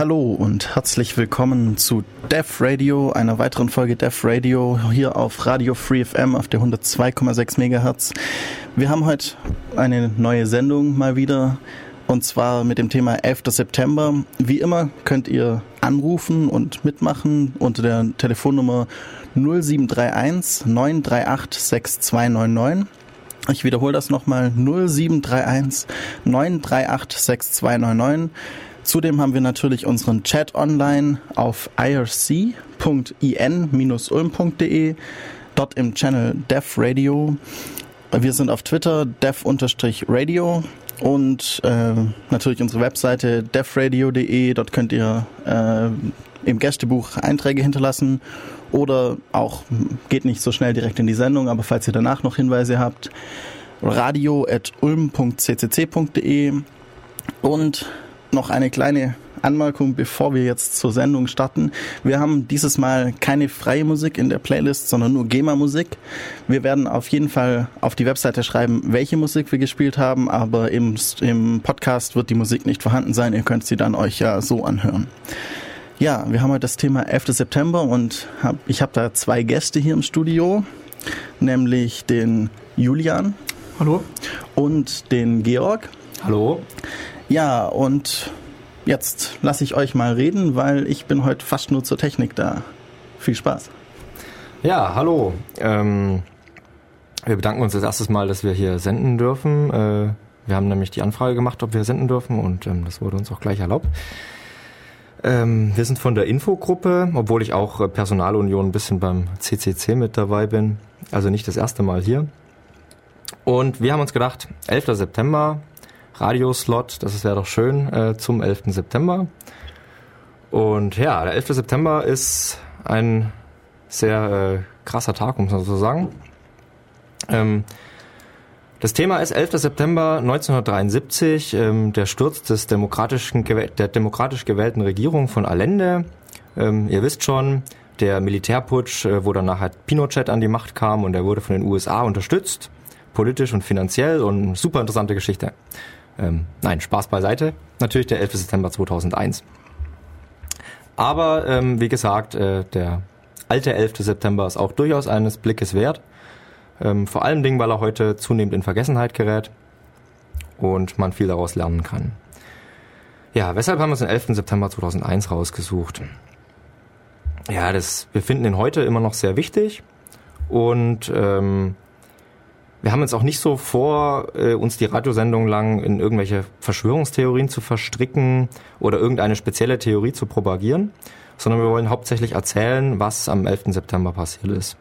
Hallo und herzlich willkommen zu Def Radio, einer weiteren Folge Def Radio hier auf Radio Free FM auf der 102,6 Megahertz. Wir haben heute eine neue Sendung mal wieder und zwar mit dem Thema 11. September. Wie immer könnt ihr anrufen und mitmachen unter der Telefonnummer 0731 938 6299. Ich wiederhole das nochmal 0731 938 6299. Zudem haben wir natürlich unseren Chat online auf irc.in-ulm.de, dort im Channel Def Radio. Wir sind auf Twitter def-radio und äh, natürlich unsere Webseite defradio.de. Dort könnt ihr äh, im Gästebuch Einträge hinterlassen oder auch geht nicht so schnell direkt in die Sendung, aber falls ihr danach noch Hinweise habt, radio.ulm.ccc.de und noch eine kleine Anmerkung, bevor wir jetzt zur Sendung starten. Wir haben dieses Mal keine freie Musik in der Playlist, sondern nur GEMA-Musik. Wir werden auf jeden Fall auf die Webseite schreiben, welche Musik wir gespielt haben, aber im, im Podcast wird die Musik nicht vorhanden sein. Ihr könnt sie dann euch ja so anhören. Ja, wir haben heute das Thema 11. September und hab, ich habe da zwei Gäste hier im Studio, nämlich den Julian. Hallo. Und den Georg. Hallo. Ja, und jetzt lasse ich euch mal reden, weil ich bin heute fast nur zur Technik da. Viel Spaß. Ja, hallo. Ähm, wir bedanken uns das erste Mal, dass wir hier senden dürfen. Äh, wir haben nämlich die Anfrage gemacht, ob wir senden dürfen und ähm, das wurde uns auch gleich erlaubt. Ähm, wir sind von der Infogruppe, obwohl ich auch äh, Personalunion ein bisschen beim CCC mit dabei bin. Also nicht das erste Mal hier. Und wir haben uns gedacht, 11. September, Radioslot, das wäre doch schön, äh, zum 11. September. Und ja, der 11. September ist ein sehr äh, krasser Tag, um es so zu sagen. Ähm, das Thema ist 11. September 1973, ähm, der Sturz des demokratischen, der demokratisch gewählten Regierung von Allende. Ähm, ihr wisst schon, der Militärputsch, äh, wo dann nachher Pinochet an die Macht kam und er wurde von den USA unterstützt, politisch und finanziell und super interessante Geschichte. Ähm, nein, Spaß beiseite. Natürlich der 11. September 2001. Aber ähm, wie gesagt, äh, der alte 11. September ist auch durchaus eines Blickes wert. Ähm, vor allem Dingen, weil er heute zunehmend in Vergessenheit gerät und man viel daraus lernen kann. Ja, weshalb haben wir es den 11. September 2001 rausgesucht? Ja, das, wir finden ihn heute immer noch sehr wichtig und ähm, wir haben jetzt auch nicht so vor, äh, uns die Radiosendung lang in irgendwelche Verschwörungstheorien zu verstricken oder irgendeine spezielle Theorie zu propagieren, sondern wir wollen hauptsächlich erzählen, was am 11. September passiert ist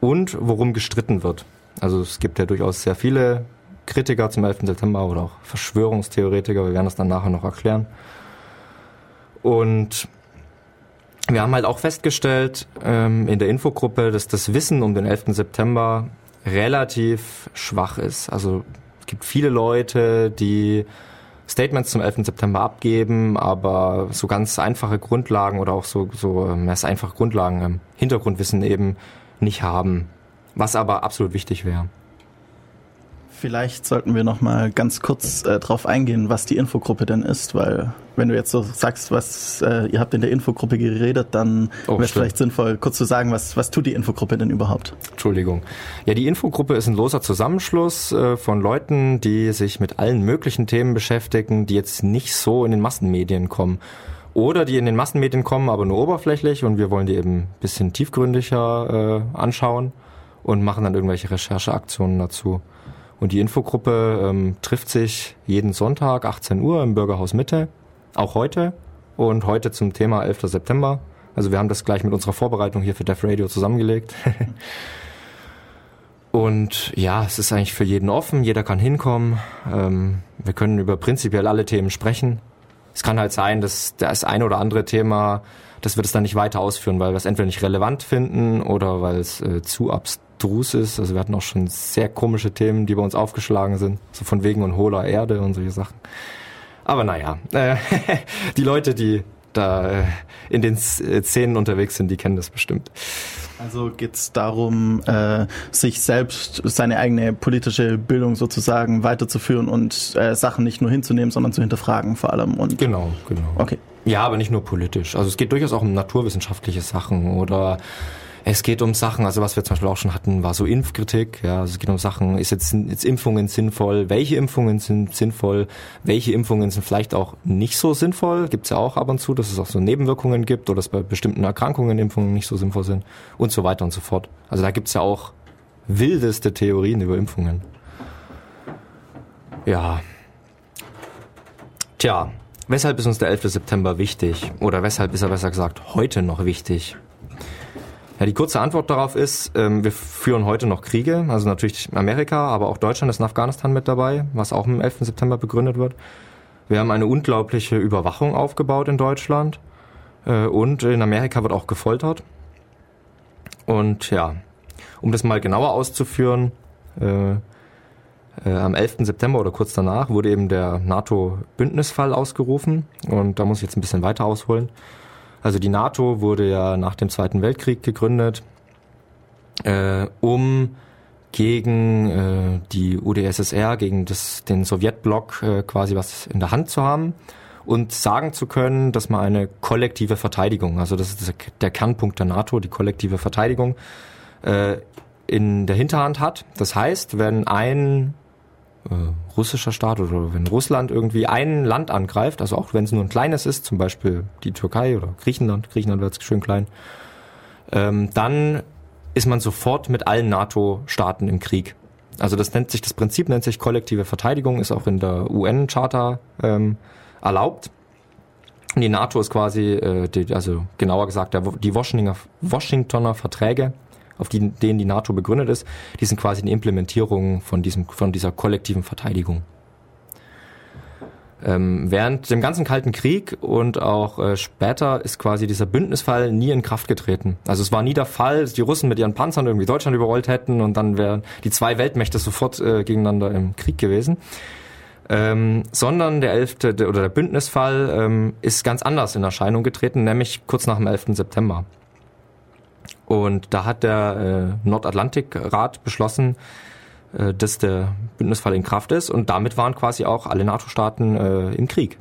und worum gestritten wird. Also es gibt ja durchaus sehr viele Kritiker zum 11. September oder auch Verschwörungstheoretiker, wir werden das dann nachher noch erklären. Und wir haben halt auch festgestellt ähm, in der Infogruppe, dass das Wissen um den 11. September relativ schwach ist. Also es gibt viele Leute, die Statements zum 11. September abgeben, aber so ganz einfache Grundlagen oder auch so, so ähm, das einfache Grundlagen, Hintergrundwissen eben nicht haben. Was aber absolut wichtig wäre. Vielleicht sollten wir noch mal ganz kurz äh, drauf eingehen, was die Infogruppe denn ist, weil wenn du jetzt so sagst, was äh, ihr habt in der Infogruppe geredet, dann oh, wäre es vielleicht sinnvoll, kurz zu sagen, was was tut die Infogruppe denn überhaupt? Entschuldigung. Ja, die Infogruppe ist ein loser Zusammenschluss äh, von Leuten, die sich mit allen möglichen Themen beschäftigen, die jetzt nicht so in den Massenmedien kommen oder die in den Massenmedien kommen, aber nur oberflächlich und wir wollen die eben ein bisschen tiefgründiger äh, anschauen und machen dann irgendwelche Rechercheaktionen dazu. Und die Infogruppe ähm, trifft sich jeden Sonntag 18 Uhr im Bürgerhaus Mitte, auch heute und heute zum Thema 11. September. Also wir haben das gleich mit unserer Vorbereitung hier für Def Radio zusammengelegt. und ja, es ist eigentlich für jeden offen, jeder kann hinkommen. Ähm, wir können über prinzipiell alle Themen sprechen. Es kann halt sein, dass das ein oder andere Thema, das wird es dann nicht weiter ausführen, weil wir es entweder nicht relevant finden oder weil es äh, zu abstrus ist. Also wir hatten auch schon sehr komische Themen, die bei uns aufgeschlagen sind. So von wegen und hohler Erde und solche Sachen. Aber naja, äh, die Leute, die, da äh, in den Szenen unterwegs sind, die kennen das bestimmt. Also geht es darum, äh, sich selbst, seine eigene politische Bildung sozusagen weiterzuführen und äh, Sachen nicht nur hinzunehmen, sondern zu hinterfragen vor allem. Und genau, genau. Okay. Ja, aber nicht nur politisch. Also es geht durchaus auch um naturwissenschaftliche Sachen oder es geht um Sachen, also was wir zum Beispiel auch schon hatten, war so Impfkritik. Ja, also es geht um Sachen, ist jetzt, jetzt Impfungen sinnvoll? Welche Impfungen sind sinnvoll? Welche Impfungen sind vielleicht auch nicht so sinnvoll? Gibt's ja auch ab und zu, dass es auch so Nebenwirkungen gibt oder dass bei bestimmten Erkrankungen Impfungen nicht so sinnvoll sind und so weiter und so fort. Also da gibt's ja auch wildeste Theorien über Impfungen. Ja. Tja, weshalb ist uns der 11. September wichtig? Oder weshalb ist er besser gesagt heute noch wichtig? Ja, die kurze Antwort darauf ist, ähm, wir führen heute noch Kriege, also natürlich Amerika, aber auch Deutschland ist in Afghanistan mit dabei, was auch am 11. September begründet wird. Wir haben eine unglaubliche Überwachung aufgebaut in Deutschland äh, und in Amerika wird auch gefoltert. Und ja, um das mal genauer auszuführen, äh, am 11. September oder kurz danach wurde eben der NATO-Bündnisfall ausgerufen und da muss ich jetzt ein bisschen weiter ausholen. Also die NATO wurde ja nach dem Zweiten Weltkrieg gegründet, äh, um gegen äh, die UdSSR, gegen das, den Sowjetblock äh, quasi was in der Hand zu haben und sagen zu können, dass man eine kollektive Verteidigung, also das ist der Kernpunkt der NATO, die kollektive Verteidigung, äh, in der Hinterhand hat. Das heißt, wenn ein äh, russischer Staat oder wenn Russland irgendwie ein Land angreift, also auch wenn es nur ein kleines ist, zum Beispiel die Türkei oder Griechenland, Griechenland wird schön klein, ähm, dann ist man sofort mit allen NATO-Staaten im Krieg. Also das nennt sich, das Prinzip nennt sich kollektive Verteidigung, ist auch in der UN-Charta ähm, erlaubt. Die NATO ist quasi, äh, die, also genauer gesagt, der, die Washingtoner, Washingtoner Verträge auf die, denen die NATO begründet ist, die sind quasi eine Implementierung von, diesem, von dieser kollektiven Verteidigung. Ähm, während dem ganzen Kalten Krieg und auch äh, später ist quasi dieser Bündnisfall nie in Kraft getreten. Also es war nie der Fall, dass die Russen mit ihren Panzern irgendwie Deutschland überrollt hätten und dann wären die zwei Weltmächte sofort äh, gegeneinander im Krieg gewesen. Ähm, sondern der 11. oder der Bündnisfall ähm, ist ganz anders in Erscheinung getreten, nämlich kurz nach dem 11. September. Und da hat der äh, Nordatlantikrat beschlossen, äh, dass der Bündnisfall in Kraft ist. Und damit waren quasi auch alle NATO-Staaten äh, im Krieg.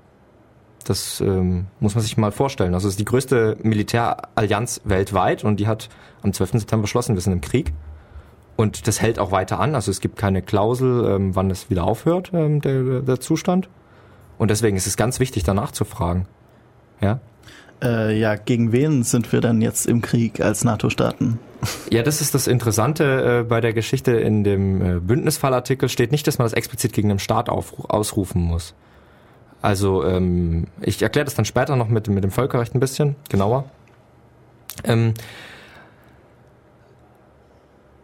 Das ähm, muss man sich mal vorstellen. Also es ist die größte Militärallianz weltweit und die hat am 12. September beschlossen, wir sind im Krieg. Und das hält auch weiter an. Also es gibt keine Klausel, ähm, wann es wieder aufhört, ähm, der, der Zustand. Und deswegen ist es ganz wichtig, danach zu fragen. Ja, äh, ja, gegen wen sind wir dann jetzt im Krieg als NATO-Staaten? Ja, das ist das Interessante äh, bei der Geschichte. In dem äh, Bündnisfallartikel steht nicht, dass man das explizit gegen einen Staat auf, ausrufen muss. Also ähm, ich erkläre das dann später noch mit, mit dem Völkerrecht ein bisschen genauer. Ähm,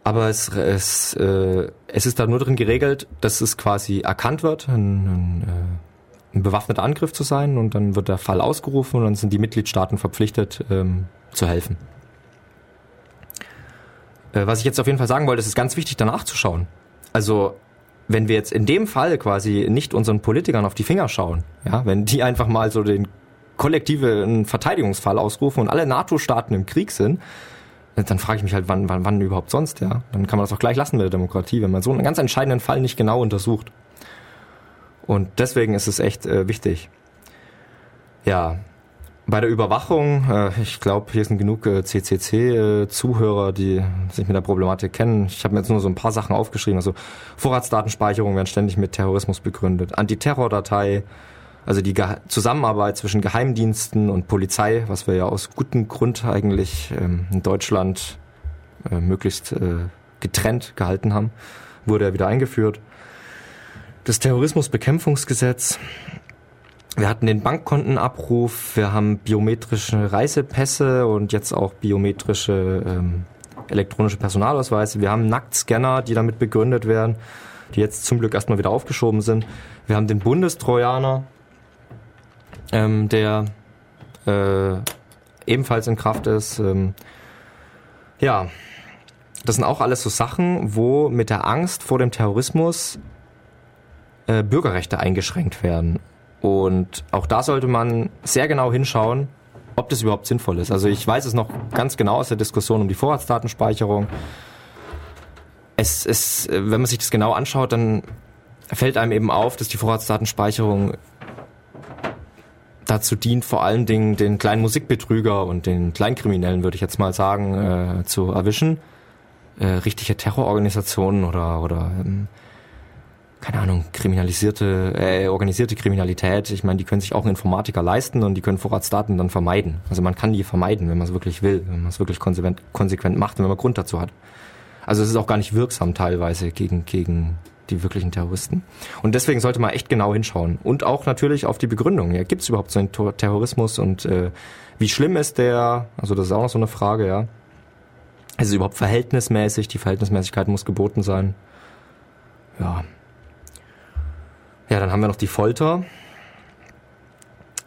aber es, es, äh, es ist da nur drin geregelt, dass es quasi erkannt wird, ein, ein, äh, ein bewaffneter Angriff zu sein und dann wird der Fall ausgerufen und dann sind die Mitgliedstaaten verpflichtet ähm, zu helfen. Äh, was ich jetzt auf jeden Fall sagen wollte, es ist ganz wichtig danach zu schauen. Also wenn wir jetzt in dem Fall quasi nicht unseren Politikern auf die Finger schauen, ja, wenn die einfach mal so den kollektiven Verteidigungsfall ausrufen und alle NATO-Staaten im Krieg sind, dann frage ich mich halt, wann, wann, wann überhaupt sonst, ja? Dann kann man das auch gleich lassen mit der Demokratie, wenn man so einen ganz entscheidenden Fall nicht genau untersucht. Und deswegen ist es echt äh, wichtig. Ja, bei der Überwachung, äh, ich glaube, hier sind genug äh, CCC-Zuhörer, äh, die sich mit der Problematik kennen. Ich habe mir jetzt nur so ein paar Sachen aufgeschrieben. Also Vorratsdatenspeicherung werden ständig mit Terrorismus begründet. Antiterrordatei, also die Ge Zusammenarbeit zwischen Geheimdiensten und Polizei, was wir ja aus gutem Grund eigentlich ähm, in Deutschland äh, möglichst äh, getrennt gehalten haben, wurde ja wieder eingeführt das Terrorismusbekämpfungsgesetz. Wir hatten den Bankkontenabruf, wir haben biometrische Reisepässe und jetzt auch biometrische ähm, elektronische Personalausweise. Wir haben Nacktscanner, die damit begründet werden, die jetzt zum Glück erstmal wieder aufgeschoben sind. Wir haben den Bundestrojaner, ähm, der äh, ebenfalls in Kraft ist. Ähm, ja, das sind auch alles so Sachen, wo mit der Angst vor dem Terrorismus äh, Bürgerrechte eingeschränkt werden. Und auch da sollte man sehr genau hinschauen, ob das überhaupt sinnvoll ist. Also ich weiß es noch ganz genau aus der Diskussion um die Vorratsdatenspeicherung. Es, es, wenn man sich das genau anschaut, dann fällt einem eben auf, dass die Vorratsdatenspeicherung dazu dient, vor allen Dingen den kleinen Musikbetrüger und den Kleinkriminellen, würde ich jetzt mal sagen, äh, zu erwischen. Äh, richtige Terrororganisationen oder, oder ähm, keine Ahnung, kriminalisierte, äh, organisierte Kriminalität. Ich meine, die können sich auch Informatiker leisten und die können Vorratsdaten dann vermeiden. Also man kann die vermeiden, wenn man es wirklich will, wenn man es wirklich konsequent, konsequent macht und wenn man Grund dazu hat. Also es ist auch gar nicht wirksam teilweise gegen, gegen die wirklichen Terroristen. Und deswegen sollte man echt genau hinschauen. Und auch natürlich auf die Begründung. Ja, Gibt es überhaupt so einen Terrorismus und äh, wie schlimm ist der? Also das ist auch noch so eine Frage, ja. Ist es überhaupt verhältnismäßig? Die Verhältnismäßigkeit muss geboten sein. Ja. Ja, dann haben wir noch die Folter.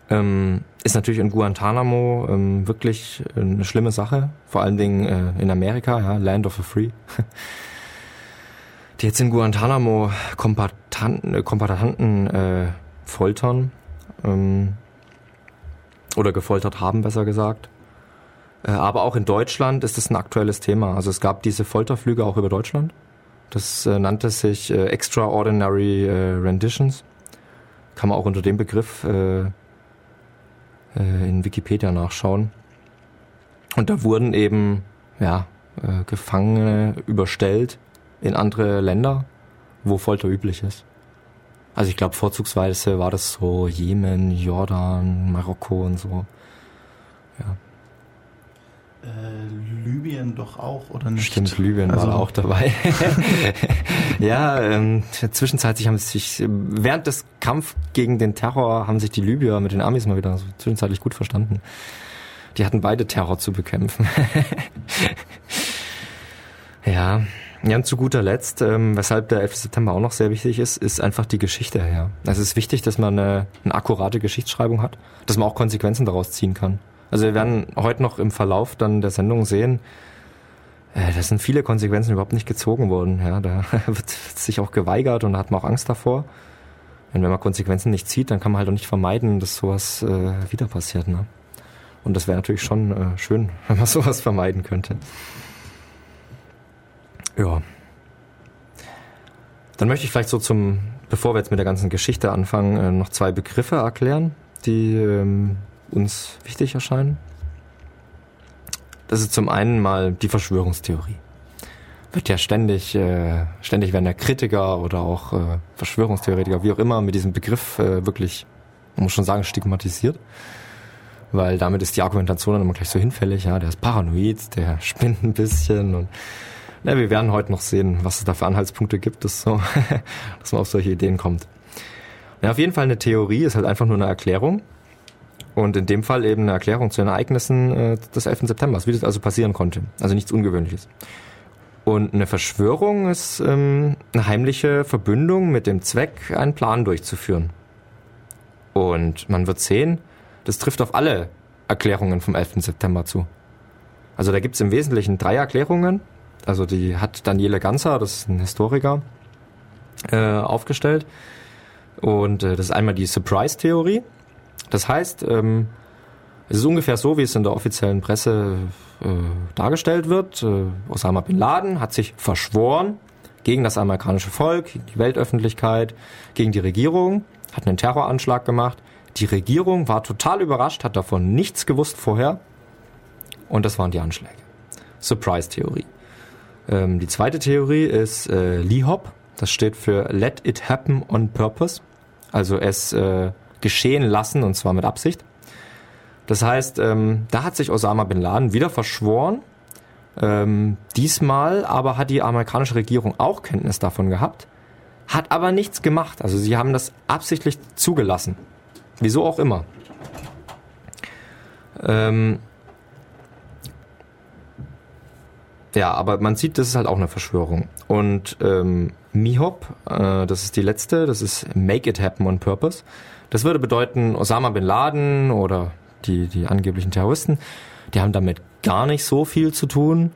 Ähm, ist natürlich in Guantanamo ähm, wirklich eine schlimme Sache. Vor allen Dingen äh, in Amerika, ja, Land of the Free. die jetzt in Guantanamo Kompatanten, äh, äh, foltern ähm, oder gefoltert haben, besser gesagt. Äh, aber auch in Deutschland ist das ein aktuelles Thema. Also es gab diese Folterflüge auch über Deutschland. Das äh, nannte sich äh, Extraordinary äh, Renditions. Kann man auch unter dem Begriff äh, äh, in Wikipedia nachschauen. Und da wurden eben ja, äh, Gefangene überstellt in andere Länder, wo Folter üblich ist. Also ich glaube vorzugsweise war das so Jemen, Jordan, Marokko und so. Ja. Äh, Libyen doch auch, oder nicht? Stimmt, Libyen also, war auch dabei. ja, ähm, zwischenzeitlich haben sich, während des Kampf gegen den Terror haben sich die Libyer mit den Amis mal wieder so zwischenzeitlich gut verstanden. Die hatten beide Terror zu bekämpfen. ja, ja, und zu guter Letzt, ähm, weshalb der 11. September auch noch sehr wichtig ist, ist einfach die Geschichte her. Also es ist wichtig, dass man eine, eine akkurate Geschichtsschreibung hat, dass man auch Konsequenzen daraus ziehen kann. Also wir werden heute noch im Verlauf dann der Sendung sehen, äh, da sind viele Konsequenzen überhaupt nicht gezogen worden. Ja, da wird sich auch geweigert und da hat man auch Angst davor. Und wenn man Konsequenzen nicht zieht, dann kann man halt auch nicht vermeiden, dass sowas äh, wieder passiert. Ne? Und das wäre natürlich schon äh, schön, wenn man sowas vermeiden könnte. Ja. Dann möchte ich vielleicht so zum, bevor wir jetzt mit der ganzen Geschichte anfangen, äh, noch zwei Begriffe erklären, die ähm, uns wichtig erscheinen. Das ist zum einen mal die Verschwörungstheorie. Wird ja ständig, äh, ständig werden ja Kritiker oder auch äh, Verschwörungstheoretiker, wie auch immer, mit diesem Begriff äh, wirklich, man muss schon sagen, stigmatisiert. Weil damit ist die Argumentation dann immer gleich so hinfällig, ja, der ist paranoid, der spinnt ein bisschen und na, wir werden heute noch sehen, was es da für Anhaltspunkte gibt, dass, so, dass man auf solche Ideen kommt. Ja, auf jeden Fall eine Theorie ist halt einfach nur eine Erklärung. Und in dem Fall eben eine Erklärung zu den Ereignissen äh, des 11. September, wie das also passieren konnte. Also nichts Ungewöhnliches. Und eine Verschwörung ist ähm, eine heimliche Verbündung mit dem Zweck, einen Plan durchzuführen. Und man wird sehen, das trifft auf alle Erklärungen vom 11. September zu. Also da gibt es im Wesentlichen drei Erklärungen also die hat Daniele Ganzer, das ist ein Historiker, äh, aufgestellt. Und äh, das ist einmal die Surprise-Theorie. Das heißt, ähm, es ist ungefähr so, wie es in der offiziellen Presse äh, dargestellt wird. Äh, Osama bin Laden hat sich verschworen gegen das amerikanische Volk, gegen die Weltöffentlichkeit, gegen die Regierung, hat einen Terroranschlag gemacht. Die Regierung war total überrascht, hat davon nichts gewusst vorher. Und das waren die Anschläge. Surprise-Theorie. Ähm, die zweite Theorie ist äh, LIHOP. Das steht für Let It Happen on Purpose. Also es äh, geschehen lassen und zwar mit Absicht. Das heißt, ähm, da hat sich Osama bin Laden wieder verschworen. Ähm, diesmal aber hat die amerikanische Regierung auch Kenntnis davon gehabt, hat aber nichts gemacht. Also sie haben das absichtlich zugelassen. Wieso auch immer. Ähm, Ja, aber man sieht, das ist halt auch eine Verschwörung. Und ähm, MIHOP, äh, das ist die letzte, das ist Make It Happen on Purpose. Das würde bedeuten, Osama bin Laden oder die, die angeblichen Terroristen, die haben damit gar nicht so viel zu tun,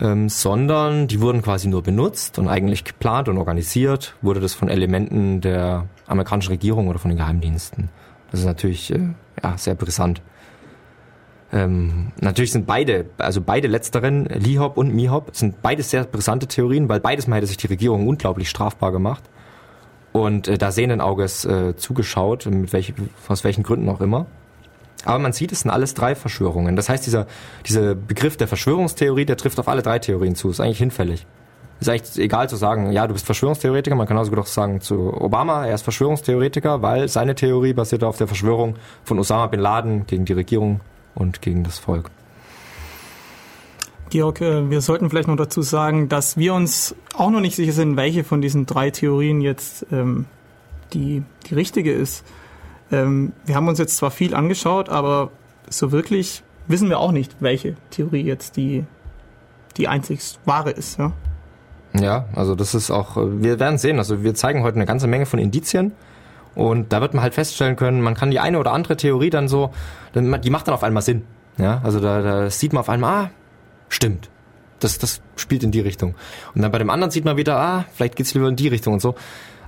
ähm, sondern die wurden quasi nur benutzt und eigentlich geplant und organisiert wurde das von Elementen der amerikanischen Regierung oder von den Geheimdiensten. Das ist natürlich äh, ja, sehr brisant. Ähm, natürlich sind beide, also beide letzteren, Lihop und Mihop, sind beides sehr brisante Theorien, weil beides mal hätte sich die Regierung unglaublich strafbar gemacht und äh, da sehenden Auges äh, zugeschaut, mit welch, aus welchen Gründen auch immer. Aber man sieht, es sind alles drei Verschwörungen. Das heißt, dieser, dieser Begriff der Verschwörungstheorie, der trifft auf alle drei Theorien zu. Ist eigentlich hinfällig. Ist eigentlich egal zu sagen, ja, du bist Verschwörungstheoretiker. Man kann also gut sagen zu Obama, er ist Verschwörungstheoretiker, weil seine Theorie basiert auf der Verschwörung von Osama bin Laden gegen die Regierung und gegen das Volk. Georg, äh, wir sollten vielleicht noch dazu sagen, dass wir uns auch noch nicht sicher sind, welche von diesen drei Theorien jetzt ähm, die, die richtige ist. Ähm, wir haben uns jetzt zwar viel angeschaut, aber so wirklich wissen wir auch nicht, welche Theorie jetzt die, die einzig wahre ist. Ja? Ja, also das ist auch, wir werden sehen, also wir zeigen heute eine ganze Menge von Indizien und da wird man halt feststellen können, man kann die eine oder andere Theorie dann so, die macht dann auf einmal Sinn. Ja, also da, da sieht man auf einmal, ah, stimmt. Das, das spielt in die Richtung. Und dann bei dem anderen sieht man wieder, ah, vielleicht geht's lieber in die Richtung und so.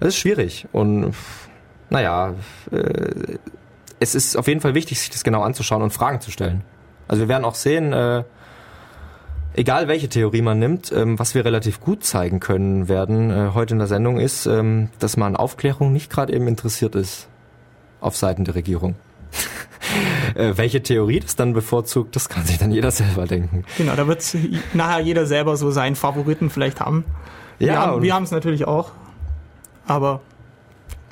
Das ist schwierig. Und naja, äh, es ist auf jeden Fall wichtig, sich das genau anzuschauen und Fragen zu stellen. Also wir werden auch sehen, äh, egal welche Theorie man nimmt, ähm, was wir relativ gut zeigen können werden äh, heute in der Sendung ist, ähm, dass man an Aufklärung nicht gerade eben interessiert ist auf Seiten der Regierung. äh, welche Theorie das dann bevorzugt, das kann sich dann jeder selber denken. Genau, da wird nachher jeder selber so seinen Favoriten vielleicht haben. Ja, wir haben es natürlich auch, aber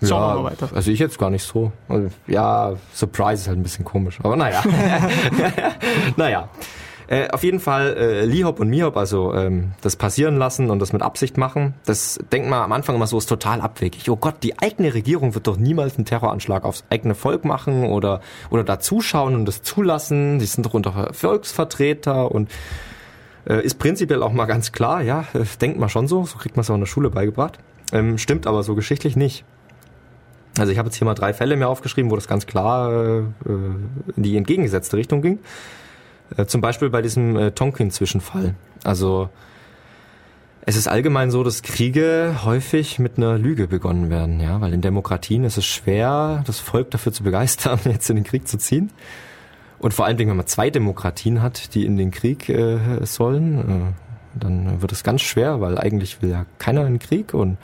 Schauen ja, wir mal weiter. Also ich jetzt gar nicht so. Also, ja, Surprise ist halt ein bisschen komisch, aber naja. naja. Äh, auf jeden Fall äh, Lihop und Mihop, also ähm, das passieren lassen und das mit Absicht machen, das denkt man am Anfang immer so, ist total abwegig. Oh Gott, die eigene Regierung wird doch niemals einen Terroranschlag aufs eigene Volk machen oder, oder da zuschauen und das zulassen. Die sind doch unter Volksvertreter und äh, ist prinzipiell auch mal ganz klar, ja, äh, denkt man schon so, so kriegt man es auch in der Schule beigebracht. Ähm, stimmt aber so geschichtlich nicht. Also ich habe jetzt hier mal drei Fälle mir aufgeschrieben, wo das ganz klar äh, in die entgegengesetzte Richtung ging. Äh, zum Beispiel bei diesem äh, Tonkin-Zwischenfall. Also es ist allgemein so, dass Kriege häufig mit einer Lüge begonnen werden, ja, weil in Demokratien ist es schwer, das Volk dafür zu begeistern, jetzt in den Krieg zu ziehen. Und vor allen Dingen, wenn man zwei Demokratien hat, die in den Krieg äh, sollen, äh, dann wird es ganz schwer, weil eigentlich will ja keiner in den Krieg und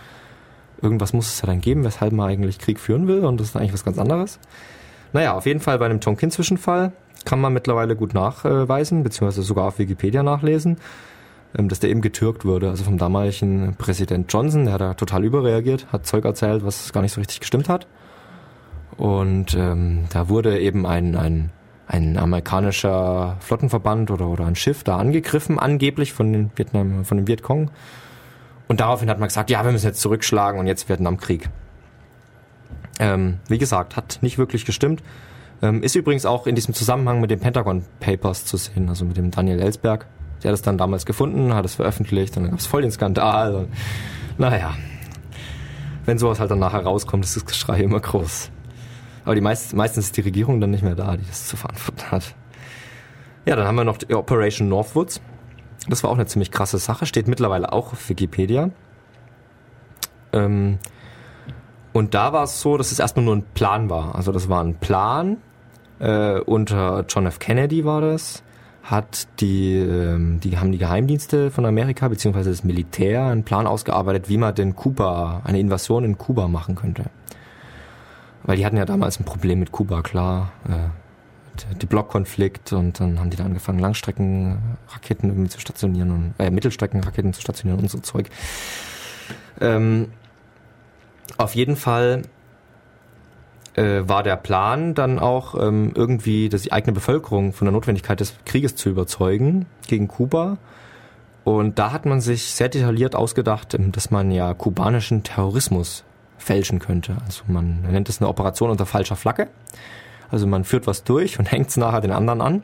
irgendwas muss es ja dann geben, weshalb man eigentlich Krieg führen will und das ist eigentlich was ganz anderes. Naja, auf jeden Fall bei einem Tonkin-Zwischenfall kann man mittlerweile gut nachweisen, beziehungsweise sogar auf Wikipedia nachlesen, ähm, dass der eben getürkt wurde. Also vom damaligen Präsident Johnson, der hat da total überreagiert, hat Zeug erzählt, was gar nicht so richtig gestimmt hat. Und ähm, da wurde eben ein, ein, ein amerikanischer Flottenverband oder, oder ein Schiff da angegriffen, angeblich von den Vietnam, von dem Vietcong. Und daraufhin hat man gesagt, ja, wir müssen jetzt zurückschlagen und jetzt Vietnamkrieg. Ähm, wie gesagt, hat nicht wirklich gestimmt. Ähm, ist übrigens auch in diesem Zusammenhang mit den Pentagon Papers zu sehen, also mit dem Daniel Ellsberg. Der hat es dann damals gefunden, hat es veröffentlicht und dann gab es voll den Skandal. Und, naja, wenn sowas halt dann nachher rauskommt, ist das Geschrei immer groß. Aber die meist, meistens ist die Regierung dann nicht mehr da, die das zu verantworten hat. Ja, dann haben wir noch die Operation Northwoods. Das war auch eine ziemlich krasse Sache, steht mittlerweile auch auf Wikipedia. Ähm, und da war es so, dass es erstmal nur ein Plan war. Also das war ein Plan, äh, unter John F. Kennedy war das, hat die, ähm, die haben die Geheimdienste von Amerika beziehungsweise das Militär einen Plan ausgearbeitet, wie man den Kuba, eine Invasion in Kuba machen könnte. Weil die hatten ja damals ein Problem mit Kuba, klar. Äh, die Blockkonflikt und dann haben die da angefangen, Langstreckenraketen irgendwie zu stationieren und äh, Mittelstreckenraketen zu stationieren und so Zeug. Ähm, auf jeden Fall äh, war der Plan dann auch ähm, irgendwie dass die eigene Bevölkerung von der Notwendigkeit des Krieges zu überzeugen gegen Kuba. Und da hat man sich sehr detailliert ausgedacht, ähm, dass man ja kubanischen Terrorismus fälschen könnte. Also man nennt es eine Operation unter falscher Flagge. Also man führt was durch und hängt es nachher den anderen an.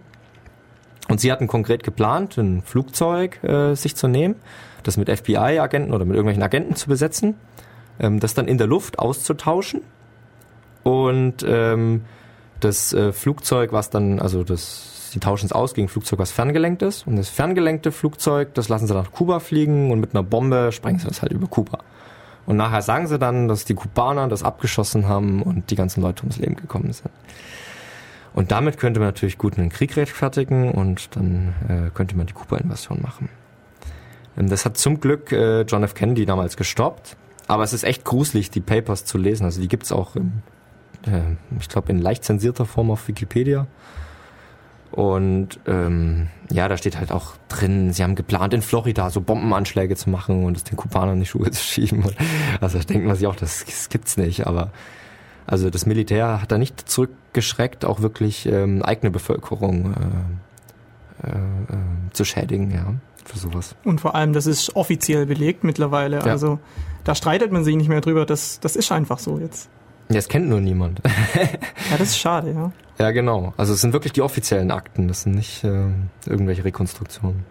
Und sie hatten konkret geplant, ein Flugzeug äh, sich zu nehmen, das mit FBI-Agenten oder mit irgendwelchen Agenten zu besetzen, ähm, das dann in der Luft auszutauschen und ähm, das äh, Flugzeug, was dann, also das, sie tauschen es aus gegen ein Flugzeug, was ferngelenkt ist. Und das ferngelenkte Flugzeug, das lassen sie nach Kuba fliegen und mit einer Bombe sprengen sie das halt über Kuba. Und nachher sagen sie dann, dass die Kubaner das abgeschossen haben und die ganzen Leute ums Leben gekommen sind. Und damit könnte man natürlich gut einen Krieg rechtfertigen und dann äh, könnte man die Kuba-Invasion machen. Ähm, das hat zum Glück äh, John F. Kennedy damals gestoppt. Aber es ist echt gruselig, die Papers zu lesen. Also die gibt's auch, im, äh, ich glaube, in leicht zensierter Form auf Wikipedia. Und ähm, ja, da steht halt auch drin, sie haben geplant, in Florida so Bombenanschläge zu machen und es den Kubanern in die Schuhe zu schieben. Und, also da denkt man sich auch, das, das gibt's nicht. Aber also das Militär hat da nicht zurückgeschreckt, auch wirklich ähm, eigene Bevölkerung äh, äh, äh, zu schädigen, ja, für sowas. Und vor allem, das ist offiziell belegt mittlerweile. Ja. Also da streitet man sich nicht mehr drüber. Das, das ist einfach so jetzt. Ja, es kennt nur niemand. ja, das ist schade, ja. Ja, genau. Also es sind wirklich die offiziellen Akten, das sind nicht äh, irgendwelche Rekonstruktionen.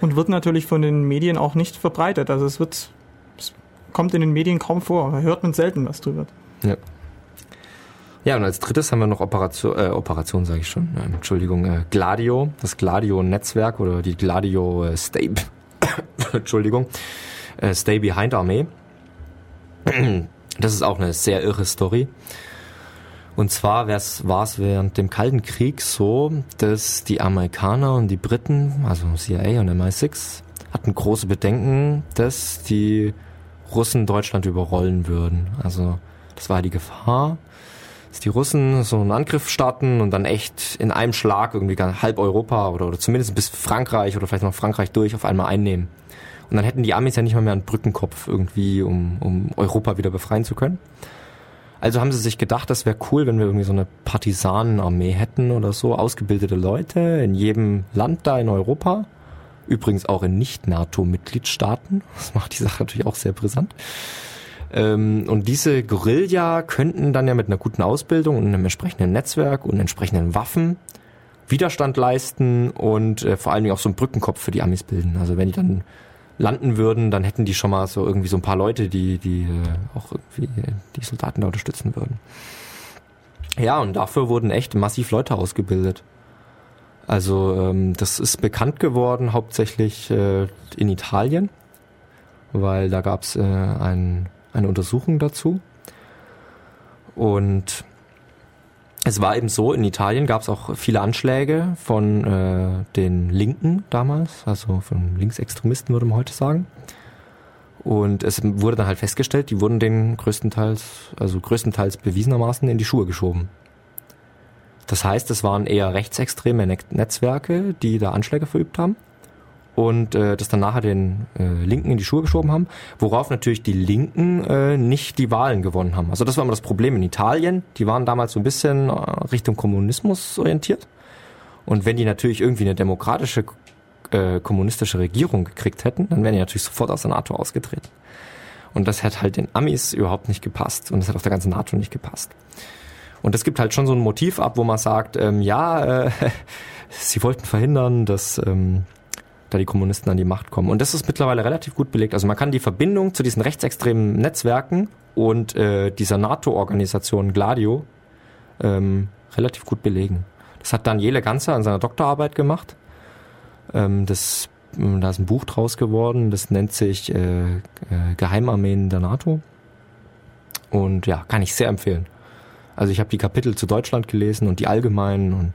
Und wird natürlich von den Medien auch nicht verbreitet. Also es wird, es kommt in den Medien kaum vor. Da hört man selten was drüber. Ja. Ja, und als drittes haben wir noch Operation, äh, Operation sage ich schon, äh, Entschuldigung, äh, Gladio, das Gladio-Netzwerk oder die Gladio äh, Stay, Entschuldigung, äh, Stay Behind Armee. Das ist auch eine sehr irre Story. Und zwar war es während dem Kalten Krieg so, dass die Amerikaner und die Briten, also CIA und MI6, hatten große Bedenken, dass die Russen Deutschland überrollen würden. Also das war die Gefahr, dass die Russen so einen Angriff starten und dann echt in einem Schlag irgendwie halb Europa oder, oder zumindest bis Frankreich oder vielleicht noch Frankreich durch auf einmal einnehmen. Und dann hätten die Amis ja nicht mal mehr einen Brückenkopf irgendwie, um, um Europa wieder befreien zu können. Also haben sie sich gedacht, das wäre cool, wenn wir irgendwie so eine Partisanenarmee hätten oder so, ausgebildete Leute in jedem Land da in Europa. Übrigens auch in Nicht-NATO-Mitgliedstaaten. Das macht die Sache natürlich auch sehr brisant. Ähm, und diese Guerilla könnten dann ja mit einer guten Ausbildung und einem entsprechenden Netzwerk und entsprechenden Waffen Widerstand leisten und äh, vor allen Dingen auch so einen Brückenkopf für die Amis bilden. Also wenn die dann landen würden, dann hätten die schon mal so irgendwie so ein paar Leute, die, die äh, auch irgendwie die Soldaten da unterstützen würden. Ja, und dafür wurden echt massiv Leute ausgebildet. Also ähm, das ist bekannt geworden hauptsächlich äh, in Italien, weil da gab es äh, ein, eine Untersuchung dazu. Und es war eben so, in Italien gab es auch viele Anschläge von äh, den Linken damals, also von Linksextremisten würde man heute sagen. Und es wurde dann halt festgestellt, die wurden den größtenteils, also größtenteils bewiesenermaßen in die Schuhe geschoben. Das heißt, es waren eher rechtsextreme Netzwerke, die da Anschläge verübt haben und äh, das dann nachher den äh, Linken in die Schuhe geschoben haben, worauf natürlich die Linken äh, nicht die Wahlen gewonnen haben. Also das war immer das Problem in Italien. Die waren damals so ein bisschen äh, Richtung Kommunismus orientiert. Und wenn die natürlich irgendwie eine demokratische äh, kommunistische Regierung gekriegt hätten, dann wären die natürlich sofort aus der NATO ausgetreten. Und das hat halt den Amis überhaupt nicht gepasst und das hat auch der ganzen NATO nicht gepasst. Und es gibt halt schon so ein Motiv ab, wo man sagt, ähm, ja, äh, sie wollten verhindern, dass ähm, da die Kommunisten an die Macht kommen. Und das ist mittlerweile relativ gut belegt. Also man kann die Verbindung zu diesen rechtsextremen Netzwerken und äh, dieser NATO-Organisation Gladio ähm, relativ gut belegen. Das hat Daniele Ganzer an seiner Doktorarbeit gemacht. Ähm, das, ähm, da ist ein Buch draus geworden, das nennt sich äh, äh, Geheimarmeen der NATO. Und ja, kann ich sehr empfehlen. Also ich habe die Kapitel zu Deutschland gelesen und die allgemeinen und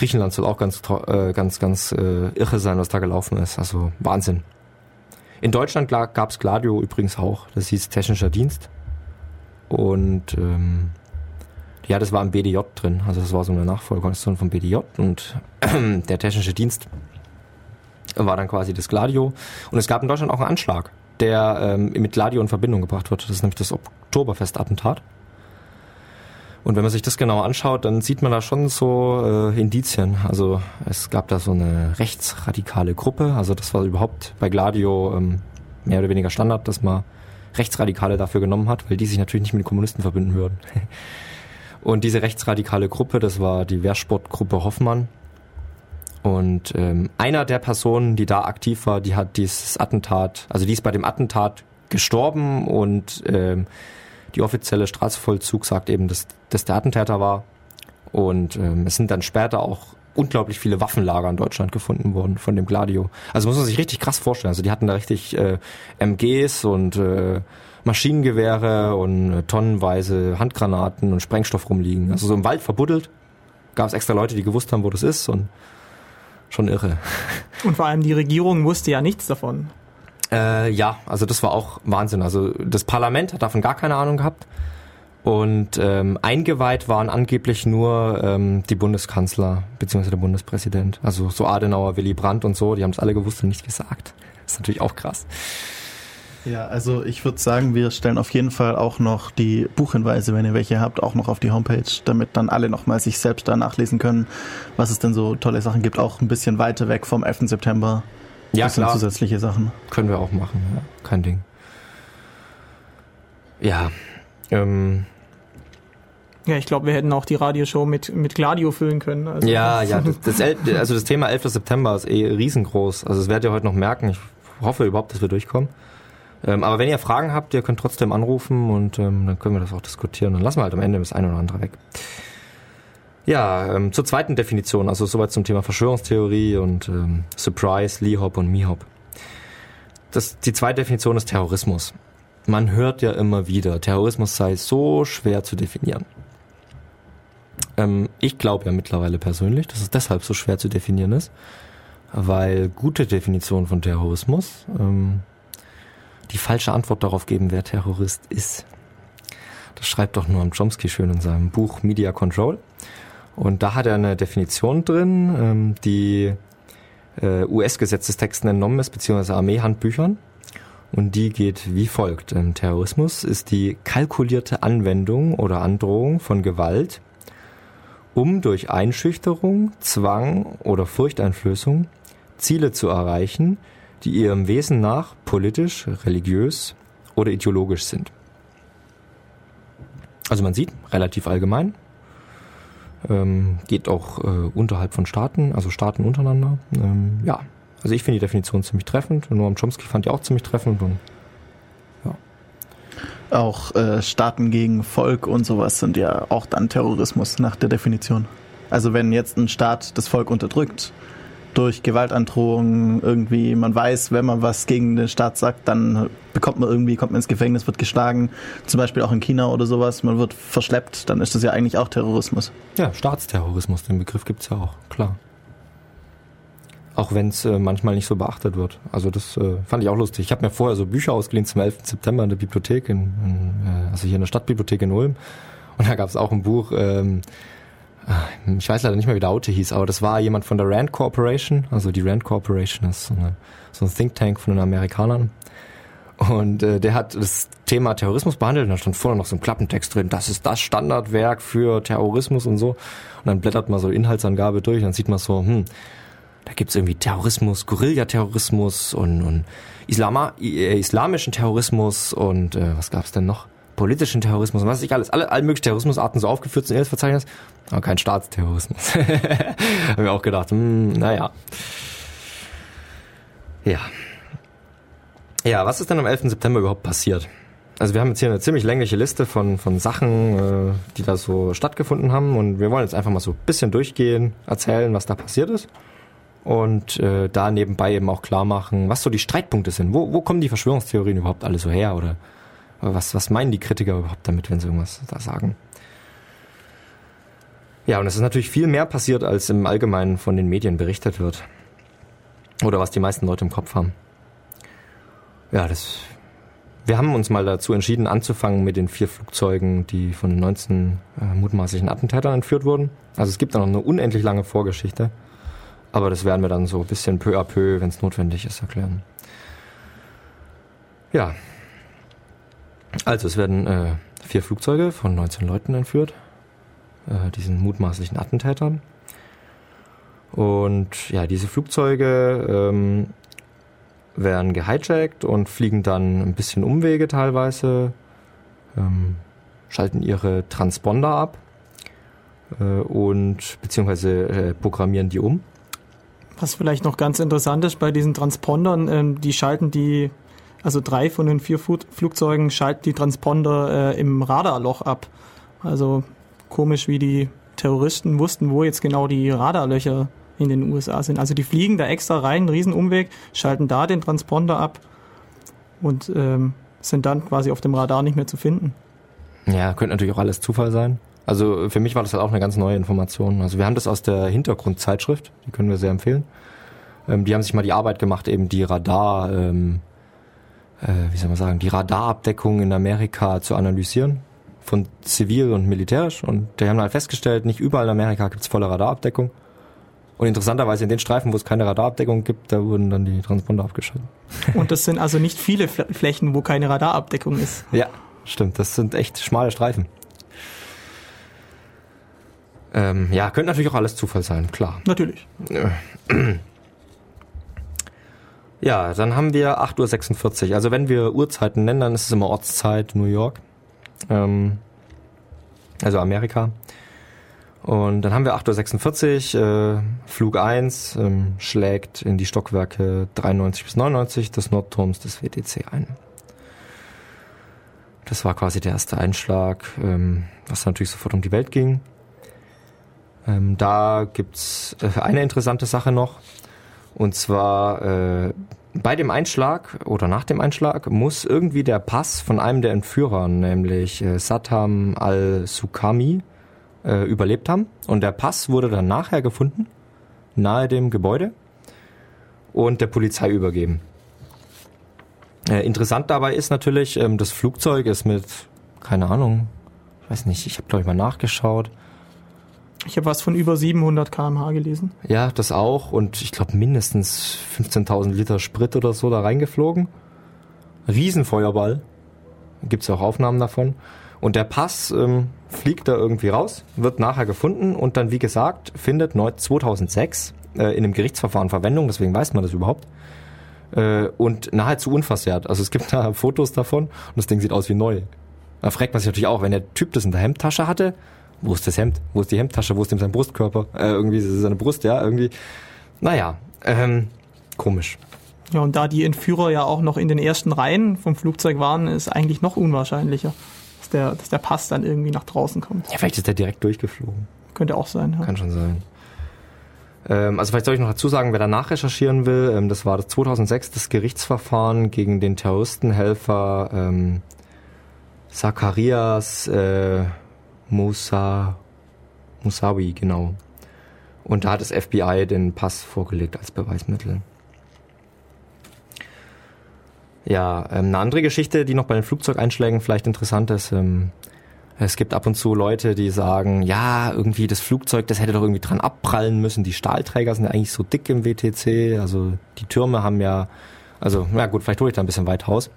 Griechenland soll auch ganz, äh, ganz, ganz äh, irre sein, was da gelaufen ist. Also Wahnsinn. In Deutschland gab es Gladio übrigens auch. Das hieß Technischer Dienst. Und ähm, ja, das war im BDJ drin. Also das war so eine Nachfolgeorganisation vom BDJ. Und der Technische Dienst war dann quasi das Gladio. Und es gab in Deutschland auch einen Anschlag, der ähm, mit Gladio in Verbindung gebracht wird. Das ist nämlich das Oktoberfest-Attentat. Und wenn man sich das genauer anschaut, dann sieht man da schon so äh, Indizien. Also es gab da so eine rechtsradikale Gruppe. Also das war überhaupt bei Gladio ähm, mehr oder weniger Standard, dass man Rechtsradikale dafür genommen hat, weil die sich natürlich nicht mit den Kommunisten verbinden würden. Und diese rechtsradikale Gruppe, das war die Wehrsportgruppe Hoffmann. Und ähm, einer der Personen, die da aktiv war, die hat dieses Attentat, also die ist bei dem Attentat gestorben und ähm, die offizielle Straßenvollzug sagt eben, dass das der Attentäter war. Und ähm, es sind dann später auch unglaublich viele Waffenlager in Deutschland gefunden worden von dem Gladio. Also muss man sich richtig krass vorstellen. Also die hatten da richtig äh, MGs und äh, Maschinengewehre und äh, tonnenweise Handgranaten und Sprengstoff rumliegen. Also so im Wald verbuddelt gab es extra Leute, die gewusst haben, wo das ist und schon irre. Und vor allem die Regierung wusste ja nichts davon. Äh, ja, also das war auch Wahnsinn. Also das Parlament hat davon gar keine Ahnung gehabt. Und ähm, eingeweiht waren angeblich nur ähm, die Bundeskanzler bzw. der Bundespräsident. Also so Adenauer, Willy Brandt und so, die haben es alle gewusst und nicht gesagt. Das ist natürlich auch krass. Ja, also ich würde sagen, wir stellen auf jeden Fall auch noch die Buchhinweise, wenn ihr welche habt, auch noch auf die Homepage, damit dann alle nochmal sich selbst da nachlesen können, was es denn so tolle Sachen gibt, auch ein bisschen weiter weg vom 11. September. Ja, das sind klar. zusätzliche Sachen. Können wir auch machen, ja. kein Ding. Ja, ähm, Ja, ich glaube, wir hätten auch die Radioshow mit, mit Gladio füllen können. Also ja, ja, das, das, also das Thema 11. September ist eh riesengroß. Also das werdet ihr heute noch merken. Ich hoffe überhaupt, dass wir durchkommen. Ähm, aber wenn ihr Fragen habt, ihr könnt trotzdem anrufen und ähm, dann können wir das auch diskutieren. Dann lassen wir halt am Ende das eine oder andere weg. Ja, ähm, zur zweiten Definition, also soweit zum Thema Verschwörungstheorie und ähm, Surprise, Lee-Hop und Me-Hop. Das, die zweite Definition ist Terrorismus. Man hört ja immer wieder, Terrorismus sei so schwer zu definieren. Ähm, ich glaube ja mittlerweile persönlich, dass es deshalb so schwer zu definieren ist, weil gute Definitionen von Terrorismus ähm, die falsche Antwort darauf geben, wer Terrorist ist. Das schreibt doch Noam Chomsky schön in seinem Buch Media Control. Und da hat er eine Definition drin, ähm, die äh, US-Gesetzestexten entnommen ist, beziehungsweise Armeehandbüchern. Und die geht wie folgt. Ähm, Terrorismus ist die kalkulierte Anwendung oder Androhung von Gewalt, um durch Einschüchterung, Zwang oder Furchteinflößung Ziele zu erreichen, die ihrem Wesen nach politisch, religiös oder ideologisch sind. Also man sieht, relativ allgemein, ähm, geht auch äh, unterhalb von Staaten, also Staaten untereinander. Ähm, ja, also ich finde die Definition ziemlich treffend. Noam Chomsky fand die auch ziemlich treffend und Auch äh, Staaten gegen Volk und sowas sind ja auch dann Terrorismus nach der Definition. Also wenn jetzt ein Staat das Volk unterdrückt, durch Gewaltandrohungen irgendwie, man weiß, wenn man was gegen den Staat sagt, dann bekommt man irgendwie, kommt man ins Gefängnis, wird geschlagen, zum Beispiel auch in China oder sowas, man wird verschleppt, dann ist das ja eigentlich auch Terrorismus. Ja, Staatsterrorismus, den Begriff gibt's ja auch, klar. Auch wenn es äh, manchmal nicht so beachtet wird. Also das äh, fand ich auch lustig. Ich habe mir vorher so Bücher ausgeliehen zum 11. September in der Bibliothek, in, in, äh, also hier in der Stadtbibliothek in Ulm. Und da gab es auch ein Buch, ähm, äh, ich weiß leider nicht mehr, wie der Autor hieß, aber das war jemand von der Rand Corporation. Also die Rand Corporation ist so, eine, so ein Think Tank von den Amerikanern. Und äh, der hat das Thema Terrorismus behandelt und da stand vorne noch so ein Klappentext drin, das ist das Standardwerk für Terrorismus und so. Und dann blättert man so Inhaltsangabe durch und dann sieht man so, hm, da gibt's irgendwie Terrorismus, Guerillaterrorismus und, und Islama, äh, islamischen Terrorismus und äh, was gab's denn noch? Politischen Terrorismus und was ich alles, alle, alle möglichen Terrorismusarten so aufgeführt sind in Verzeichnis, aber kein Staatsterrorismus. Haben wir auch gedacht, hm, naja. Ja. Ja, was ist denn am 11. September überhaupt passiert? Also wir haben jetzt hier eine ziemlich längliche Liste von, von Sachen, äh, die da so stattgefunden haben und wir wollen jetzt einfach mal so ein bisschen durchgehen, erzählen, was da passiert ist und äh, da nebenbei eben auch klar machen, was so die Streitpunkte sind. Wo, wo kommen die Verschwörungstheorien überhaupt alle so her oder was, was meinen die Kritiker überhaupt damit, wenn sie irgendwas da sagen? Ja, und es ist natürlich viel mehr passiert, als im Allgemeinen von den Medien berichtet wird. Oder was die meisten Leute im Kopf haben. Ja, das. Wir haben uns mal dazu entschieden, anzufangen mit den vier Flugzeugen, die von 19 äh, mutmaßlichen Attentätern entführt wurden. Also es gibt da noch eine unendlich lange Vorgeschichte. Aber das werden wir dann so ein bisschen peu à peu, wenn es notwendig ist, erklären. Ja. Also es werden äh, vier Flugzeuge von 19 Leuten entführt, äh, diesen mutmaßlichen Attentätern. Und ja, diese Flugzeuge ähm, werden gehijackt und fliegen dann ein bisschen Umwege teilweise, ähm, schalten ihre Transponder ab äh, und beziehungsweise äh, programmieren die um. Was vielleicht noch ganz interessant ist bei diesen Transpondern, ähm, die schalten die, also drei von den vier Flugzeugen schalten die Transponder äh, im Radarloch ab. Also komisch, wie die Terroristen wussten, wo jetzt genau die Radarlöcher in den USA sind. Also die fliegen da extra rein, einen riesen Umweg, schalten da den Transponder ab und ähm, sind dann quasi auf dem Radar nicht mehr zu finden. Ja, könnte natürlich auch alles Zufall sein. Also für mich war das halt auch eine ganz neue Information. Also wir haben das aus der Hintergrundzeitschrift, die können wir sehr empfehlen. Ähm, die haben sich mal die Arbeit gemacht, eben die Radar, ähm, äh, wie soll man sagen, die Radarabdeckung in Amerika zu analysieren von zivil und militärisch. Und die haben halt festgestellt, nicht überall in Amerika gibt es volle Radarabdeckung. Und interessanterweise in den Streifen, wo es keine Radarabdeckung gibt, da wurden dann die Transponder abgeschaltet. Und das sind also nicht viele Flächen, wo keine Radarabdeckung ist. Ja, stimmt. Das sind echt schmale Streifen. Ähm, ja, könnte natürlich auch alles Zufall sein, klar. Natürlich. Ja, dann haben wir 8.46 Uhr. Also wenn wir Uhrzeiten nennen, dann ist es immer Ortszeit New York. Ähm, also Amerika. Und dann haben wir 8.46 Uhr, äh, Flug 1 ähm, schlägt in die Stockwerke 93 bis 99 des Nordturms des WTC ein. Das war quasi der erste Einschlag, ähm, was natürlich sofort um die Welt ging. Ähm, da gibt's äh, eine interessante Sache noch. Und zwar äh, bei dem Einschlag oder nach dem Einschlag muss irgendwie der Pass von einem der Entführer, nämlich äh, Saddam al-Sukami, äh, überlebt haben. Und der Pass wurde dann nachher gefunden, nahe dem Gebäude, und der Polizei übergeben. Äh, interessant dabei ist natürlich, ähm, das Flugzeug ist mit, keine Ahnung, ich weiß nicht, ich habe glaube ich mal nachgeschaut. Ich habe was von über 700 km/h gelesen. Ja, das auch. Und ich glaube mindestens 15.000 Liter Sprit oder so da reingeflogen. Riesenfeuerball. Gibt's ja auch Aufnahmen davon. Und der Pass ähm, fliegt da irgendwie raus, wird nachher gefunden und dann, wie gesagt, findet 2006 äh, in einem Gerichtsverfahren Verwendung, deswegen weiß man das überhaupt. Äh, und nahezu unversehrt. Also es gibt da Fotos davon und das Ding sieht aus wie neu. Da fragt man sich natürlich auch, wenn der Typ das in der Hemdtasche hatte, wo ist das Hemd? Wo ist die Hemdtasche? Wo ist dem sein Brustkörper? Äh, irgendwie seine Brust, ja, irgendwie. Naja, ähm, komisch. Ja, und da die Entführer ja auch noch in den ersten Reihen vom Flugzeug waren, ist eigentlich noch unwahrscheinlicher der, dass der Pass dann irgendwie nach draußen kommt. Ja, vielleicht ist der direkt durchgeflogen. Könnte auch sein. Ja. Kann schon sein. Ähm, also vielleicht soll ich noch dazu sagen, wer danach recherchieren will, ähm, das war das 2006 das Gerichtsverfahren gegen den Terroristenhelfer ähm, Zacharias äh, Musa, Musawi, genau. Und da hat das FBI den Pass vorgelegt als Beweismittel. Ja, ähm, eine andere Geschichte, die noch bei den Flugzeugeinschlägen vielleicht interessant ist. Ähm, es gibt ab und zu Leute, die sagen, ja, irgendwie das Flugzeug, das hätte doch irgendwie dran abprallen müssen. Die Stahlträger sind ja eigentlich so dick im WTC. Also die Türme haben ja, also na gut, vielleicht hole ich da ein bisschen weit raus.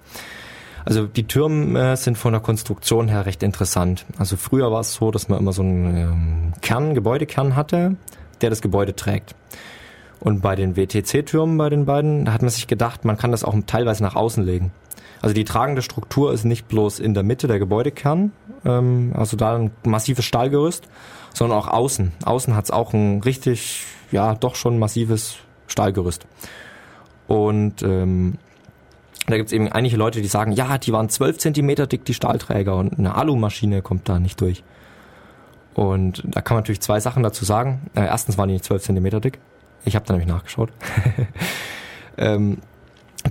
Also die Türme sind von der Konstruktion her recht interessant. Also früher war es so, dass man immer so einen ähm, Kern, Gebäudekern hatte, der das Gebäude trägt. Und bei den WTC-Türmen, bei den beiden, da hat man sich gedacht, man kann das auch teilweise nach außen legen. Also die tragende Struktur ist nicht bloß in der Mitte der Gebäudekern, ähm, also da ein massives Stahlgerüst, sondern auch außen. Außen hat es auch ein richtig, ja, doch schon massives Stahlgerüst. Und ähm, da gibt es eben einige Leute, die sagen, ja, die waren 12 Zentimeter dick, die Stahlträger, und eine Alumaschine kommt da nicht durch. Und da kann man natürlich zwei Sachen dazu sagen. Äh, erstens waren die nicht 12 Zentimeter dick. Ich habe da nämlich nachgeschaut. ähm,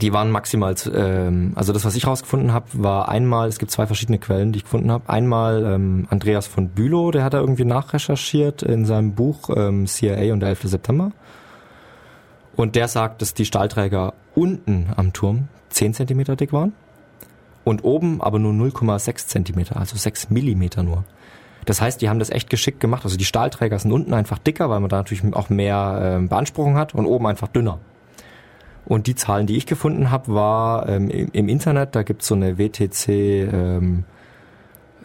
die waren maximal, ähm, also das, was ich rausgefunden habe, war einmal, es gibt zwei verschiedene Quellen, die ich gefunden habe. Einmal ähm, Andreas von Bülow, der hat da irgendwie nachrecherchiert in seinem Buch ähm, CIA und der 11. September. Und der sagt, dass die Stahlträger unten am Turm 10 Zentimeter dick waren und oben aber nur 0,6 Zentimeter, also 6 Millimeter nur. Das heißt, die haben das echt geschickt gemacht. Also die Stahlträger sind unten einfach dicker, weil man da natürlich auch mehr äh, Beanspruchung hat und oben einfach dünner. Und die Zahlen, die ich gefunden habe, war ähm, im, Internet, da gibt's so eine WTC ähm,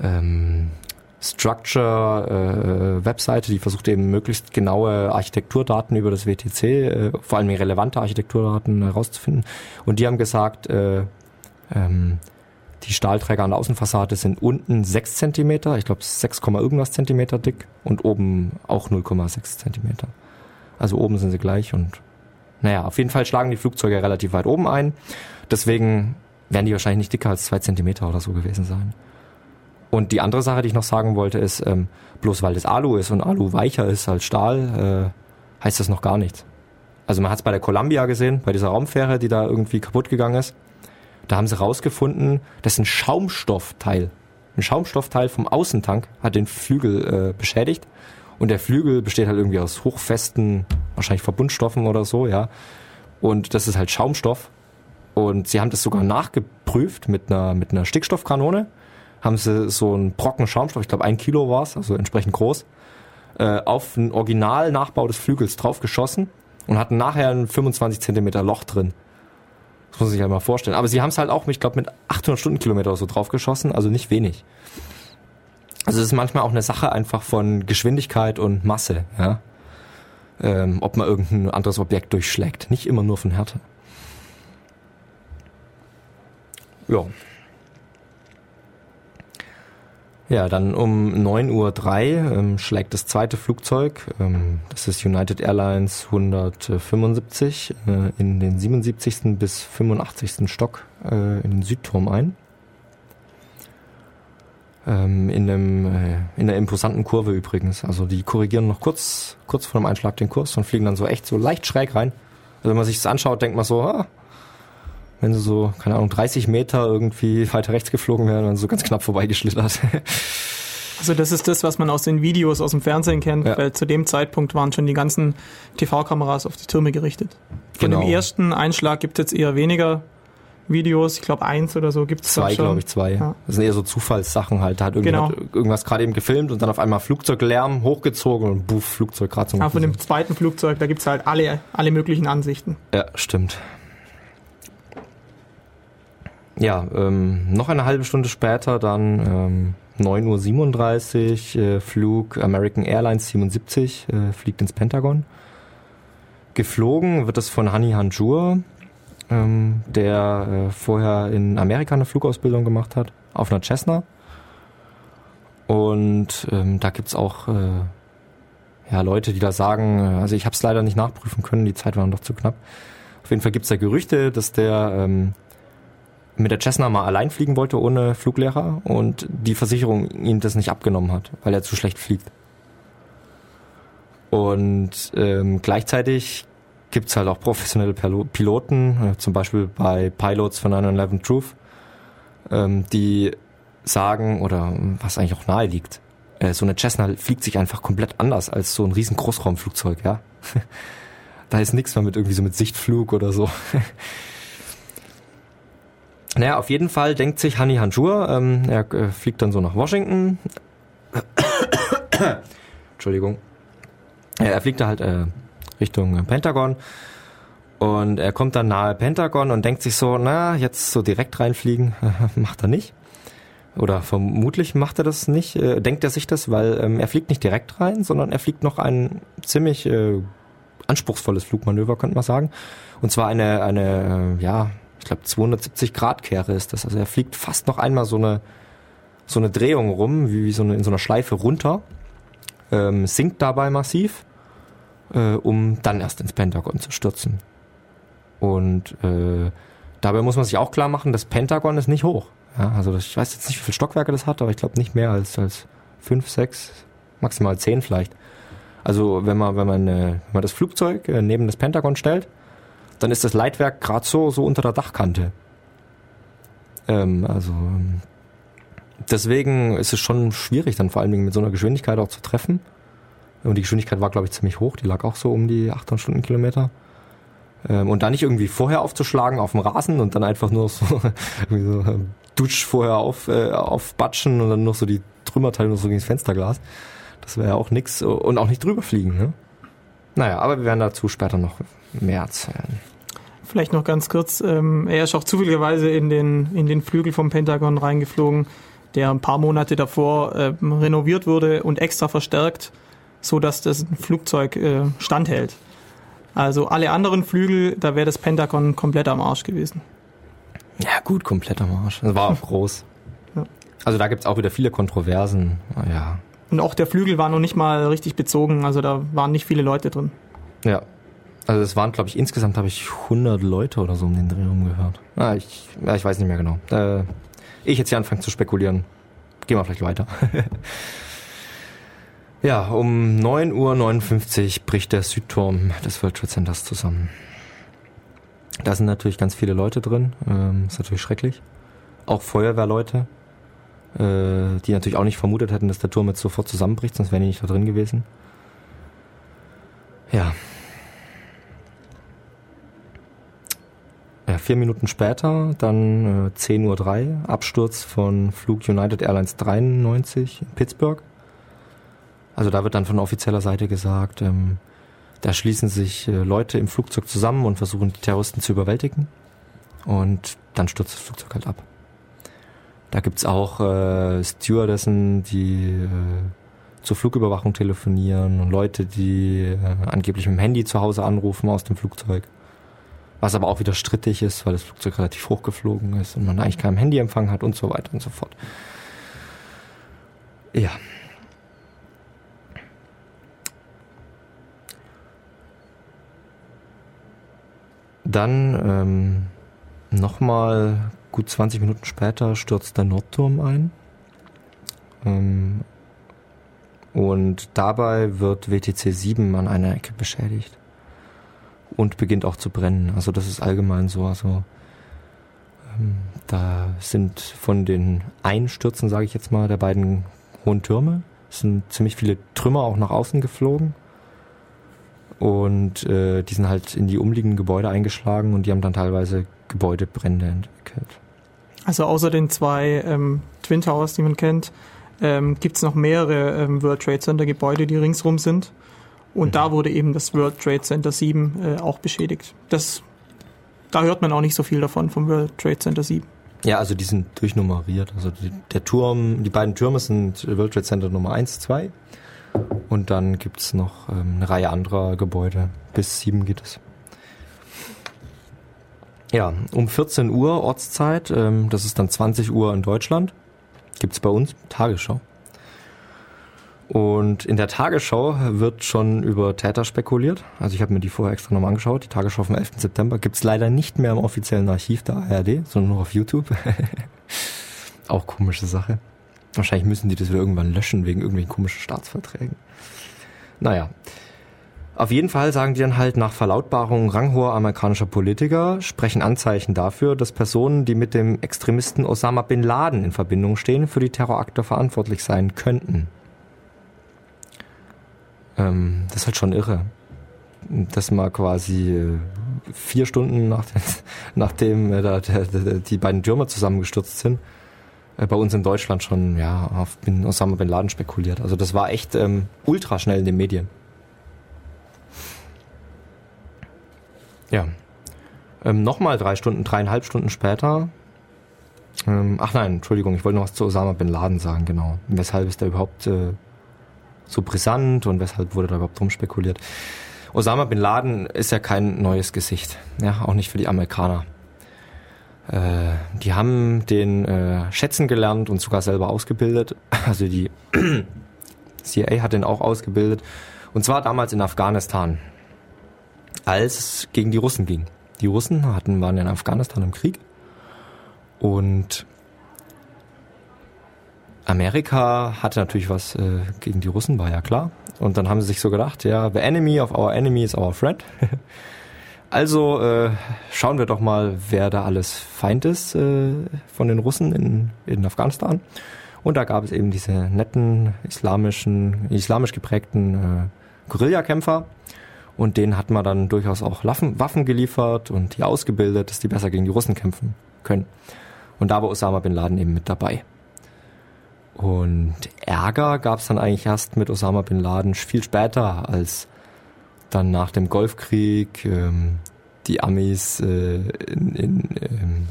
ähm, Structure äh, Webseite, die versucht eben möglichst genaue Architekturdaten über das WTC, äh, vor allem relevante Architekturdaten herauszufinden. Und die haben gesagt, äh, ähm, die Stahlträger an der Außenfassade sind unten 6 cm, ich glaube 6, irgendwas Zentimeter dick und oben auch 0,6 cm. Also oben sind sie gleich und naja, auf jeden Fall schlagen die Flugzeuge relativ weit oben ein. Deswegen werden die wahrscheinlich nicht dicker als 2 cm oder so gewesen sein. Und die andere Sache, die ich noch sagen wollte, ist, ähm, bloß weil das Alu ist und Alu weicher ist als Stahl, äh, heißt das noch gar nichts. Also man hat es bei der Columbia gesehen, bei dieser Raumfähre, die da irgendwie kaputt gegangen ist. Da haben sie rausgefunden, das ist ein Schaumstoffteil. ein Schaumstoffteil vom Außentank hat den Flügel äh, beschädigt. Und der Flügel besteht halt irgendwie aus hochfesten, wahrscheinlich Verbundstoffen oder so, ja. Und das ist halt Schaumstoff. Und sie haben das sogar nachgeprüft mit einer, mit einer Stickstoffkanone. Haben sie so einen Brocken Schaumstoff, ich glaube ein Kilo war es, also entsprechend groß, äh, auf einen Original-Nachbau des Flügels draufgeschossen und hatten nachher ein 25 Zentimeter Loch drin. Das muss sich halt mal vorstellen. Aber sie haben es halt auch, ich glaube, mit 800 Stundenkilometer oder so draufgeschossen, also nicht wenig. Also es ist manchmal auch eine Sache einfach von Geschwindigkeit und Masse, ja. Ähm, ob man irgendein anderes Objekt durchschlägt. Nicht immer nur von Härte. Ja. Ja, dann um 9.03 Uhr ähm, schlägt das zweite Flugzeug, ähm, das ist United Airlines 175, äh, in den 77. bis 85. Stock äh, in den Südturm ein. Ähm, in, einem, äh, in einer imposanten Kurve übrigens. Also die korrigieren noch kurz, kurz vor dem Einschlag den Kurs und fliegen dann so echt so leicht schräg rein. Also wenn man sich das anschaut, denkt man so, ah, wenn sie so, keine Ahnung, 30 Meter irgendwie weiter rechts geflogen wären, dann so ganz knapp vorbeigeschlittert. Also das ist das, was man aus den Videos aus dem Fernsehen kennt, ja. weil zu dem Zeitpunkt waren schon die ganzen TV-Kameras auf die Türme gerichtet. Von genau. dem ersten Einschlag gibt es jetzt eher weniger Videos, ich glaube eins oder so gibt es Zwei, glaube ich, zwei. Ja. Das sind eher so Zufallssachen halt. Da hat genau. irgendwas gerade eben gefilmt und dann auf einmal Flugzeuglärm hochgezogen und buff, Flugzeug gerade zum Ja, von dem zweiten Flugzeug, da gibt es halt alle, alle möglichen Ansichten. Ja, stimmt. Ja, ähm, noch eine halbe Stunde später dann ähm, 9.37 Uhr äh, Flug American Airlines 77 äh, fliegt ins Pentagon. Geflogen wird es von Hani Hanjour, ähm, der äh, vorher in Amerika eine Flugausbildung gemacht hat, auf einer Cessna. Und ähm, da gibt's auch äh, ja, Leute, die da sagen, äh, also ich habe es leider nicht nachprüfen können, die Zeit war noch zu knapp. Auf jeden Fall gibt's da Gerüchte, dass der ähm, mit der Cessna mal allein fliegen wollte ohne Fluglehrer und die Versicherung ihm das nicht abgenommen hat, weil er zu schlecht fliegt. Und ähm, gleichzeitig gibt's halt auch professionelle Piloten, äh, zum Beispiel bei Pilots von 911 Truth, ähm, die sagen, oder was eigentlich auch nahe liegt, äh, so eine Cessna fliegt sich einfach komplett anders als so ein riesen Großraumflugzeug, ja. da ist nichts mehr mit irgendwie so mit Sichtflug oder so. naja, auf jeden Fall denkt sich Hani Hanjour, ähm, er äh, fliegt dann so nach Washington. Entschuldigung. Er fliegt da halt äh, Richtung Pentagon. Und er kommt dann nahe Pentagon und denkt sich so, na, jetzt so direkt reinfliegen, macht er nicht. Oder vermutlich macht er das nicht, äh, denkt er sich das, weil ähm, er fliegt nicht direkt rein, sondern er fliegt noch ein ziemlich äh, anspruchsvolles Flugmanöver, könnte man sagen. Und zwar eine, eine äh, ja, glaube 270 Grad Kehre ist das. Also er fliegt fast noch einmal so eine, so eine Drehung rum, wie, wie so eine, in so einer Schleife runter, ähm, sinkt dabei massiv äh, um dann erst ins Pentagon zu stürzen. Und äh, dabei muss man sich auch klar machen, das Pentagon ist nicht hoch. Ja, also ich weiß jetzt nicht, wie viele Stockwerke das hat, aber ich glaube nicht mehr als, als fünf, sechs, maximal zehn vielleicht. Also wenn man, wenn man, äh, wenn man das Flugzeug äh, neben das Pentagon stellt, dann ist das Leitwerk gerade so, so unter der Dachkante. Ähm, also ähm, deswegen ist es schon schwierig, dann vor allen Dingen mit so einer Geschwindigkeit auch zu treffen. Und die Geschwindigkeit war, glaube ich, ziemlich hoch. Die lag auch so um die 800 Stundenkilometer. Ähm, und da nicht irgendwie vorher aufzuschlagen auf dem Rasen und dann einfach nur so, so ähm, Dutsch vorher auf, äh, aufbatschen und dann noch so die Trümmerteile noch so gegen das Fensterglas. Das wäre ja auch nix. Und auch nicht drüber fliegen, ne? Naja, aber wir werden dazu später noch mehr erzählen. Vielleicht noch ganz kurz, ähm, er ist auch zufälligerweise in den, in den Flügel vom Pentagon reingeflogen, der ein paar Monate davor äh, renoviert wurde und extra verstärkt so dass das Flugzeug äh, standhält. Also alle anderen Flügel, da wäre das Pentagon komplett am Arsch gewesen. Ja gut, komplett am Arsch. Das war auch groß. Ja. Also da gibt's auch wieder viele Kontroversen. Ja. Und auch der Flügel war noch nicht mal richtig bezogen, also da waren nicht viele Leute drin. Ja. Also es waren, glaube ich, insgesamt habe ich 100 Leute oder so um den Dreh rum gehört. Ah, ich, ja, ich weiß nicht mehr genau. Äh, ich jetzt hier anfangen zu spekulieren. Gehen wir vielleicht weiter. Ja, um 9.59 Uhr bricht der Südturm des World Trade Centers zusammen. Da sind natürlich ganz viele Leute drin. Ähm, ist natürlich schrecklich. Auch Feuerwehrleute. Äh, die natürlich auch nicht vermutet hätten, dass der Turm jetzt sofort zusammenbricht, sonst wären die nicht da drin gewesen. Ja. Ja, vier Minuten später, dann äh, 10.03 Uhr, Absturz von Flug United Airlines 93 in Pittsburgh. Also da wird dann von offizieller Seite gesagt, ähm, da schließen sich äh, Leute im Flugzeug zusammen und versuchen die Terroristen zu überwältigen. Und dann stürzt das Flugzeug halt ab. Da gibt's auch äh, Stewardessen, die äh, zur Flugüberwachung telefonieren und Leute, die äh, angeblich mit dem Handy zu Hause anrufen aus dem Flugzeug. Was aber auch wieder strittig ist, weil das Flugzeug relativ hoch geflogen ist und man eigentlich keinen Handyempfang hat und so weiter und so fort. Ja. Dann ähm, nochmal gut 20 Minuten später stürzt der Nordturm ein. Ähm, und dabei wird WTC 7 an einer Ecke beschädigt. Und beginnt auch zu brennen. Also das ist allgemein so. Also ähm, da sind von den Einstürzen, sage ich jetzt mal, der beiden hohen Türme, sind ziemlich viele Trümmer auch nach außen geflogen. Und äh, die sind halt in die umliegenden Gebäude eingeschlagen und die haben dann teilweise Gebäudebrände entwickelt. Also außer den zwei ähm, Twin Towers, die man kennt, ähm, gibt es noch mehrere ähm, World Trade Center Gebäude, die ringsrum sind. Und mhm. da wurde eben das World Trade Center 7 äh, auch beschädigt. Das, da hört man auch nicht so viel davon vom World Trade Center 7. Ja, also die sind durchnummeriert. Also die, der Turm, die beiden Türme sind World Trade Center Nummer 1, 2. Und dann gibt's noch ähm, eine Reihe anderer Gebäude. Bis 7 geht es. Ja, um 14 Uhr Ortszeit, ähm, das ist dann 20 Uhr in Deutschland, gibt's bei uns Tagesschau. Und in der Tagesschau wird schon über Täter spekuliert. Also ich habe mir die vorher extra nochmal angeschaut. Die Tagesschau vom 11. September gibt's leider nicht mehr im offiziellen Archiv der ARD, sondern nur auf YouTube. Auch komische Sache. Wahrscheinlich müssen die das wieder irgendwann löschen wegen irgendwelchen komischen Staatsverträgen. Naja. Auf jeden Fall sagen die dann halt nach Verlautbarung ranghoher amerikanischer Politiker sprechen Anzeichen dafür, dass Personen, die mit dem Extremisten Osama bin Laden in Verbindung stehen, für die Terrorakte verantwortlich sein könnten. Ähm, das ist halt schon irre. Dass mal quasi äh, vier Stunden nach den, nachdem äh, da, die beiden Türme zusammengestürzt sind, äh, bei uns in Deutschland schon ja auf bin Osama bin Laden spekuliert. Also das war echt ähm, ultra schnell in den Medien. Ja. Ähm, Nochmal drei Stunden, dreieinhalb Stunden später. Ähm, ach nein, Entschuldigung, ich wollte noch was zu Osama bin Laden sagen, genau. Weshalb ist er überhaupt äh, so brisant und weshalb wurde da überhaupt drum spekuliert? Osama bin Laden ist ja kein neues Gesicht, ja, auch nicht für die Amerikaner. Äh, die haben den äh, schätzen gelernt und sogar selber ausgebildet. Also die CIA hat den auch ausgebildet. Und zwar damals in Afghanistan als es gegen die Russen ging. Die Russen hatten, waren in Afghanistan im Krieg und Amerika hatte natürlich was äh, gegen die Russen, war ja klar. Und dann haben sie sich so gedacht, ja, the enemy of our enemy is our friend. also äh, schauen wir doch mal, wer da alles Feind ist äh, von den Russen in, in Afghanistan. Und da gab es eben diese netten islamischen, islamisch geprägten äh, Guerillakämpfer, und denen hat man dann durchaus auch Waffen geliefert und die ausgebildet, dass die besser gegen die Russen kämpfen können. Und da war Osama bin Laden eben mit dabei. Und Ärger gab es dann eigentlich erst mit Osama bin Laden viel später, als dann nach dem Golfkrieg ähm, die Amis äh, in, in, ähm,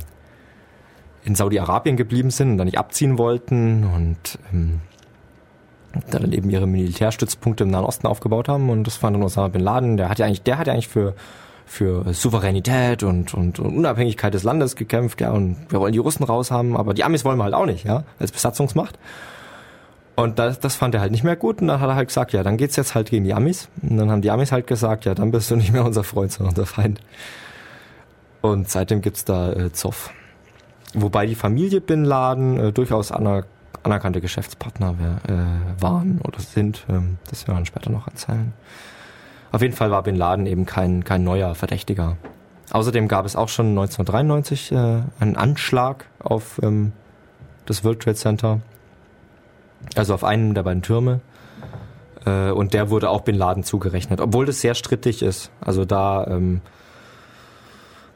in Saudi-Arabien geblieben sind und dann nicht abziehen wollten und ähm, dann eben ihre Militärstützpunkte im Nahen Osten aufgebaut haben und das fand dann Osama Bin Laden, der hat ja eigentlich, der hat ja eigentlich für für Souveränität und, und, und Unabhängigkeit des Landes gekämpft, ja, und wir wollen die Russen raushaben, aber die Amis wollen wir halt auch nicht, ja, als Besatzungsmacht. Und das, das fand er halt nicht mehr gut und dann hat er halt gesagt, ja, dann geht's jetzt halt gegen die Amis. Und dann haben die Amis halt gesagt, ja, dann bist du nicht mehr unser Freund, sondern unser Feind. Und seitdem gibt's da äh, Zoff. Wobei die Familie Bin Laden äh, durchaus aner anerkannte Geschäftspartner äh, waren oder sind. Ähm, das werden wir später noch erzählen. Auf jeden Fall war Bin Laden eben kein, kein neuer Verdächtiger. Außerdem gab es auch schon 1993 äh, einen Anschlag auf ähm, das World Trade Center. Also auf einem der beiden Türme. Äh, und der wurde auch Bin Laden zugerechnet, obwohl das sehr strittig ist. Also da ähm,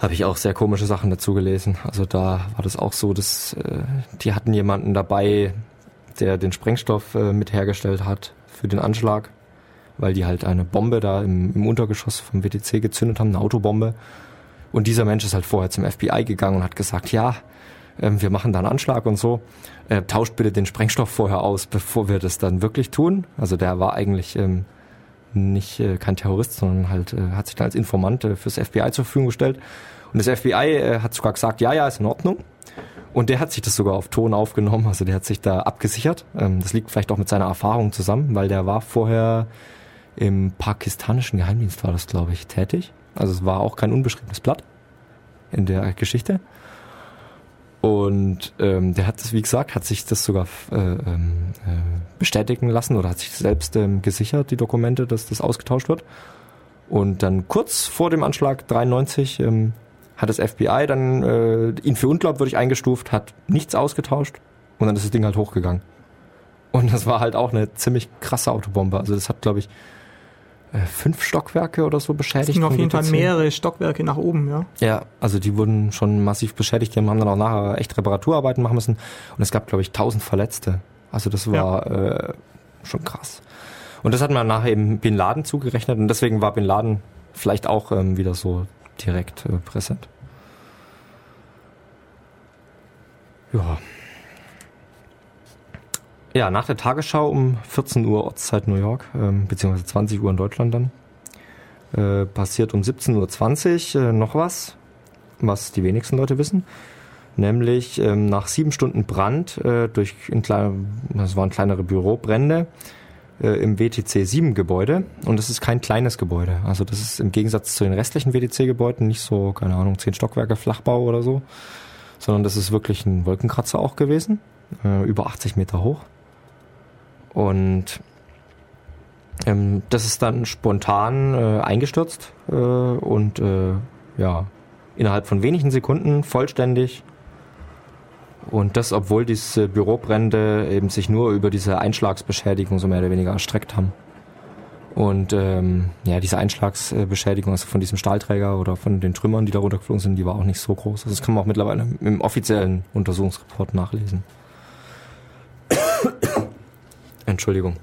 habe ich auch sehr komische Sachen dazu gelesen. Also da war das auch so, dass äh, die hatten jemanden dabei, der den Sprengstoff äh, mit hergestellt hat für den Anschlag, weil die halt eine Bombe da im, im Untergeschoss vom WTC gezündet haben, eine Autobombe. Und dieser Mensch ist halt vorher zum FBI gegangen und hat gesagt, ja, ähm, wir machen da einen Anschlag und so. Äh, tauscht bitte den Sprengstoff vorher aus, bevor wir das dann wirklich tun. Also der war eigentlich ähm, nicht äh, kein Terrorist, sondern halt äh, hat sich dann als Informant äh, fürs FBI zur Verfügung gestellt. Und das FBI äh, hat sogar gesagt, ja, ja, ist in Ordnung. Und der hat sich das sogar auf Ton aufgenommen, also der hat sich da abgesichert. Ähm, das liegt vielleicht auch mit seiner Erfahrung zusammen, weil der war vorher im pakistanischen Geheimdienst, war das, glaube ich, tätig. Also es war auch kein unbeschriebenes Blatt in der Geschichte. Und ähm, der hat das, wie gesagt, hat sich das sogar äh, ähm, äh, bestätigen lassen oder hat sich selbst ähm, gesichert, die Dokumente, dass das ausgetauscht wird. Und dann kurz vor dem Anschlag 93 ähm, hat das FBI dann äh, ihn für unglaubwürdig eingestuft, hat nichts ausgetauscht und dann ist das Ding halt hochgegangen. Und das war halt auch eine ziemlich krasse Autobombe. Also das hat, glaube ich, fünf Stockwerke oder so beschädigt. Es ging auf jeden Fall mehrere Stockwerke nach oben, ja. Ja, also die wurden schon massiv beschädigt. Die haben dann auch nachher echt Reparaturarbeiten machen müssen. Und es gab, glaube ich, tausend Verletzte. Also das war ja. äh, schon krass. Und das hat man nachher eben Bin Laden zugerechnet. Und deswegen war Bin Laden vielleicht auch ähm, wieder so direkt äh, präsent. Ja. Ja, nach der Tagesschau um 14 Uhr Ortszeit New York, ähm, beziehungsweise 20 Uhr in Deutschland dann, äh, passiert um 17.20 Uhr äh, noch was, was die wenigsten Leute wissen. Nämlich ähm, nach sieben Stunden Brand äh, durch, ein kleiner, das waren kleinere Bürobrände, äh, im WTC 7 Gebäude. Und das ist kein kleines Gebäude. Also das ist im Gegensatz zu den restlichen WTC-Gebäuden nicht so, keine Ahnung, zehn Stockwerke Flachbau oder so, sondern das ist wirklich ein Wolkenkratzer auch gewesen, äh, über 80 Meter hoch. Und ähm, das ist dann spontan äh, eingestürzt äh, und äh, ja, innerhalb von wenigen Sekunden vollständig. Und das, obwohl diese Bürobrände eben sich nur über diese Einschlagsbeschädigung so mehr oder weniger erstreckt haben. Und ähm, ja, diese Einschlagsbeschädigung also von diesem Stahlträger oder von den Trümmern, die da runtergeflogen sind, die war auch nicht so groß. Also das kann man auch mittlerweile im offiziellen Untersuchungsreport nachlesen. Entschuldigung.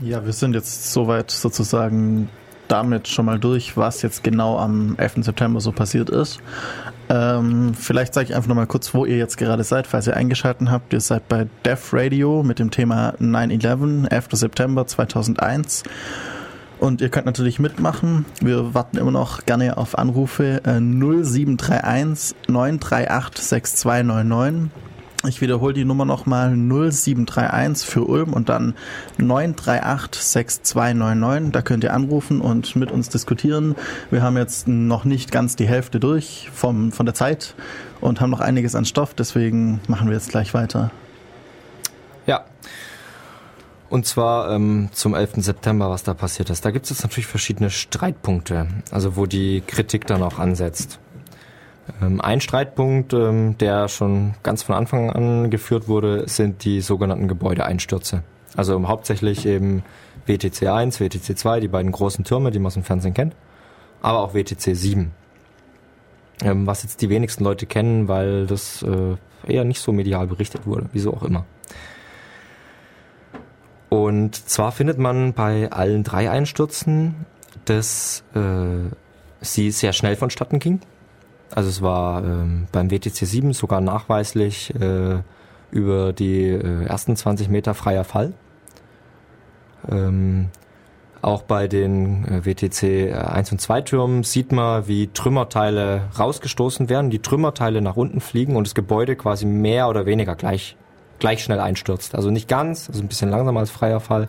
Ja, wir sind jetzt soweit sozusagen damit schon mal durch, was jetzt genau am 11. September so passiert ist. Ähm, vielleicht sage ich einfach nochmal kurz, wo ihr jetzt gerade seid, falls ihr eingeschaltet habt. Ihr seid bei Def Radio mit dem Thema 9-11, 11. September 2001. Und ihr könnt natürlich mitmachen. Wir warten immer noch gerne auf Anrufe äh, 0731 938 6299. Ich wiederhole die Nummer nochmal 0731 für Ulm und dann 938 6299. Da könnt ihr anrufen und mit uns diskutieren. Wir haben jetzt noch nicht ganz die Hälfte durch vom, von der Zeit und haben noch einiges an Stoff. Deswegen machen wir jetzt gleich weiter. Ja. Und zwar ähm, zum 11. September, was da passiert ist. Da gibt es jetzt natürlich verschiedene Streitpunkte, also wo die Kritik dann auch ansetzt. Ähm, ein Streitpunkt, ähm, der schon ganz von Anfang an geführt wurde, sind die sogenannten Gebäudeeinstürze. Also hauptsächlich eben WTC 1, WTC 2, die beiden großen Türme, die man aus dem Fernsehen kennt, aber auch WTC 7. Ähm, was jetzt die wenigsten Leute kennen, weil das äh, eher nicht so medial berichtet wurde, wieso auch immer. Und zwar findet man bei allen drei Einstürzen, dass äh, sie sehr schnell vonstatten ging. Also es war ähm, beim WTC 7 sogar nachweislich äh, über die äh, ersten 20 Meter freier Fall. Ähm, auch bei den äh, WTC 1 und 2 Türmen sieht man, wie Trümmerteile rausgestoßen werden, die Trümmerteile nach unten fliegen und das Gebäude quasi mehr oder weniger gleich, gleich schnell einstürzt. Also nicht ganz, also ein bisschen langsamer als freier Fall,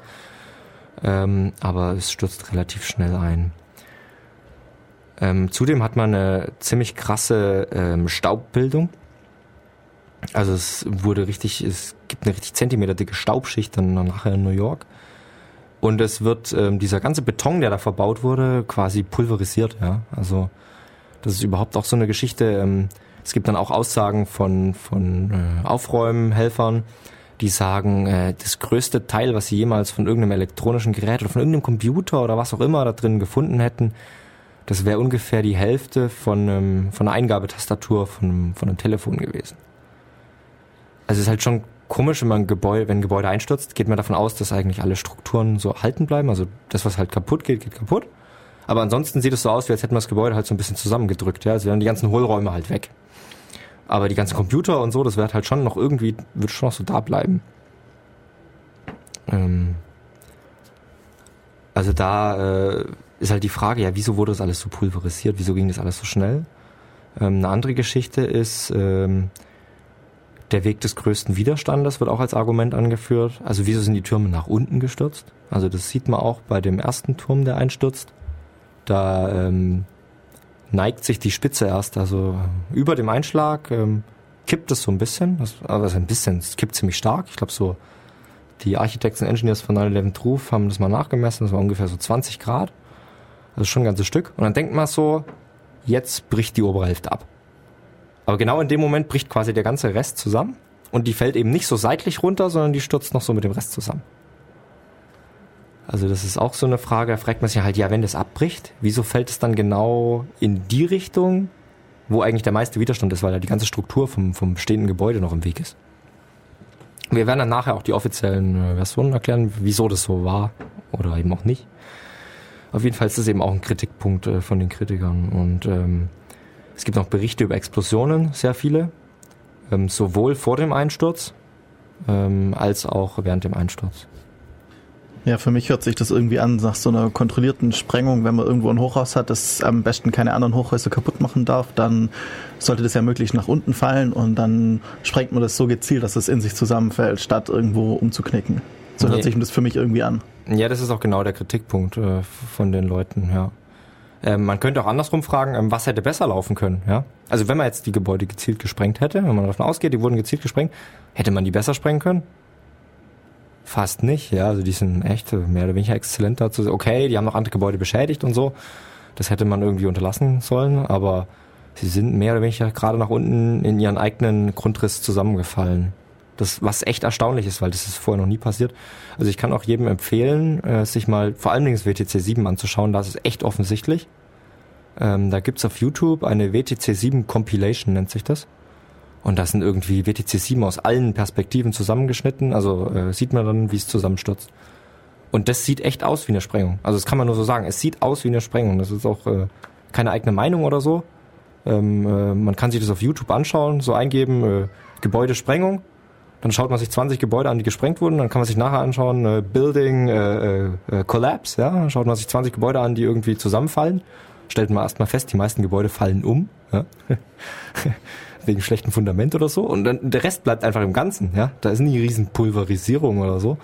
ähm, aber es stürzt relativ schnell ein. Ähm, zudem hat man eine ziemlich krasse ähm, Staubbildung. Also es wurde richtig, es gibt eine richtig zentimeterdicke Staubschicht dann nachher in New York. Und es wird ähm, dieser ganze Beton, der da verbaut wurde, quasi pulverisiert. Ja, also das ist überhaupt auch so eine Geschichte. Ähm, Es gibt dann auch Aussagen von, von äh, Aufräumhelfern, die sagen, äh, das größte Teil, was sie jemals von irgendeinem elektronischen Gerät oder von irgendeinem Computer oder was auch immer da drin gefunden hätten, das wäre ungefähr die Hälfte von, ähm, von einer Eingabetastatur von, einem, von einem Telefon gewesen. Also es ist halt schon komisch, wenn man Gebäude, wenn ein Gebäude einstürzt, geht man davon aus, dass eigentlich alle Strukturen so halten bleiben. Also das, was halt kaputt geht, geht kaputt. Aber ansonsten sieht es so aus, als hätte man das Gebäude halt so ein bisschen zusammengedrückt. Ja? Also wären die ganzen Hohlräume halt weg. Aber die ganzen Computer und so, das wird halt schon noch irgendwie, wird schon noch so da bleiben. Ähm also da äh, ist halt die Frage, ja, wieso wurde das alles so pulverisiert? Wieso ging das alles so schnell? Ähm, eine andere Geschichte ist, ähm, der Weg des größten Widerstandes wird auch als Argument angeführt. Also wieso sind die Türme nach unten gestürzt? Also das sieht man auch bei dem ersten Turm, der einstürzt. Da ähm, neigt sich die Spitze erst, also über dem Einschlag ähm, kippt es so ein bisschen, also ein bisschen, es kippt ziemlich stark. Ich glaube so, die Architects und Engineers von 9-11 Truth haben das mal nachgemessen, das war ungefähr so 20 Grad. Also schon ein ganzes Stück. Und dann denkt man so, jetzt bricht die obere Hälfte ab. Aber genau in dem Moment bricht quasi der ganze Rest zusammen und die fällt eben nicht so seitlich runter, sondern die stürzt noch so mit dem Rest zusammen. Also das ist auch so eine Frage, da fragt man sich halt, ja, wenn das abbricht, wieso fällt es dann genau in die Richtung, wo eigentlich der meiste Widerstand ist, weil da die ganze Struktur vom, vom bestehenden Gebäude noch im Weg ist. Wir werden dann nachher auch die offiziellen äh, Versionen erklären, wieso das so war oder eben auch nicht. Auf jeden Fall ist das eben auch ein Kritikpunkt äh, von den Kritikern. Und ähm, es gibt noch Berichte über Explosionen, sehr viele, ähm, sowohl vor dem Einsturz ähm, als auch während dem Einsturz. Ja, für mich hört sich das irgendwie an nach so einer kontrollierten Sprengung. Wenn man irgendwo ein Hochhaus hat, das am besten keine anderen Hochhäuser kaputt machen darf, dann sollte das ja möglichst nach unten fallen und dann sprengt man das so gezielt, dass es in sich zusammenfällt, statt irgendwo umzuknicken. So nee. hört sich das für mich irgendwie an. Ja, das ist auch genau der Kritikpunkt äh, von den Leuten, ja. Ähm, man könnte auch andersrum fragen, ähm, was hätte besser laufen können, ja? Also wenn man jetzt die Gebäude gezielt gesprengt hätte, wenn man davon ausgeht, die wurden gezielt gesprengt, hätte man die besser sprengen können? Fast nicht, ja. Also die sind echt mehr oder weniger exzellent dazu. Okay, die haben noch andere Gebäude beschädigt und so. Das hätte man irgendwie unterlassen sollen, aber sie sind mehr oder weniger gerade nach unten in ihren eigenen Grundriss zusammengefallen. Das, was echt erstaunlich ist, weil das ist vorher noch nie passiert. Also ich kann auch jedem empfehlen, äh, sich mal vor allen Dingen das WTC 7 anzuschauen. Das ist echt offensichtlich. Ähm, da gibt's auf YouTube eine WTC 7 Compilation, nennt sich das. Und das sind irgendwie WTC 7 aus allen Perspektiven zusammengeschnitten. Also äh, sieht man dann, wie es zusammenstürzt. Und das sieht echt aus wie eine Sprengung. Also das kann man nur so sagen. Es sieht aus wie eine Sprengung. Das ist auch äh, keine eigene Meinung oder so. Ähm, äh, man kann sich das auf YouTube anschauen, so eingeben, äh, Gebäudesprengung. Dann schaut man sich 20 Gebäude an, die gesprengt wurden. Dann kann man sich nachher anschauen, äh, Building äh, äh, Collapse. Ja? Dann schaut man sich 20 Gebäude an, die irgendwie zusammenfallen. Stellt man erstmal fest, die meisten Gebäude fallen um. Ja? wegen schlechtem Fundament oder so. Und dann der Rest bleibt einfach im Ganzen, ja. Da ist nie riesen Pulverisierung oder so.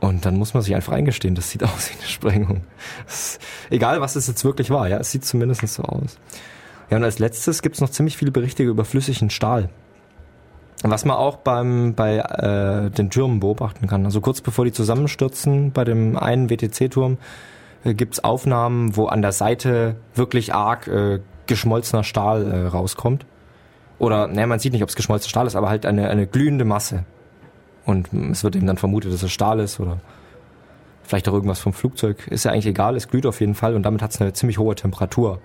Und dann muss man sich einfach eingestehen, das sieht aus wie eine Sprengung. Ist, egal, was es jetzt wirklich war, ja, es sieht zumindest so aus. Ja, und als letztes gibt's noch ziemlich viele Berichte über flüssigen Stahl. Was man auch beim, bei äh, den Türmen beobachten kann. Also kurz bevor die zusammenstürzen, bei dem einen WTC-Turm, äh, gibt's Aufnahmen, wo an der Seite wirklich arg äh, geschmolzener Stahl äh, rauskommt. Oder, naja, man sieht nicht, ob es geschmolzener Stahl ist, aber halt eine, eine glühende Masse. Und es wird eben dann vermutet, dass es Stahl ist oder vielleicht auch irgendwas vom Flugzeug. Ist ja eigentlich egal, es glüht auf jeden Fall und damit hat es eine ziemlich hohe Temperatur.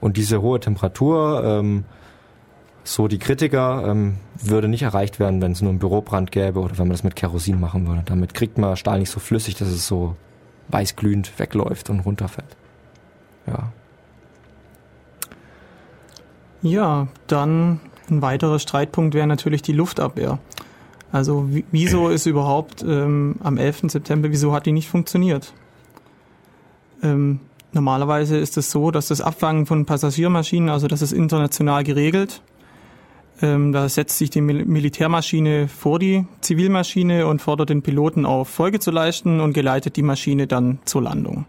Und diese hohe Temperatur, ähm, so die Kritiker, ähm, würde nicht erreicht werden, wenn es nur einen Bürobrand gäbe oder wenn man das mit Kerosin machen würde. Damit kriegt man Stahl nicht so flüssig, dass es so weißglühend wegläuft und runterfällt. Ja. Ja, dann ein weiterer Streitpunkt wäre natürlich die Luftabwehr. Also wieso ist überhaupt ähm, am 11. September, wieso hat die nicht funktioniert? Ähm, normalerweise ist es so, dass das Abfangen von Passagiermaschinen, also das ist international geregelt. Ähm, da setzt sich die Mil Militärmaschine vor die Zivilmaschine und fordert den Piloten auf, Folge zu leisten und geleitet die Maschine dann zur Landung.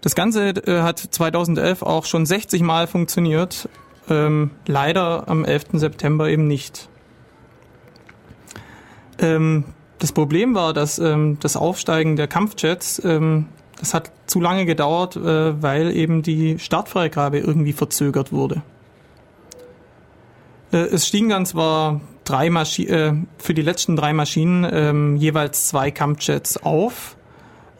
Das Ganze äh, hat 2011 auch schon 60 Mal funktioniert ähm, leider am 11. September eben nicht. Ähm, das Problem war, dass ähm, das Aufsteigen der Kampfjets, ähm, das hat zu lange gedauert, äh, weil eben die Startfreigabe irgendwie verzögert wurde. Äh, es stiegen dann zwar drei Maschi äh, für die letzten drei Maschinen ähm, jeweils zwei Kampfjets auf.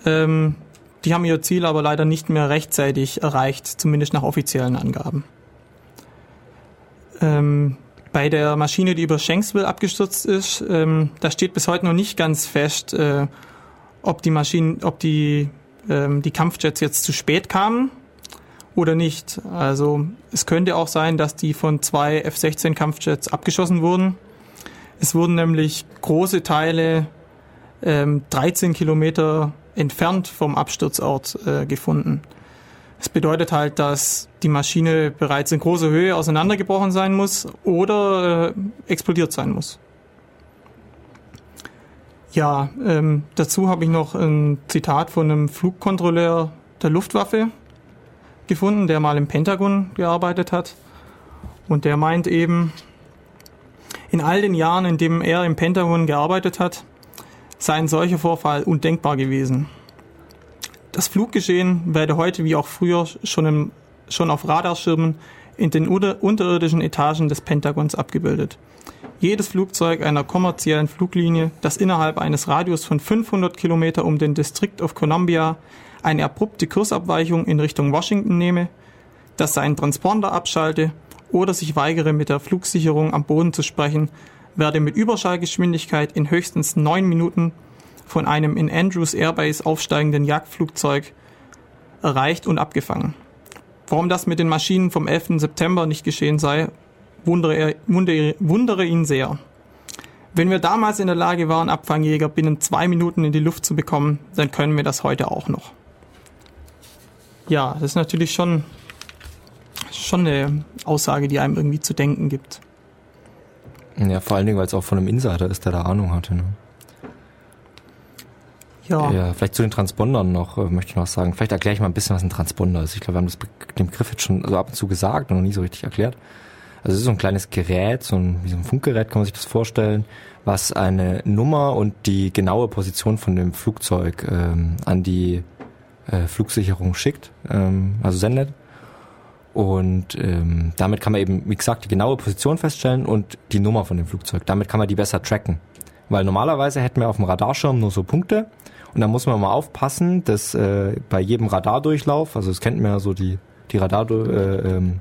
Ähm, die haben ihr Ziel aber leider nicht mehr rechtzeitig erreicht, zumindest nach offiziellen Angaben. Ähm, bei der Maschine, die über Shanksville abgestürzt ist, ähm, da steht bis heute noch nicht ganz fest, äh, ob die Maschinen, ob die, ähm, die Kampfjets jetzt zu spät kamen oder nicht. Also es könnte auch sein, dass die von zwei F-16 Kampfjets abgeschossen wurden. Es wurden nämlich große Teile ähm, 13 Kilometer entfernt vom Absturzort äh, gefunden. Es bedeutet halt, dass die Maschine bereits in großer Höhe auseinandergebrochen sein muss oder äh, explodiert sein muss. Ja, ähm, dazu habe ich noch ein Zitat von einem Flugkontrolleur der Luftwaffe gefunden, der mal im Pentagon gearbeitet hat. Und der meint eben, in all den Jahren, in denen er im Pentagon gearbeitet hat, sei ein solcher Vorfall undenkbar gewesen. Das Fluggeschehen werde heute wie auch früher schon, im, schon auf Radarschirmen in den unterirdischen Etagen des Pentagons abgebildet. Jedes Flugzeug einer kommerziellen Fluglinie, das innerhalb eines Radius von 500 Kilometer um den District of Columbia eine abrupte Kursabweichung in Richtung Washington nehme, das seinen Transponder abschalte oder sich weigere, mit der Flugsicherung am Boden zu sprechen, werde mit Überschallgeschwindigkeit in höchstens neun Minuten von einem in Andrews Airbase aufsteigenden Jagdflugzeug erreicht und abgefangen. Warum das mit den Maschinen vom 11. September nicht geschehen sei, wundere, er, wundere, wundere ihn sehr. Wenn wir damals in der Lage waren, Abfangjäger binnen zwei Minuten in die Luft zu bekommen, dann können wir das heute auch noch. Ja, das ist natürlich schon, schon eine Aussage, die einem irgendwie zu denken gibt. Ja, vor allen Dingen, weil es auch von einem Insider ist, der da Ahnung hatte. Ne? Ja. ja. Vielleicht zu den Transpondern noch, äh, möchte ich noch sagen. Vielleicht erkläre ich mal ein bisschen, was ein Transponder ist. Ich glaube, wir haben das, den Begriff jetzt schon so ab und zu gesagt und noch nie so richtig erklärt. Also es ist so ein kleines Gerät, so ein, wie so ein Funkgerät kann man sich das vorstellen, was eine Nummer und die genaue Position von dem Flugzeug ähm, an die äh, Flugsicherung schickt, ähm, also sendet. Und ähm, damit kann man eben, wie gesagt, die genaue Position feststellen und die Nummer von dem Flugzeug. Damit kann man die besser tracken. Weil normalerweise hätten wir auf dem Radarschirm nur so Punkte und da muss man mal aufpassen, dass äh, bei jedem Radardurchlauf, also das kennt man ja so die, die Radar, äh, ähm,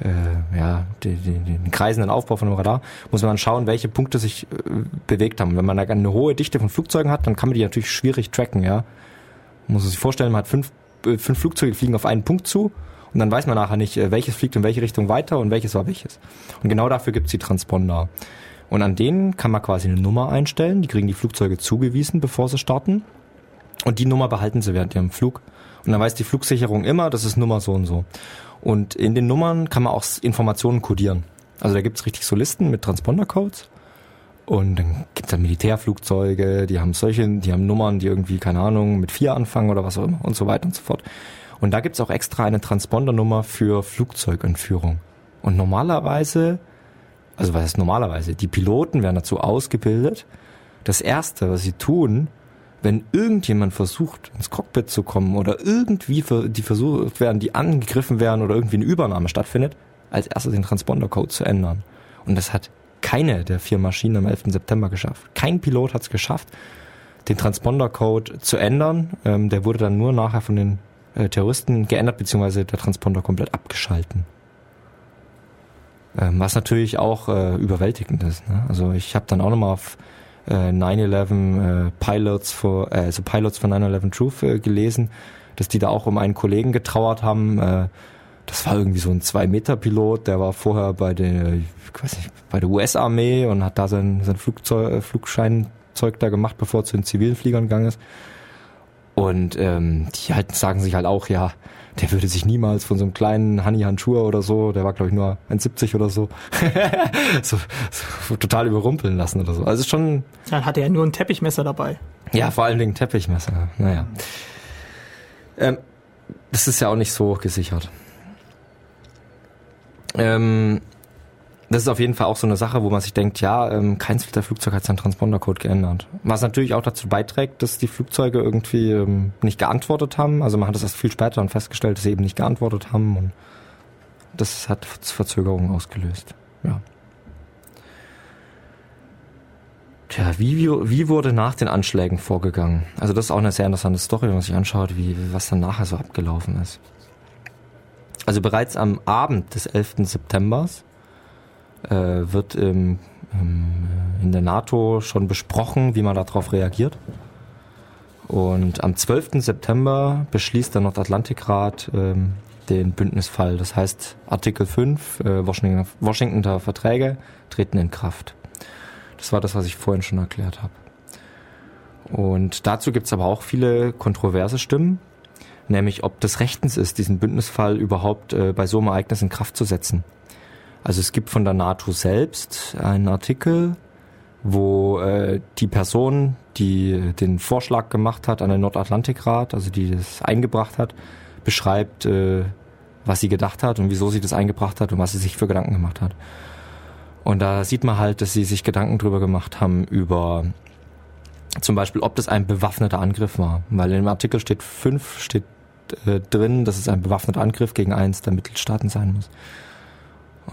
äh, ja, die, die, den kreisenden Aufbau von einem Radar, muss man schauen, welche Punkte sich äh, bewegt haben. Wenn man da eine hohe Dichte von Flugzeugen hat, dann kann man die natürlich schwierig tracken, ja. Man muss sich vorstellen, man hat fünf, äh, fünf Flugzeuge, die fliegen auf einen Punkt zu und dann weiß man nachher nicht, äh, welches fliegt in welche Richtung weiter und welches war welches. Und genau dafür gibt's die Transponder. Und an denen kann man quasi eine Nummer einstellen. Die kriegen die Flugzeuge zugewiesen, bevor sie starten. Und die Nummer behalten sie während ihrem Flug. Und dann weiß die Flugsicherung immer, das ist Nummer so und so. Und in den Nummern kann man auch Informationen codieren. Also da gibt's richtig so Listen mit Transponder-Codes. Und dann gibt's da Militärflugzeuge, die haben solche, die haben Nummern, die irgendwie, keine Ahnung, mit vier anfangen oder was auch immer und so weiter und so fort. Und da gibt's auch extra eine Transponder-Nummer für Flugzeugentführung. Und normalerweise also was heißt normalerweise, die Piloten werden dazu ausgebildet. Das Erste, was sie tun, wenn irgendjemand versucht, ins Cockpit zu kommen oder irgendwie die versucht werden, die angegriffen werden oder irgendwie eine Übernahme stattfindet, als erstes den Transponder-Code zu ändern. Und das hat keine der vier Maschinen am 11. September geschafft. Kein Pilot hat es geschafft, den Transponder-Code zu ändern. Ähm, der wurde dann nur nachher von den äh, Terroristen geändert, beziehungsweise der Transponder komplett abgeschalten. Ähm, was natürlich auch äh, überwältigend ist. Ne? Also ich habe dann auch nochmal auf äh, 9-11 äh, Pilots for, äh, also Pilots von 9-11 Truth äh, gelesen, dass die da auch um einen Kollegen getrauert haben. Äh, das war irgendwie so ein Zwei-Meter-Pilot, der war vorher bei der, ich weiß nicht, bei der US-Armee und hat da sein, sein Flugzeug, äh, Flugscheinzeug da gemacht, bevor er zu den zivilen Fliegern gegangen ist. Und ähm, die halt sagen sich halt auch, ja, der würde sich niemals von so einem kleinen Honey Handschuhe oder so, der war glaube ich nur 1,70 oder so, so, so, total überrumpeln lassen oder so. Also schon. Dann hatte er nur ein Teppichmesser dabei. Ja, vor allen Dingen Teppichmesser. Naja. Ähm, das ist ja auch nicht so gesichert. Ähm, das ist auf jeden Fall auch so eine Sache, wo man sich denkt, ja, ähm, keins Flugzeug hat seinen Transpondercode geändert. Was natürlich auch dazu beiträgt, dass die Flugzeuge irgendwie ähm, nicht geantwortet haben. Also man hat das erst viel später dann festgestellt, dass sie eben nicht geantwortet haben und das hat Verzögerungen ausgelöst. Ja. Tja, wie, wie wurde nach den Anschlägen vorgegangen? Also das ist auch eine sehr interessante Story, wenn man sich anschaut, wie, was dann nachher so abgelaufen ist. Also bereits am Abend des 11. September wird im, im, in der NATO schon besprochen, wie man darauf reagiert. Und am 12. September beschließt der Nordatlantikrat ähm, den Bündnisfall. Das heißt, Artikel 5 äh, Washington, Washingtoner Verträge treten in Kraft. Das war das, was ich vorhin schon erklärt habe. Und dazu gibt es aber auch viele kontroverse Stimmen, nämlich ob das rechtens ist, diesen Bündnisfall überhaupt äh, bei so einem Ereignis in Kraft zu setzen. Also es gibt von der NATO selbst einen Artikel, wo äh, die Person, die den Vorschlag gemacht hat an den Nordatlantikrat, also die das eingebracht hat, beschreibt, äh, was sie gedacht hat und wieso sie das eingebracht hat und was sie sich für Gedanken gemacht hat. Und da sieht man halt, dass sie sich Gedanken drüber gemacht haben über zum Beispiel, ob das ein bewaffneter Angriff war. Weil im Artikel steht 5 steht äh, drin, dass es ein bewaffneter Angriff gegen eins der Mitgliedstaaten sein muss.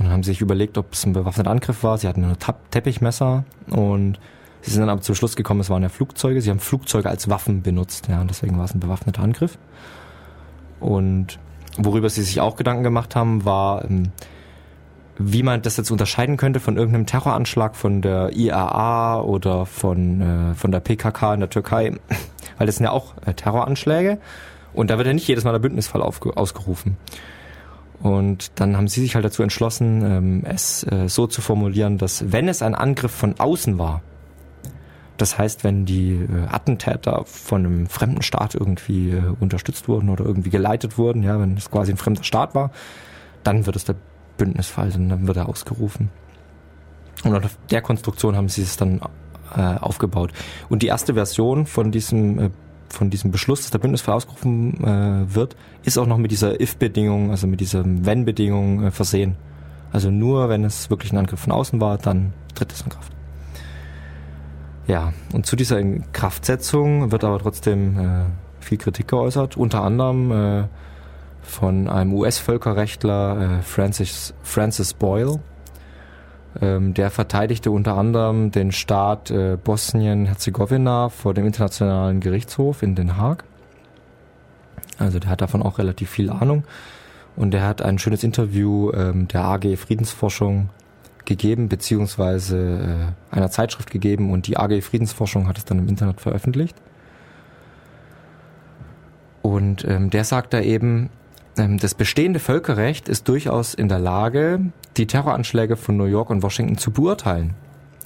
Und haben sich überlegt, ob es ein bewaffneter Angriff war. Sie hatten nur Teppichmesser und sie sind dann aber zum Schluss gekommen, es waren ja Flugzeuge. Sie haben Flugzeuge als Waffen benutzt, ja, und deswegen war es ein bewaffneter Angriff. Und worüber sie sich auch Gedanken gemacht haben, war, ähm, wie man das jetzt unterscheiden könnte von irgendeinem Terroranschlag von der IAA oder von, äh, von der PKK in der Türkei, weil das sind ja auch äh, Terroranschläge und da wird ja nicht jedes Mal der Bündnisfall ausgerufen. Und dann haben sie sich halt dazu entschlossen, ähm, es äh, so zu formulieren, dass wenn es ein Angriff von außen war, das heißt, wenn die äh, Attentäter von einem fremden Staat irgendwie äh, unterstützt wurden oder irgendwie geleitet wurden, ja, wenn es quasi ein fremder Staat war, dann wird es der Bündnisfall, dann wird er ausgerufen. Und auf der Konstruktion haben sie es dann äh, aufgebaut. Und die erste Version von diesem äh, von diesem Beschluss, dass der Bündnisfall ausgerufen äh, wird, ist auch noch mit dieser if-Bedingung, also mit dieser wenn-Bedingung äh, versehen. Also nur wenn es wirklich ein Angriff von außen war, dann tritt es in Kraft. Ja, und zu dieser Inkraftsetzung wird aber trotzdem äh, viel Kritik geäußert, unter anderem äh, von einem US-Völkerrechtler äh, Francis, Francis Boyle. Ähm, der verteidigte unter anderem den Staat äh, Bosnien-Herzegowina vor dem Internationalen Gerichtshof in Den Haag. Also der hat davon auch relativ viel Ahnung. Und er hat ein schönes Interview ähm, der AG Friedensforschung gegeben, beziehungsweise äh, einer Zeitschrift gegeben und die AG Friedensforschung hat es dann im Internet veröffentlicht. Und ähm, der sagt da eben, das bestehende Völkerrecht ist durchaus in der Lage, die Terroranschläge von New York und Washington zu beurteilen.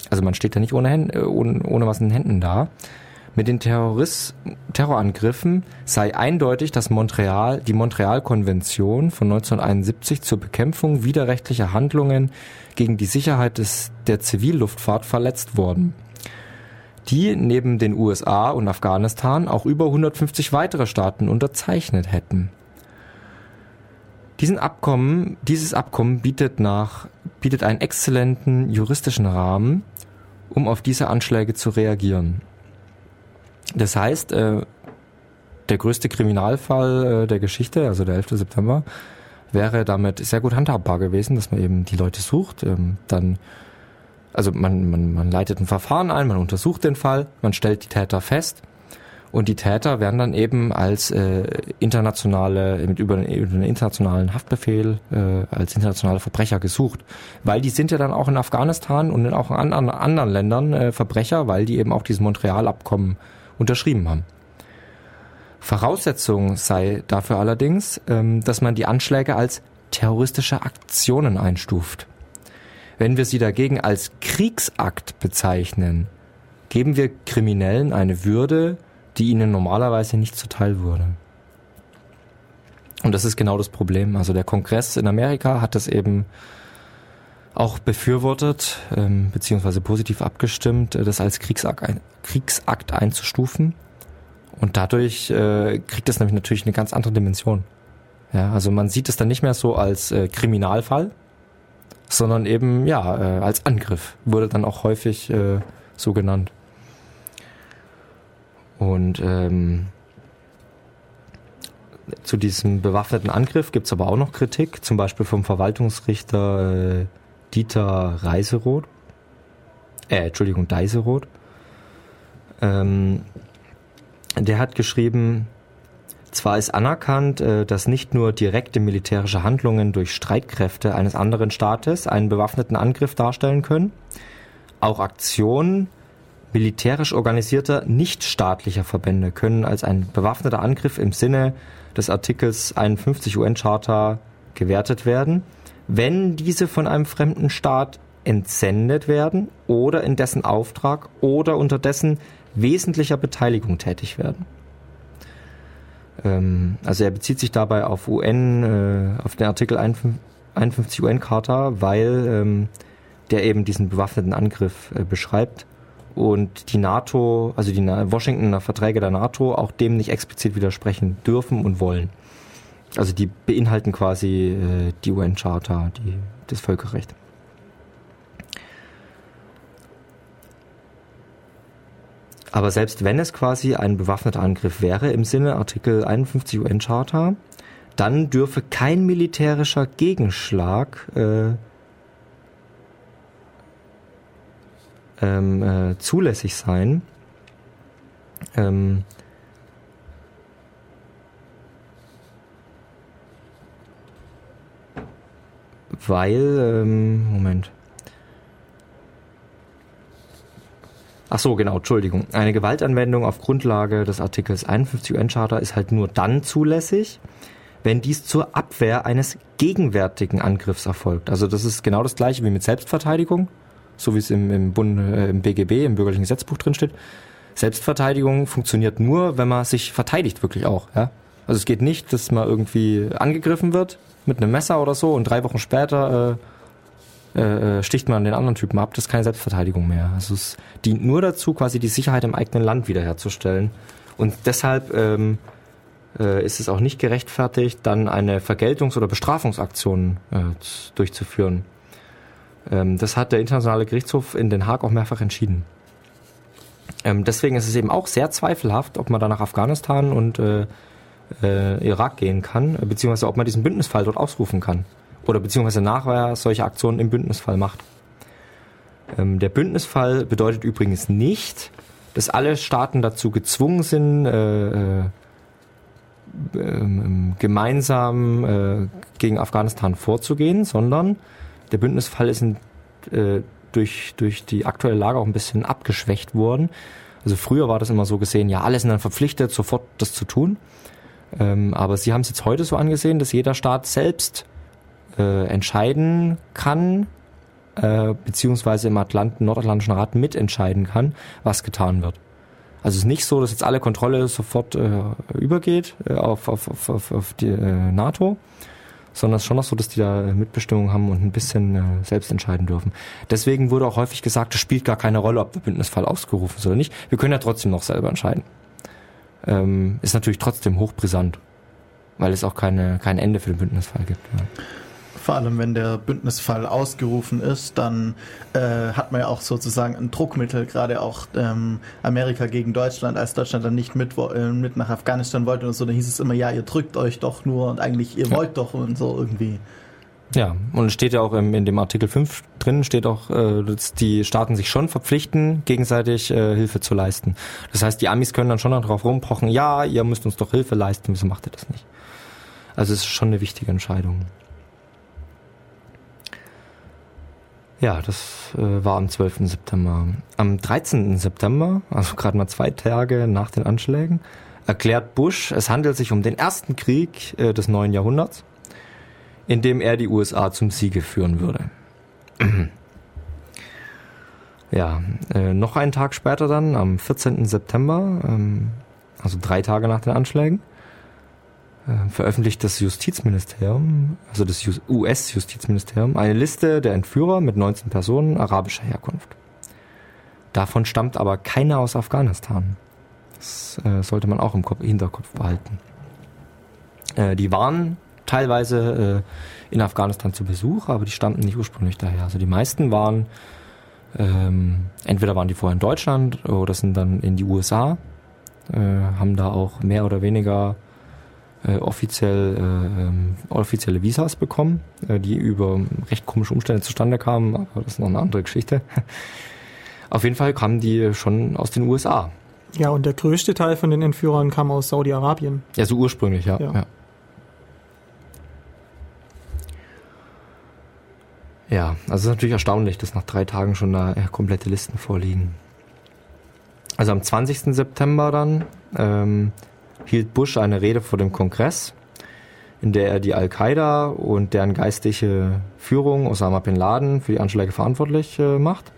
Also man steht da nicht ohne, Händen, äh, ohne, ohne was in den Händen da. Mit den Terrorist Terrorangriffen sei eindeutig, dass Montreal, die Montreal-Konvention von 1971 zur Bekämpfung widerrechtlicher Handlungen gegen die Sicherheit des, der Zivilluftfahrt verletzt worden. Die neben den USA und Afghanistan auch über 150 weitere Staaten unterzeichnet hätten. Diesen Abkommen, dieses Abkommen bietet nach, bietet einen exzellenten juristischen Rahmen, um auf diese Anschläge zu reagieren. Das heißt, äh, der größte Kriminalfall äh, der Geschichte, also der 11. September, wäre damit sehr gut handhabbar gewesen, dass man eben die Leute sucht, ähm, dann also man, man, man leitet ein Verfahren ein, man untersucht den Fall, man stellt die Täter fest und die Täter werden dann eben als äh, internationale, mit über, über einen internationalen Haftbefehl äh, als internationale Verbrecher gesucht. Weil die sind ja dann auch in Afghanistan und in auch in anderen, anderen Ländern äh, Verbrecher, weil die eben auch dieses Montreal-Abkommen unterschrieben haben. Voraussetzung sei dafür allerdings, ähm, dass man die Anschläge als terroristische Aktionen einstuft. Wenn wir sie dagegen als Kriegsakt bezeichnen, geben wir Kriminellen eine Würde, die ihnen normalerweise nicht zuteil würde. Und das ist genau das Problem. Also der Kongress in Amerika hat das eben auch befürwortet, ähm, beziehungsweise positiv abgestimmt, äh, das als Kriegsakt, ein, Kriegsakt einzustufen. Und dadurch äh, kriegt es nämlich natürlich eine ganz andere Dimension. Ja, also man sieht es dann nicht mehr so als äh, Kriminalfall, sondern eben ja äh, als Angriff wurde dann auch häufig äh, so genannt. Und ähm, zu diesem bewaffneten Angriff gibt es aber auch noch Kritik, zum Beispiel vom Verwaltungsrichter äh, Dieter Reiseroth, äh, Entschuldigung, Deiseroth. Ähm, der hat geschrieben, zwar ist anerkannt, äh, dass nicht nur direkte militärische Handlungen durch Streitkräfte eines anderen Staates einen bewaffneten Angriff darstellen können, auch Aktionen militärisch organisierter nichtstaatlicher Verbände können als ein bewaffneter Angriff im Sinne des Artikels 51 UN-Charta gewertet werden, wenn diese von einem fremden Staat entsendet werden oder in dessen Auftrag oder unter dessen wesentlicher Beteiligung tätig werden. Ähm, also er bezieht sich dabei auf UN, äh, auf den Artikel 51 UN-Charta, weil ähm, der eben diesen bewaffneten Angriff äh, beschreibt und die NATO, also die Washingtoner Verträge der NATO auch dem nicht explizit widersprechen dürfen und wollen. Also die beinhalten quasi äh, die UN-Charta, das Völkerrecht. Aber selbst wenn es quasi ein bewaffneter Angriff wäre im Sinne Artikel 51 UN-Charta, dann dürfe kein militärischer Gegenschlag äh, ähm, äh, zulässig sein. Ähm, weil, ähm, Moment. Ach so, genau, Entschuldigung. Eine Gewaltanwendung auf Grundlage des Artikels 51 UN-Charta ist halt nur dann zulässig, wenn dies zur Abwehr eines gegenwärtigen Angriffs erfolgt. Also das ist genau das gleiche wie mit Selbstverteidigung so wie es im, im, Bund, äh, im BGB, im bürgerlichen Gesetzbuch drin steht. Selbstverteidigung funktioniert nur, wenn man sich verteidigt, wirklich auch. Ja? Also es geht nicht, dass man irgendwie angegriffen wird mit einem Messer oder so und drei Wochen später äh, äh, sticht man den anderen Typen ab. Das ist keine Selbstverteidigung mehr. Also es dient nur dazu, quasi die Sicherheit im eigenen Land wiederherzustellen. Und deshalb ähm, äh, ist es auch nicht gerechtfertigt, dann eine Vergeltungs- oder Bestrafungsaktion äh, durchzuführen. Ähm, das hat der Internationale Gerichtshof in Den Haag auch mehrfach entschieden. Ähm, deswegen ist es eben auch sehr zweifelhaft, ob man da nach Afghanistan und äh, äh, Irak gehen kann, beziehungsweise ob man diesen Bündnisfall dort ausrufen kann. Oder beziehungsweise nachher solche Aktionen im Bündnisfall macht. Ähm, der Bündnisfall bedeutet übrigens nicht, dass alle Staaten dazu gezwungen sind, äh, äh, ähm, gemeinsam äh, gegen Afghanistan vorzugehen, sondern der Bündnisfall ist in, äh, durch, durch die aktuelle Lage auch ein bisschen abgeschwächt worden. Also früher war das immer so gesehen, ja, alle sind dann verpflichtet, sofort das zu tun. Ähm, aber sie haben es jetzt heute so angesehen, dass jeder Staat selbst äh, entscheiden kann, äh, beziehungsweise im Atlanten, Nordatlantischen Rat mitentscheiden kann, was getan wird. Also es ist nicht so, dass jetzt alle Kontrolle sofort äh, übergeht äh, auf, auf, auf, auf die äh, NATO, sondern es ist schon noch so, dass die da Mitbestimmung haben und ein bisschen äh, selbst entscheiden dürfen. Deswegen wurde auch häufig gesagt, es spielt gar keine Rolle, ob der Bündnisfall ausgerufen ist oder nicht. Wir können ja trotzdem noch selber entscheiden. Ähm, ist natürlich trotzdem hochbrisant, weil es auch keine, kein Ende für den Bündnisfall gibt. Ja vor allem wenn der Bündnisfall ausgerufen ist, dann äh, hat man ja auch sozusagen ein Druckmittel, gerade auch ähm, Amerika gegen Deutschland, als Deutschland dann nicht mit, äh, mit nach Afghanistan wollte und so, dann hieß es immer, ja, ihr drückt euch doch nur und eigentlich ihr wollt doch und so irgendwie. Ja, und es steht ja auch im, in dem Artikel 5 drin, steht auch, äh, dass die Staaten sich schon verpflichten, gegenseitig äh, Hilfe zu leisten. Das heißt, die Amis können dann schon darauf rumpochen, ja, ihr müsst uns doch Hilfe leisten, wieso macht ihr das nicht? Also es ist schon eine wichtige Entscheidung. Ja, das äh, war am 12. September. Am 13. September, also gerade mal zwei Tage nach den Anschlägen, erklärt Bush, es handelt sich um den ersten Krieg äh, des neuen Jahrhunderts, in dem er die USA zum Siege führen würde. ja, äh, noch einen Tag später dann, am 14. September, ähm, also drei Tage nach den Anschlägen, veröffentlicht das Justizministerium, also das US-Justizministerium, eine Liste der Entführer mit 19 Personen arabischer Herkunft. Davon stammt aber keiner aus Afghanistan. Das äh, sollte man auch im Hinterkopf behalten. Äh, die waren teilweise äh, in Afghanistan zu Besuch, aber die stammten nicht ursprünglich daher. Also die meisten waren, ähm, entweder waren die vorher in Deutschland oder sind dann in die USA, äh, haben da auch mehr oder weniger äh, offiziell äh, ähm, offizielle Visas bekommen, äh, die über recht komische Umstände zustande kamen, aber das ist noch eine andere Geschichte. Auf jeden Fall kamen die schon aus den USA. Ja, und der größte Teil von den Entführern kam aus Saudi-Arabien. Ja, so ursprünglich, ja. Ja. ja. Ja, also es ist natürlich erstaunlich, dass nach drei Tagen schon da äh, komplette Listen vorliegen. Also am 20. September dann ähm, hielt Bush eine Rede vor dem Kongress, in der er die Al-Qaida und deren geistliche Führung Osama bin Laden für die Anschläge verantwortlich äh, macht.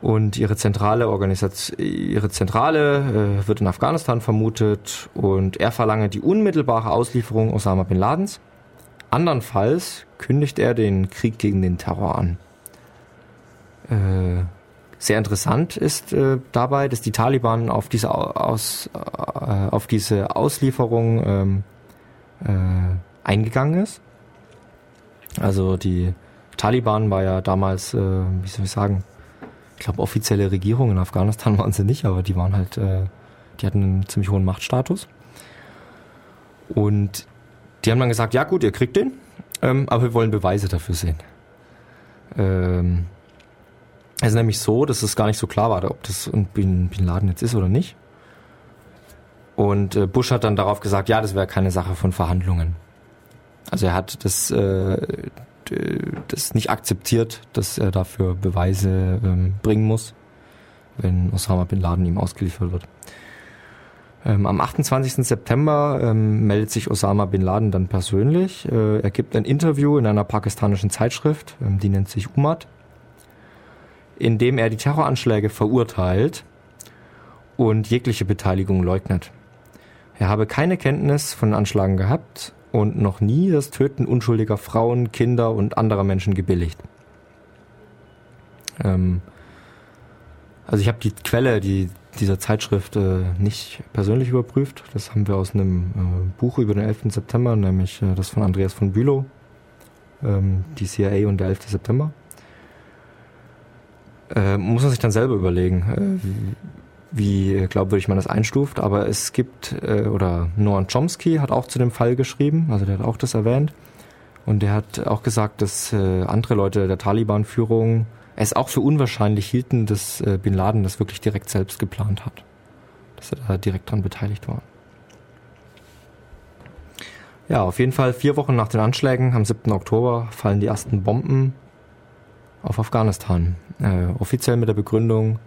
Und ihre zentrale Organisation, ihre Zentrale äh, wird in Afghanistan vermutet und er verlange die unmittelbare Auslieferung Osama bin Ladens. Andernfalls kündigt er den Krieg gegen den Terror an. Äh, sehr interessant ist äh, dabei, dass die Taliban auf diese, Aus, äh, auf diese Auslieferung ähm, äh, eingegangen ist. Also die Taliban war ja damals, äh, wie soll ich sagen, ich glaube offizielle Regierung in Afghanistan waren sie nicht, aber die waren halt, äh, die hatten einen ziemlich hohen Machtstatus. Und die haben dann gesagt, ja gut, ihr kriegt den, ähm, aber wir wollen Beweise dafür sehen. Ähm, es ist nämlich so, dass es gar nicht so klar war, ob das Bin, Bin Laden jetzt ist oder nicht. Und äh, Bush hat dann darauf gesagt, ja, das wäre keine Sache von Verhandlungen. Also er hat das, äh, das nicht akzeptiert, dass er dafür Beweise ähm, bringen muss, wenn Osama Bin Laden ihm ausgeliefert wird. Ähm, am 28. September ähm, meldet sich Osama Bin Laden dann persönlich. Äh, er gibt ein Interview in einer pakistanischen Zeitschrift, ähm, die nennt sich Umad, in dem er die Terroranschläge verurteilt und jegliche Beteiligung leugnet. Er habe keine Kenntnis von Anschlagen gehabt und noch nie das Töten unschuldiger Frauen, Kinder und anderer Menschen gebilligt. Ähm, also ich habe die Quelle die, dieser Zeitschrift äh, nicht persönlich überprüft. Das haben wir aus einem äh, Buch über den 11. September, nämlich äh, das von Andreas von Bülow, ähm, die CIA und der 11. September. Äh, muss man sich dann selber überlegen, äh, wie glaubwürdig man das einstuft. Aber es gibt, äh, oder Noam Chomsky hat auch zu dem Fall geschrieben, also der hat auch das erwähnt. Und der hat auch gesagt, dass äh, andere Leute der Taliban-Führung es auch für unwahrscheinlich hielten, dass äh, Bin Laden das wirklich direkt selbst geplant hat. Dass er da direkt dran beteiligt war. Ja, auf jeden Fall vier Wochen nach den Anschlägen am 7. Oktober fallen die ersten Bomben auf Afghanistan. Äh, offiziell mit der Begründung,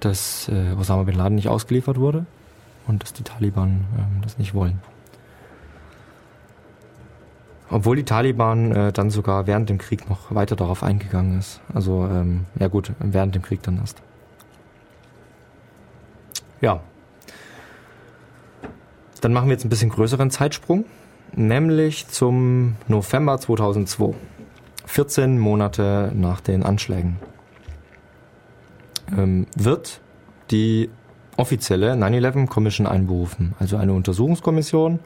dass äh, Osama bin Laden nicht ausgeliefert wurde und dass die Taliban äh, das nicht wollen. Obwohl die Taliban äh, dann sogar während dem Krieg noch weiter darauf eingegangen ist. Also, ähm, ja gut, während dem Krieg dann erst. Ja. Dann machen wir jetzt ein bisschen größeren Zeitsprung, nämlich zum November 2002. 14 Monate nach den Anschlägen. Ähm, wird die offizielle 9-11 Commission einberufen. Also eine Untersuchungskommission.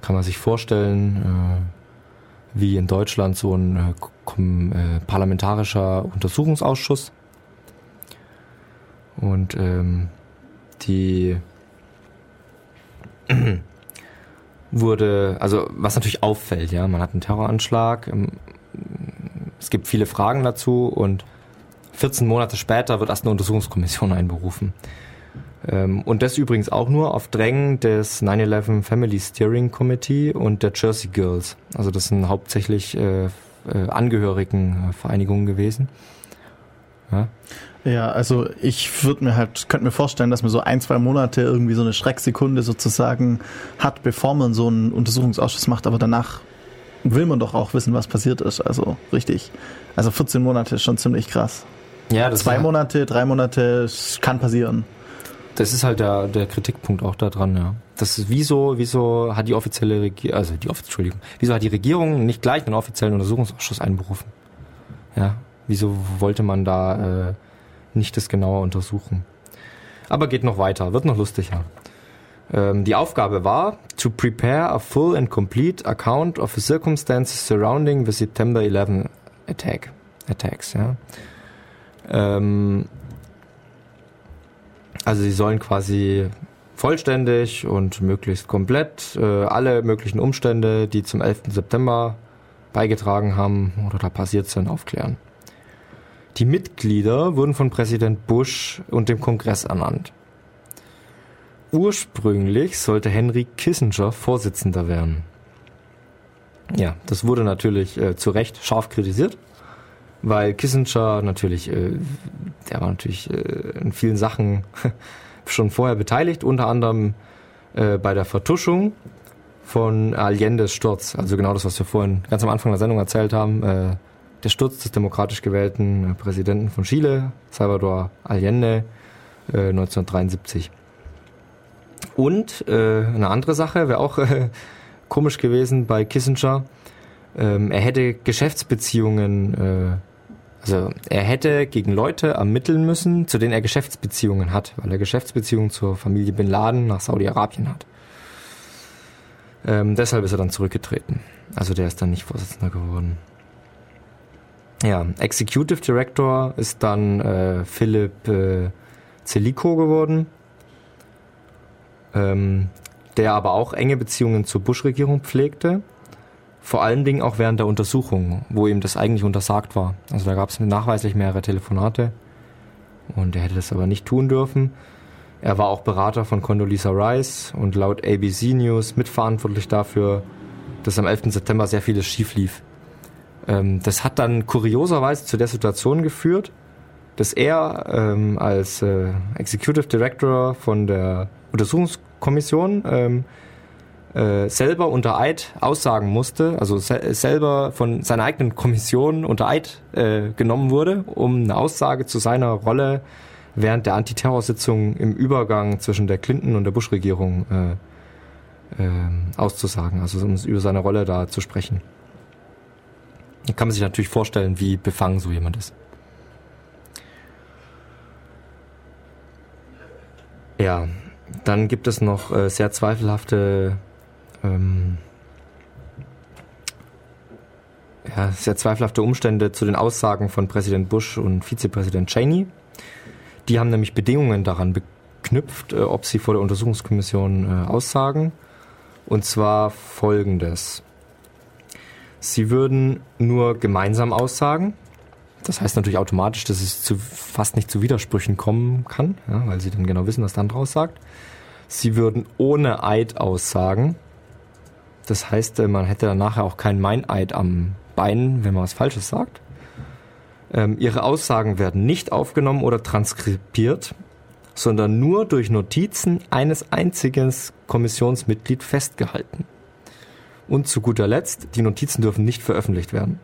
Kann man sich vorstellen, äh, wie in Deutschland so ein äh, äh, parlamentarischer Untersuchungsausschuss. Und ähm, die wurde, also was natürlich auffällt, ja, man hat einen Terroranschlag, ähm, es gibt viele Fragen dazu und 14 Monate später wird erst eine Untersuchungskommission einberufen. Ähm, und das übrigens auch nur auf Drängen des 9-11 Family Steering Committee und der Jersey Girls. Also das sind hauptsächlich äh, äh, Angehörigenvereinigungen gewesen. Ja. Ja, also ich würde mir halt, könnte mir vorstellen, dass man so ein, zwei Monate irgendwie so eine Schrecksekunde sozusagen hat, bevor man so einen Untersuchungsausschuss macht, aber danach will man doch auch wissen, was passiert ist. Also richtig. Also 14 Monate ist schon ziemlich krass. Ja, das Zwei Monate, drei Monate, kann passieren. Das ist halt der, der Kritikpunkt auch daran, ja. Das ist, wieso, wieso hat die offizielle Regierung, also die Entschuldigung, wieso hat die Regierung nicht gleich einen offiziellen Untersuchungsausschuss einberufen? Ja, wieso wollte man da äh, nicht das genauer untersuchen? Aber geht noch weiter, wird noch lustiger. Ähm, die Aufgabe war, to prepare a full and complete account of the circumstances surrounding the September 11 attack, attacks, ja. Ähm, also sie sollen quasi vollständig und möglichst komplett äh, alle möglichen Umstände, die zum 11. September beigetragen haben oder da passiert sind, aufklären. Die Mitglieder wurden von Präsident Bush und dem Kongress ernannt. Ursprünglich sollte Henry Kissinger Vorsitzender werden. Ja, das wurde natürlich äh, zu Recht scharf kritisiert, weil Kissinger natürlich, äh, der war natürlich äh, in vielen Sachen schon vorher beteiligt, unter anderem äh, bei der Vertuschung von Allende's Sturz. Also genau das, was wir vorhin ganz am Anfang der Sendung erzählt haben. Äh, der Sturz des demokratisch gewählten äh, Präsidenten von Chile, Salvador Allende, äh, 1973. Und äh, eine andere Sache wäre auch äh, komisch gewesen bei Kissinger. Ähm, er hätte Geschäftsbeziehungen, äh, also er hätte gegen Leute ermitteln müssen, zu denen er Geschäftsbeziehungen hat, weil er Geschäftsbeziehungen zur Familie Bin Laden nach Saudi-Arabien hat. Ähm, deshalb ist er dann zurückgetreten. Also der ist dann nicht Vorsitzender geworden. Ja, Executive Director ist dann äh, Philipp äh, Zelico geworden, ähm, der aber auch enge Beziehungen zur Bush-Regierung pflegte. Vor allen Dingen auch während der Untersuchung, wo ihm das eigentlich untersagt war. Also da gab es nachweislich mehrere Telefonate und er hätte das aber nicht tun dürfen. Er war auch Berater von Condoleezza Rice und laut ABC News mitverantwortlich dafür, dass am 11. September sehr vieles schief lief. Ähm, das hat dann kurioserweise zu der Situation geführt, dass er ähm, als äh, Executive Director von der Untersuchungskommission ähm, äh, selber unter Eid aussagen musste, also se selber von seiner eigenen Kommission unter Eid äh, genommen wurde, um eine Aussage zu seiner Rolle während der Antiterrorsitzung im Übergang zwischen der Clinton und der Bush-Regierung äh, äh, auszusagen, also um über seine Rolle da zu sprechen. Da kann man sich natürlich vorstellen, wie befangen so jemand ist. Ja, dann gibt es noch äh, sehr zweifelhafte, ähm, ja, sehr zweifelhafte Umstände zu den Aussagen von Präsident Bush und Vizepräsident Cheney. Die haben nämlich Bedingungen daran geknüpft, äh, ob sie vor der Untersuchungskommission äh, aussagen. Und zwar folgendes. Sie würden nur gemeinsam aussagen. Das heißt natürlich automatisch, dass es zu, fast nicht zu Widersprüchen kommen kann, ja, weil sie dann genau wissen, was der andere aussagt. Sie würden ohne Eid aussagen. Das heißt, äh, man hätte dann nachher auch kein Meineid am Bein, wenn man was Falsches sagt. Ähm, ihre Aussagen werden nicht aufgenommen oder transkribiert, sondern nur durch Notizen eines einzigen Kommissionsmitglied festgehalten. Und zu guter Letzt, die Notizen dürfen nicht veröffentlicht werden.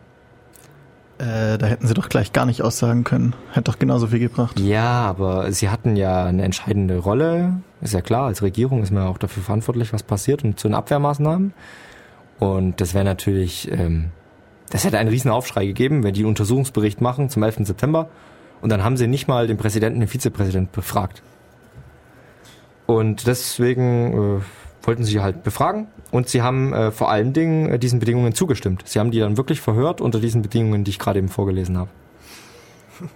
Äh, da hätten sie doch gleich gar nicht aussagen können. Hätte doch genauso viel gebracht. Ja, aber sie hatten ja eine entscheidende Rolle. Ist ja klar, als Regierung ist man auch dafür verantwortlich, was passiert und zu den Abwehrmaßnahmen. Und das wäre natürlich, ähm, das hätte einen riesen Aufschrei gegeben, wenn die einen Untersuchungsbericht machen zum 11. September und dann haben sie nicht mal den Präsidenten, den Vizepräsidenten befragt. Und deswegen äh, wollten sie halt befragen und sie haben äh, vor allen Dingen äh, diesen Bedingungen zugestimmt. Sie haben die dann wirklich verhört unter diesen Bedingungen, die ich gerade eben vorgelesen habe.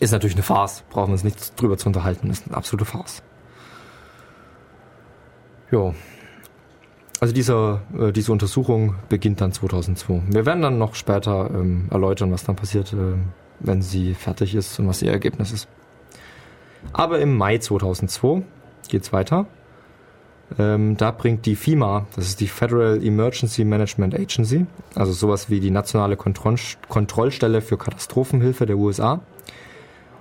Ist natürlich eine Farce, brauchen wir uns nicht drüber zu unterhalten, ist eine absolute Farce. Ja. Also dieser, äh, diese Untersuchung beginnt dann 2002. Wir werden dann noch später ähm, erläutern, was dann passiert, äh, wenn sie fertig ist und was ihr Ergebnis ist. Aber im Mai 2002 geht's weiter. Ähm, da bringt die FEMA, das ist die Federal Emergency Management Agency, also sowas wie die nationale Kontroll Kontrollstelle für Katastrophenhilfe der USA,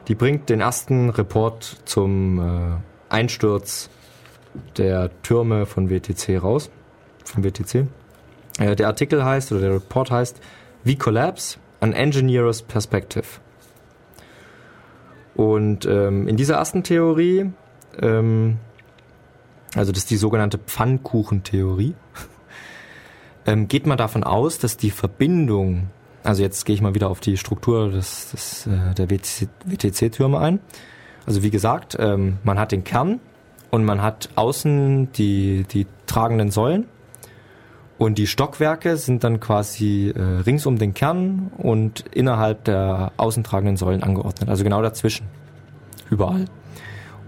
die bringt den ersten Report zum äh, Einsturz der Türme von WTC raus, von WTC. Äh, der Artikel heißt, oder der Report heißt, We Collapse, an Engineer's Perspective. Und ähm, in dieser ersten Theorie ähm, also das ist die sogenannte Pfannkuchentheorie, ähm, geht man davon aus, dass die Verbindung, also jetzt gehe ich mal wieder auf die Struktur des, des, äh, der WTC-Türme ein. Also wie gesagt, ähm, man hat den Kern und man hat außen die, die tragenden Säulen und die Stockwerke sind dann quasi äh, rings um den Kern und innerhalb der außentragenden Säulen angeordnet, also genau dazwischen, überall.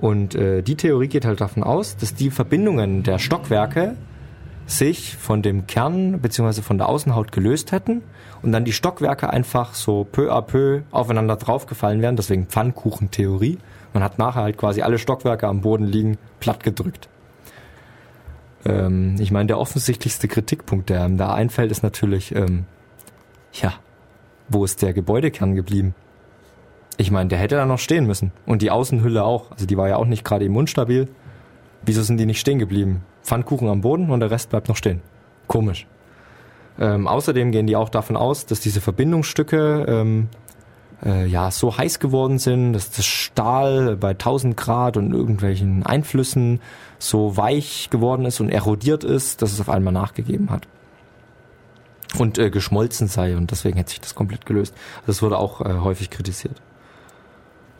Und äh, die Theorie geht halt davon aus, dass die Verbindungen der Stockwerke sich von dem Kern bzw. von der Außenhaut gelöst hätten und dann die Stockwerke einfach so peu à peu aufeinander draufgefallen wären, deswegen Pfannkuchentheorie. Man hat nachher halt quasi alle Stockwerke am Boden liegen, platt gedrückt. Ähm, ich meine, der offensichtlichste Kritikpunkt, der einem da einfällt, ist natürlich, ähm, ja, wo ist der Gebäudekern geblieben? Ich meine, der hätte da noch stehen müssen. Und die Außenhülle auch. Also die war ja auch nicht gerade immunstabil. Wieso sind die nicht stehen geblieben? Pfannkuchen am Boden und der Rest bleibt noch stehen. Komisch. Ähm, außerdem gehen die auch davon aus, dass diese Verbindungsstücke ähm, äh, ja so heiß geworden sind, dass das Stahl bei 1000 Grad und irgendwelchen Einflüssen so weich geworden ist und erodiert ist, dass es auf einmal nachgegeben hat und äh, geschmolzen sei und deswegen hätte sich das komplett gelöst. Das wurde auch äh, häufig kritisiert.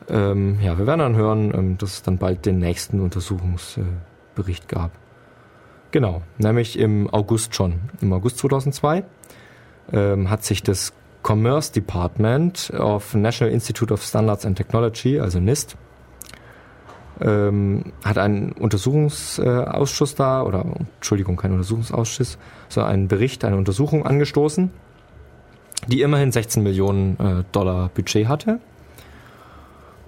Ähm, ja, wir werden dann hören, ähm, dass es dann bald den nächsten Untersuchungsbericht gab. Genau, nämlich im August schon. Im August 2002 ähm, hat sich das Commerce Department of National Institute of Standards and Technology, also NIST, ähm, hat einen Untersuchungsausschuss da, oder Entschuldigung, kein Untersuchungsausschuss, sondern einen Bericht, eine Untersuchung angestoßen, die immerhin 16 Millionen äh, Dollar Budget hatte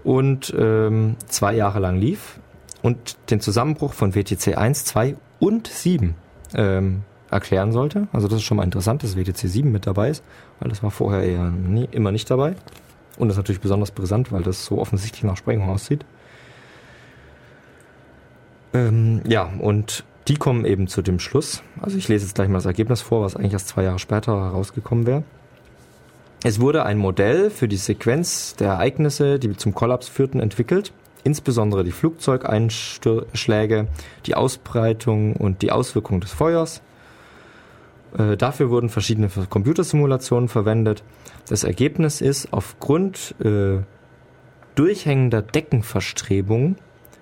und ähm, zwei Jahre lang lief und den Zusammenbruch von WTC 1, 2 und 7 ähm, erklären sollte. Also das ist schon mal interessant, dass WTC 7 mit dabei ist, weil das war vorher eher nie, immer nicht dabei. Und das ist natürlich besonders brisant, weil das so offensichtlich nach Sprengung aussieht. Ähm, ja, und die kommen eben zu dem Schluss. Also ich lese jetzt gleich mal das Ergebnis vor, was eigentlich erst zwei Jahre später herausgekommen wäre. Es wurde ein Modell für die Sequenz der Ereignisse, die zum Kollaps führten, entwickelt. Insbesondere die Flugzeugeinschläge, die Ausbreitung und die Auswirkung des Feuers. Äh, dafür wurden verschiedene Computersimulationen verwendet. Das Ergebnis ist, aufgrund äh, durchhängender Deckenverstrebungen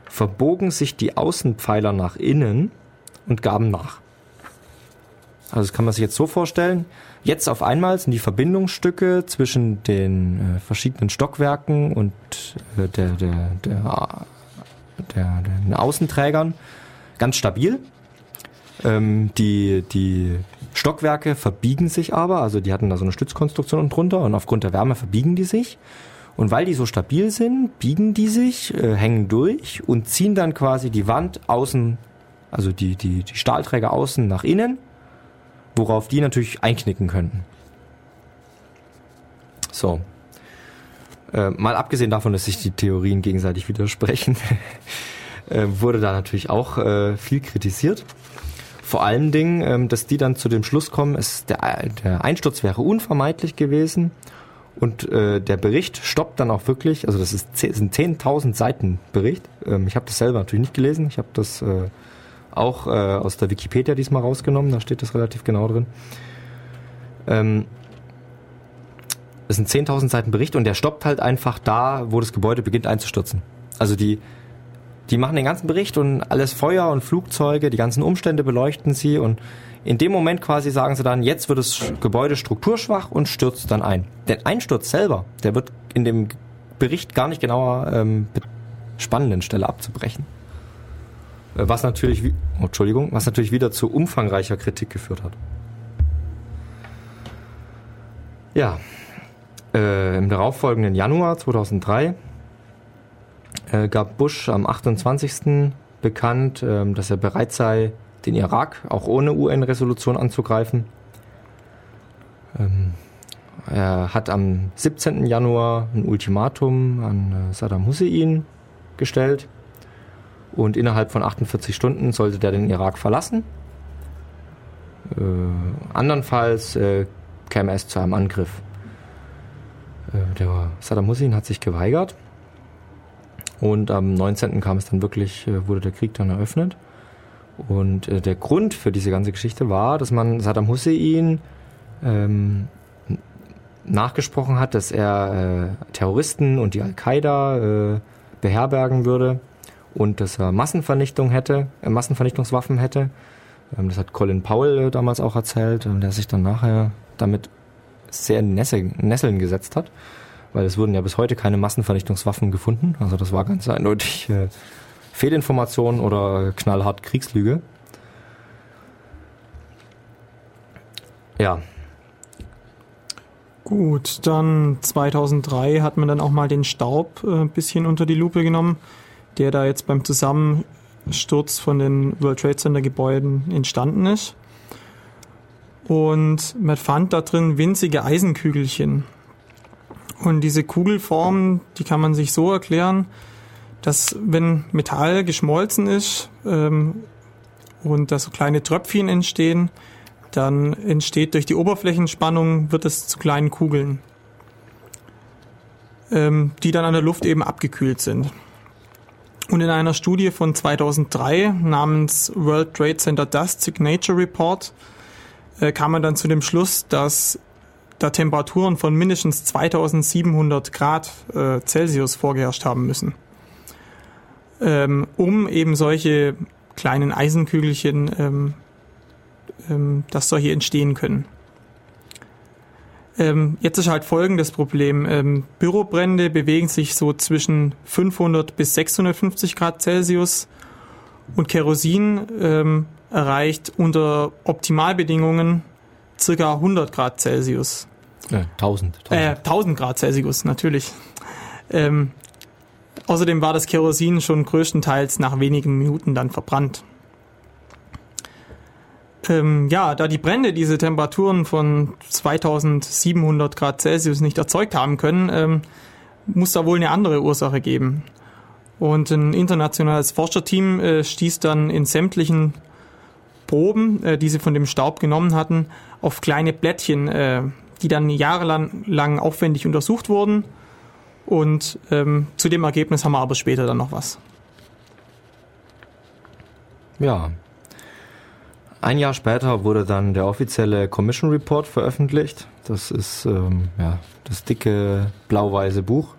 verbogen sich die Außenpfeiler nach innen und gaben nach. Also das kann man sich jetzt so vorstellen. Jetzt auf einmal sind die Verbindungsstücke zwischen den äh, verschiedenen Stockwerken und äh, der, der, der, der, den Außenträgern ganz stabil. Ähm, die, die Stockwerke verbiegen sich aber, also die hatten da so eine Stützkonstruktion und drunter und aufgrund der Wärme verbiegen die sich und weil die so stabil sind, biegen die sich, äh, hängen durch und ziehen dann quasi die Wand außen, also die, die, die Stahlträger außen nach innen, worauf die natürlich einknicken könnten. So. Äh, mal abgesehen davon, dass sich die Theorien gegenseitig widersprechen, äh, wurde da natürlich auch äh, viel kritisiert. Vor allen Dingen, ähm, dass die dann zu dem Schluss kommen, es, der, der Einsturz wäre unvermeidlich gewesen und äh, der Bericht stoppt dann auch wirklich, also das ist, sind 10.000 Seiten Bericht. Ähm, ich habe das selber natürlich nicht gelesen. Ich habe das äh, auch äh, aus der Wikipedia diesmal rausgenommen. Da steht das relativ genau drin. Ähm, es sind 10.000 Seiten Bericht und der stoppt halt einfach da, wo das Gebäude beginnt einzustürzen. Also die, die machen den ganzen Bericht und alles Feuer und Flugzeuge, die ganzen Umstände beleuchten sie und in dem Moment quasi sagen sie dann, jetzt wird das Gebäude strukturschwach und stürzt dann ein. Der Einsturz selber, der wird in dem Bericht gar nicht genauer ähm, spannenden Stelle abzubrechen. Äh, was natürlich, oh, Entschuldigung, was natürlich wieder zu umfangreicher Kritik geführt hat. Ja, äh, im darauffolgenden Januar 2003 äh, gab Bush am 28. bekannt, äh, dass er bereit sei, den Irak auch ohne UN-Resolution anzugreifen. Ähm, er hat am 17. Januar ein Ultimatum an äh, Saddam Hussein gestellt und innerhalb von 48 Stunden sollte der den Irak verlassen. Äh, andernfalls äh, käme es zu einem Angriff. Äh, der Saddam Hussein hat sich geweigert und am 19. kam es dann wirklich, äh, wurde der Krieg dann eröffnet. Und äh, der Grund für diese ganze Geschichte war, dass man Saddam Hussein ähm, nachgesprochen hat, dass er äh, Terroristen und die Al-Qaida beherbergen würde und dass er Massenvernichtung hätte, äh, Massenvernichtungswaffen hätte. Ähm, das hat Colin Powell äh, damals auch erzählt, äh, der sich dann nachher damit sehr in Nesseln gesetzt hat, weil es wurden ja bis heute keine Massenvernichtungswaffen gefunden. Also das war ganz eindeutig Fehlinformation oder knallhart Kriegslüge. Ja. Gut, dann 2003 hat man dann auch mal den Staub ein äh, bisschen unter die Lupe genommen, der da jetzt beim Zusammensturz von den World Trade Center Gebäuden entstanden ist. Und man fand da drin winzige Eisenkügelchen. Und diese Kugelform, die kann man sich so erklären, dass wenn Metall geschmolzen ist ähm, und da so kleine Tröpfchen entstehen, dann entsteht durch die Oberflächenspannung, wird es zu kleinen Kugeln, ähm, die dann an der Luft eben abgekühlt sind. Und in einer Studie von 2003 namens World Trade Center Dust Signature Report äh, kam man dann zu dem Schluss, dass da Temperaturen von mindestens 2700 Grad äh, Celsius vorgeherrscht haben müssen, ähm, um eben solche kleinen Eisenkügelchen, ähm, ähm, dass solche entstehen können. Ähm, jetzt ist halt folgendes Problem. Ähm, Bürobrände bewegen sich so zwischen 500 bis 650 Grad Celsius und Kerosin ähm, erreicht unter Optimalbedingungen circa 100 Grad Celsius. Ja, 1000, 1000. Äh, 1000 Grad Celsius, natürlich. Ähm, außerdem war das Kerosin schon größtenteils nach wenigen Minuten dann verbrannt. Ähm, ja, da die Brände diese Temperaturen von 2700 Grad Celsius nicht erzeugt haben können, ähm, muss da wohl eine andere Ursache geben. Und ein internationales Forscherteam äh, stieß dann in sämtlichen Proben, äh, die sie von dem Staub genommen hatten, auf kleine Blättchen, äh, die dann jahrelang lang aufwendig untersucht wurden. Und ähm, zu dem Ergebnis haben wir aber später dann noch was. Ja. Ein Jahr später wurde dann der offizielle Commission Report veröffentlicht. Das ist ähm, ja, das dicke blau-weiße Buch.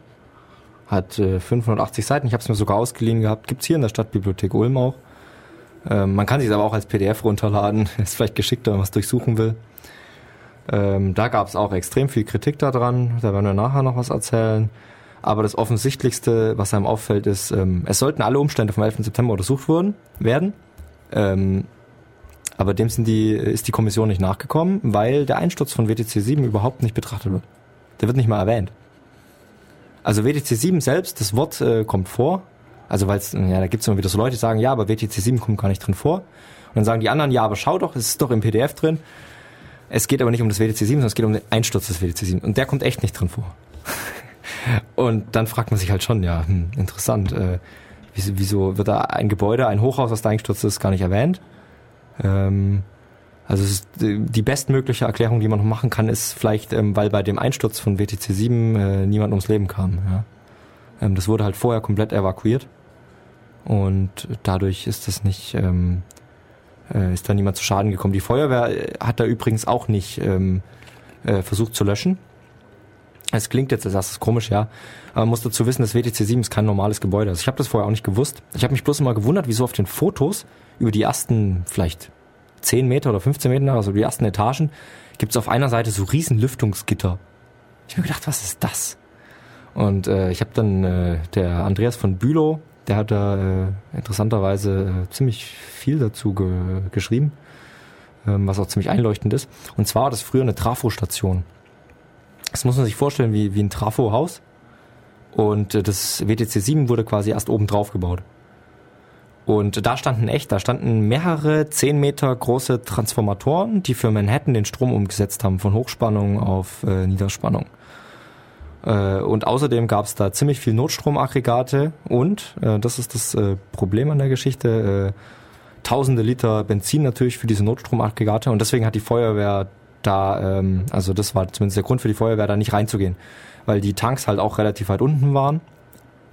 Hat äh, 580 Seiten. Ich habe es mir sogar ausgeliehen gehabt. Gibt's hier in der Stadtbibliothek Ulm auch. Ähm, man kann sich aber auch als PDF runterladen. Ist vielleicht geschickter, wenn man es durchsuchen will. Ähm, da gab es auch extrem viel Kritik daran. Da werden wir nachher noch was erzählen. Aber das Offensichtlichste, was einem auffällt, ist, ähm, es sollten alle Umstände vom 11. September untersucht wurden, werden. Ähm, aber dem sind die, ist die Kommission nicht nachgekommen, weil der Einsturz von WTC 7 überhaupt nicht betrachtet wird. Der wird nicht mal erwähnt. Also WTC 7 selbst, das Wort äh, kommt vor. Also weil ja, da gibt es immer wieder so Leute, die sagen, ja, aber WTC 7 kommt gar nicht drin vor. Und dann sagen die anderen, ja, aber schau doch, es ist doch im PDF drin. Es geht aber nicht um das WTC 7, sondern es geht um den Einsturz des WTC 7. Und der kommt echt nicht drin vor. und dann fragt man sich halt schon, ja, hm, interessant, äh, wieso, wieso wird da ein Gebäude, ein Hochhaus, was da eingestürzt ist, gar nicht erwähnt? Ähm, also ist, die bestmögliche Erklärung, die man noch machen kann, ist vielleicht, ähm, weil bei dem Einsturz von WTC 7 äh, niemand ums Leben kam. Ja? Ähm, das wurde halt vorher komplett evakuiert und dadurch ist das nicht ähm, äh, ist da niemand zu Schaden gekommen. Die Feuerwehr äh, hat da übrigens auch nicht ähm, äh, versucht zu löschen. Es klingt jetzt als erstes komisch, ja. Aber man muss dazu wissen, das WTC 7 ist kein normales Gebäude. Also ich habe das vorher auch nicht gewusst. Ich habe mich bloß immer gewundert, wieso auf den Fotos über die ersten vielleicht 10 Meter oder 15 Meter, also die ersten Etagen, gibt es auf einer Seite so riesen Lüftungsgitter. Ich habe gedacht, was ist das? Und äh, ich habe dann äh, der Andreas von Bülow, der hat da äh, interessanterweise äh, ziemlich viel dazu ge geschrieben, ähm, was auch ziemlich einleuchtend ist. Und zwar war das früher eine Trafostation. Das muss man sich vorstellen wie, wie ein Trafohaus. Und äh, das WTC 7 wurde quasi erst oben drauf gebaut. Und da standen echt, da standen mehrere zehn Meter große Transformatoren, die für Manhattan den Strom umgesetzt haben, von Hochspannung auf äh, Niederspannung. Äh, und außerdem gab es da ziemlich viel Notstromaggregate und, äh, das ist das äh, Problem an der Geschichte, tausende Liter Benzin natürlich für diese Notstromaggregate und deswegen hat die Feuerwehr da, ähm, also das war zumindest der Grund für die Feuerwehr, da nicht reinzugehen, weil die Tanks halt auch relativ weit unten waren.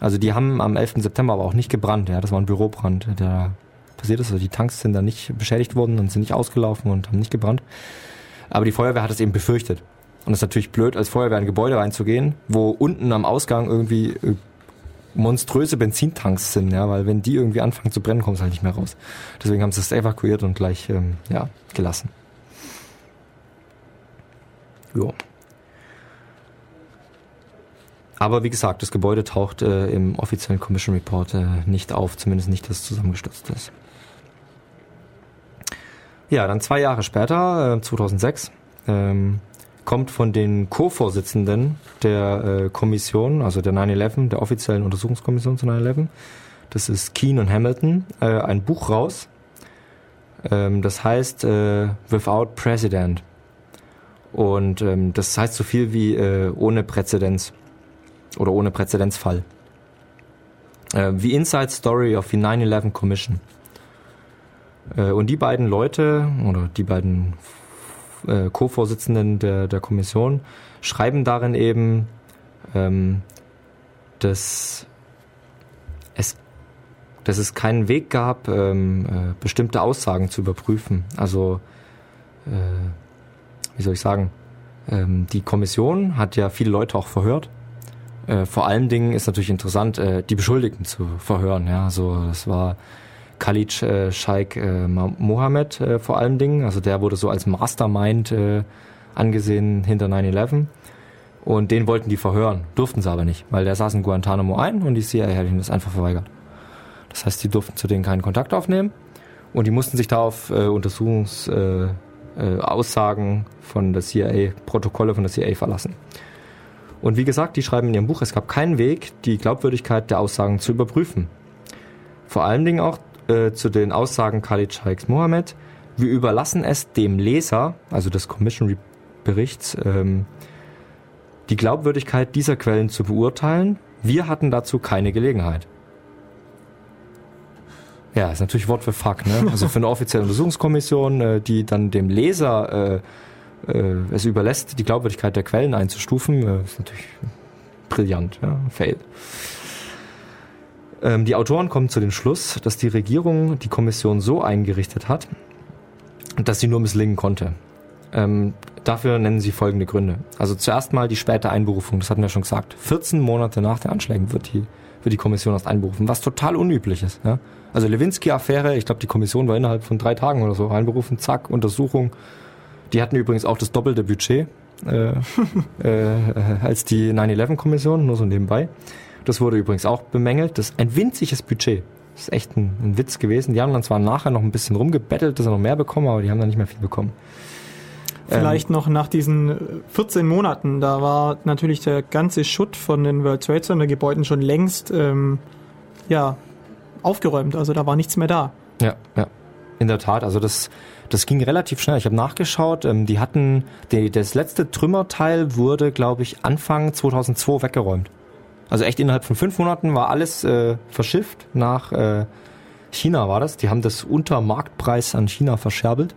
Also die haben am 11. September aber auch nicht gebrannt, ja, das war ein Bürobrand, der passiert ist. Also die Tanks sind da nicht beschädigt worden und sind nicht ausgelaufen und haben nicht gebrannt. Aber die Feuerwehr hat es eben befürchtet. Und es ist natürlich blöd, als Feuerwehr in ein Gebäude reinzugehen, wo unten am Ausgang irgendwie äh, monströse Benzintanks sind, ja, weil wenn die irgendwie anfangen zu brennen, kommt es halt nicht mehr raus. Deswegen haben sie es evakuiert und gleich ähm, ja, gelassen. Jo. Aber wie gesagt, das Gebäude taucht äh, im offiziellen Commission Report äh, nicht auf, zumindest nicht, dass es zusammengestürzt ist. Ja, dann zwei Jahre später, äh, 2006, ähm, kommt von den Co-Vorsitzenden der äh, Kommission, also der 9-11, der offiziellen Untersuchungskommission zu 9-11. Das ist Keen und Hamilton, äh, ein Buch raus. Ähm, das heißt äh, Without President. Und ähm, das heißt so viel wie ohne Präzedenz oder ohne Präzedenzfall. Äh, The Inside Story of the 9-11 Commission. Äh, und die beiden Leute oder die beiden äh, Co-Vorsitzenden der, der Kommission schreiben darin eben, ähm, dass es, dass es keinen Weg gab, ähm, äh, bestimmte Aussagen zu überprüfen. Also, äh, wie soll ich sagen, ähm, die Kommission hat ja viele Leute auch verhört. Äh, vor allen Dingen ist natürlich interessant, äh, die Beschuldigten zu verhören. Ja, also das war Khalid äh, Sheikh äh, Mohammed äh, vor allen Dingen. Also der wurde so als Mastermind äh, angesehen hinter 9-11. Und den wollten die verhören, durften sie aber nicht, weil der saß in Guantanamo ein und die CIA hat ihnen das einfach verweigert. Das heißt, die durften zu denen keinen Kontakt aufnehmen und die mussten sich da auf äh, Untersuchungsaussagen äh, äh, von der CIA, Protokolle von der CIA verlassen. Und wie gesagt, die schreiben in ihrem Buch, es gab keinen Weg, die Glaubwürdigkeit der Aussagen zu überprüfen. Vor allen Dingen auch äh, zu den Aussagen Khalid Sheikhs Mohammed. Wir überlassen es dem Leser, also des Commission-Berichts, ähm, die Glaubwürdigkeit dieser Quellen zu beurteilen. Wir hatten dazu keine Gelegenheit. Ja, ist natürlich Wort für Fuck, ne? Also für eine offizielle Untersuchungskommission, äh, die dann dem Leser äh, es überlässt, die Glaubwürdigkeit der Quellen einzustufen, äh, ist natürlich brillant, ja, fail. Ähm, die Autoren kommen zu dem Schluss, dass die Regierung die Kommission so eingerichtet hat, dass sie nur misslingen konnte. Ähm, dafür nennen sie folgende Gründe. Also zuerst mal die späte Einberufung, das hatten wir schon gesagt. 14 Monate nach den Anschlägen wird die, wird die Kommission erst einberufen, was total unüblich ist. Ja? Also Lewinsky-Affäre, ich glaube, die Kommission war innerhalb von drei Tagen oder so einberufen, zack, Untersuchung. Die hatten übrigens auch das doppelte Budget äh, äh, als die 9-11-Kommission, nur so nebenbei. Das wurde übrigens auch bemängelt. Das ist ein winziges Budget. Das ist echt ein, ein Witz gewesen. Die haben dann zwar nachher noch ein bisschen rumgebettelt, dass sie noch mehr bekommen, aber die haben dann nicht mehr viel bekommen. Vielleicht ähm, noch nach diesen 14 Monaten, da war natürlich der ganze Schutt von den World Trade Center Gebäuden schon längst ähm, ja, aufgeräumt. Also da war nichts mehr da. Ja, ja. In der Tat, also das, das ging relativ schnell. Ich habe nachgeschaut, ähm, die hatten, die, das letzte Trümmerteil wurde, glaube ich, Anfang 2002 weggeräumt. Also echt innerhalb von fünf Monaten war alles äh, verschifft nach äh, China war das. Die haben das unter Marktpreis an China verscherbelt.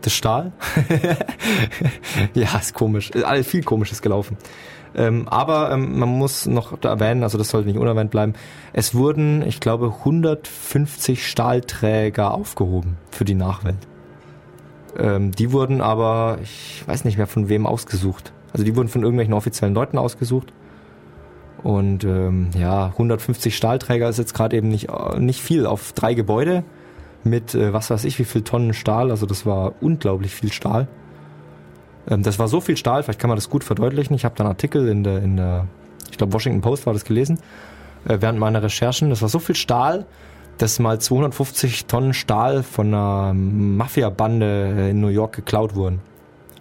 Das Stahl. ja, ist komisch. Alles viel komisches gelaufen. Ähm, aber ähm, man muss noch erwähnen, also das sollte nicht unerwähnt bleiben, es wurden, ich glaube, 150 Stahlträger aufgehoben für die Nachwelt. Ähm, die wurden aber, ich weiß nicht mehr von wem ausgesucht. Also die wurden von irgendwelchen offiziellen Leuten ausgesucht. Und ähm, ja, 150 Stahlträger ist jetzt gerade eben nicht, nicht viel auf drei Gebäude mit äh, was weiß ich wie viel Tonnen Stahl. Also das war unglaublich viel Stahl. Ähm, das war so viel Stahl, vielleicht kann man das gut verdeutlichen. Ich habe da einen Artikel in der, in der ich glaube Washington Post war das gelesen, äh, während meiner Recherchen. Das war so viel Stahl, dass mal 250 Tonnen Stahl von einer Mafia-Bande in New York geklaut wurden.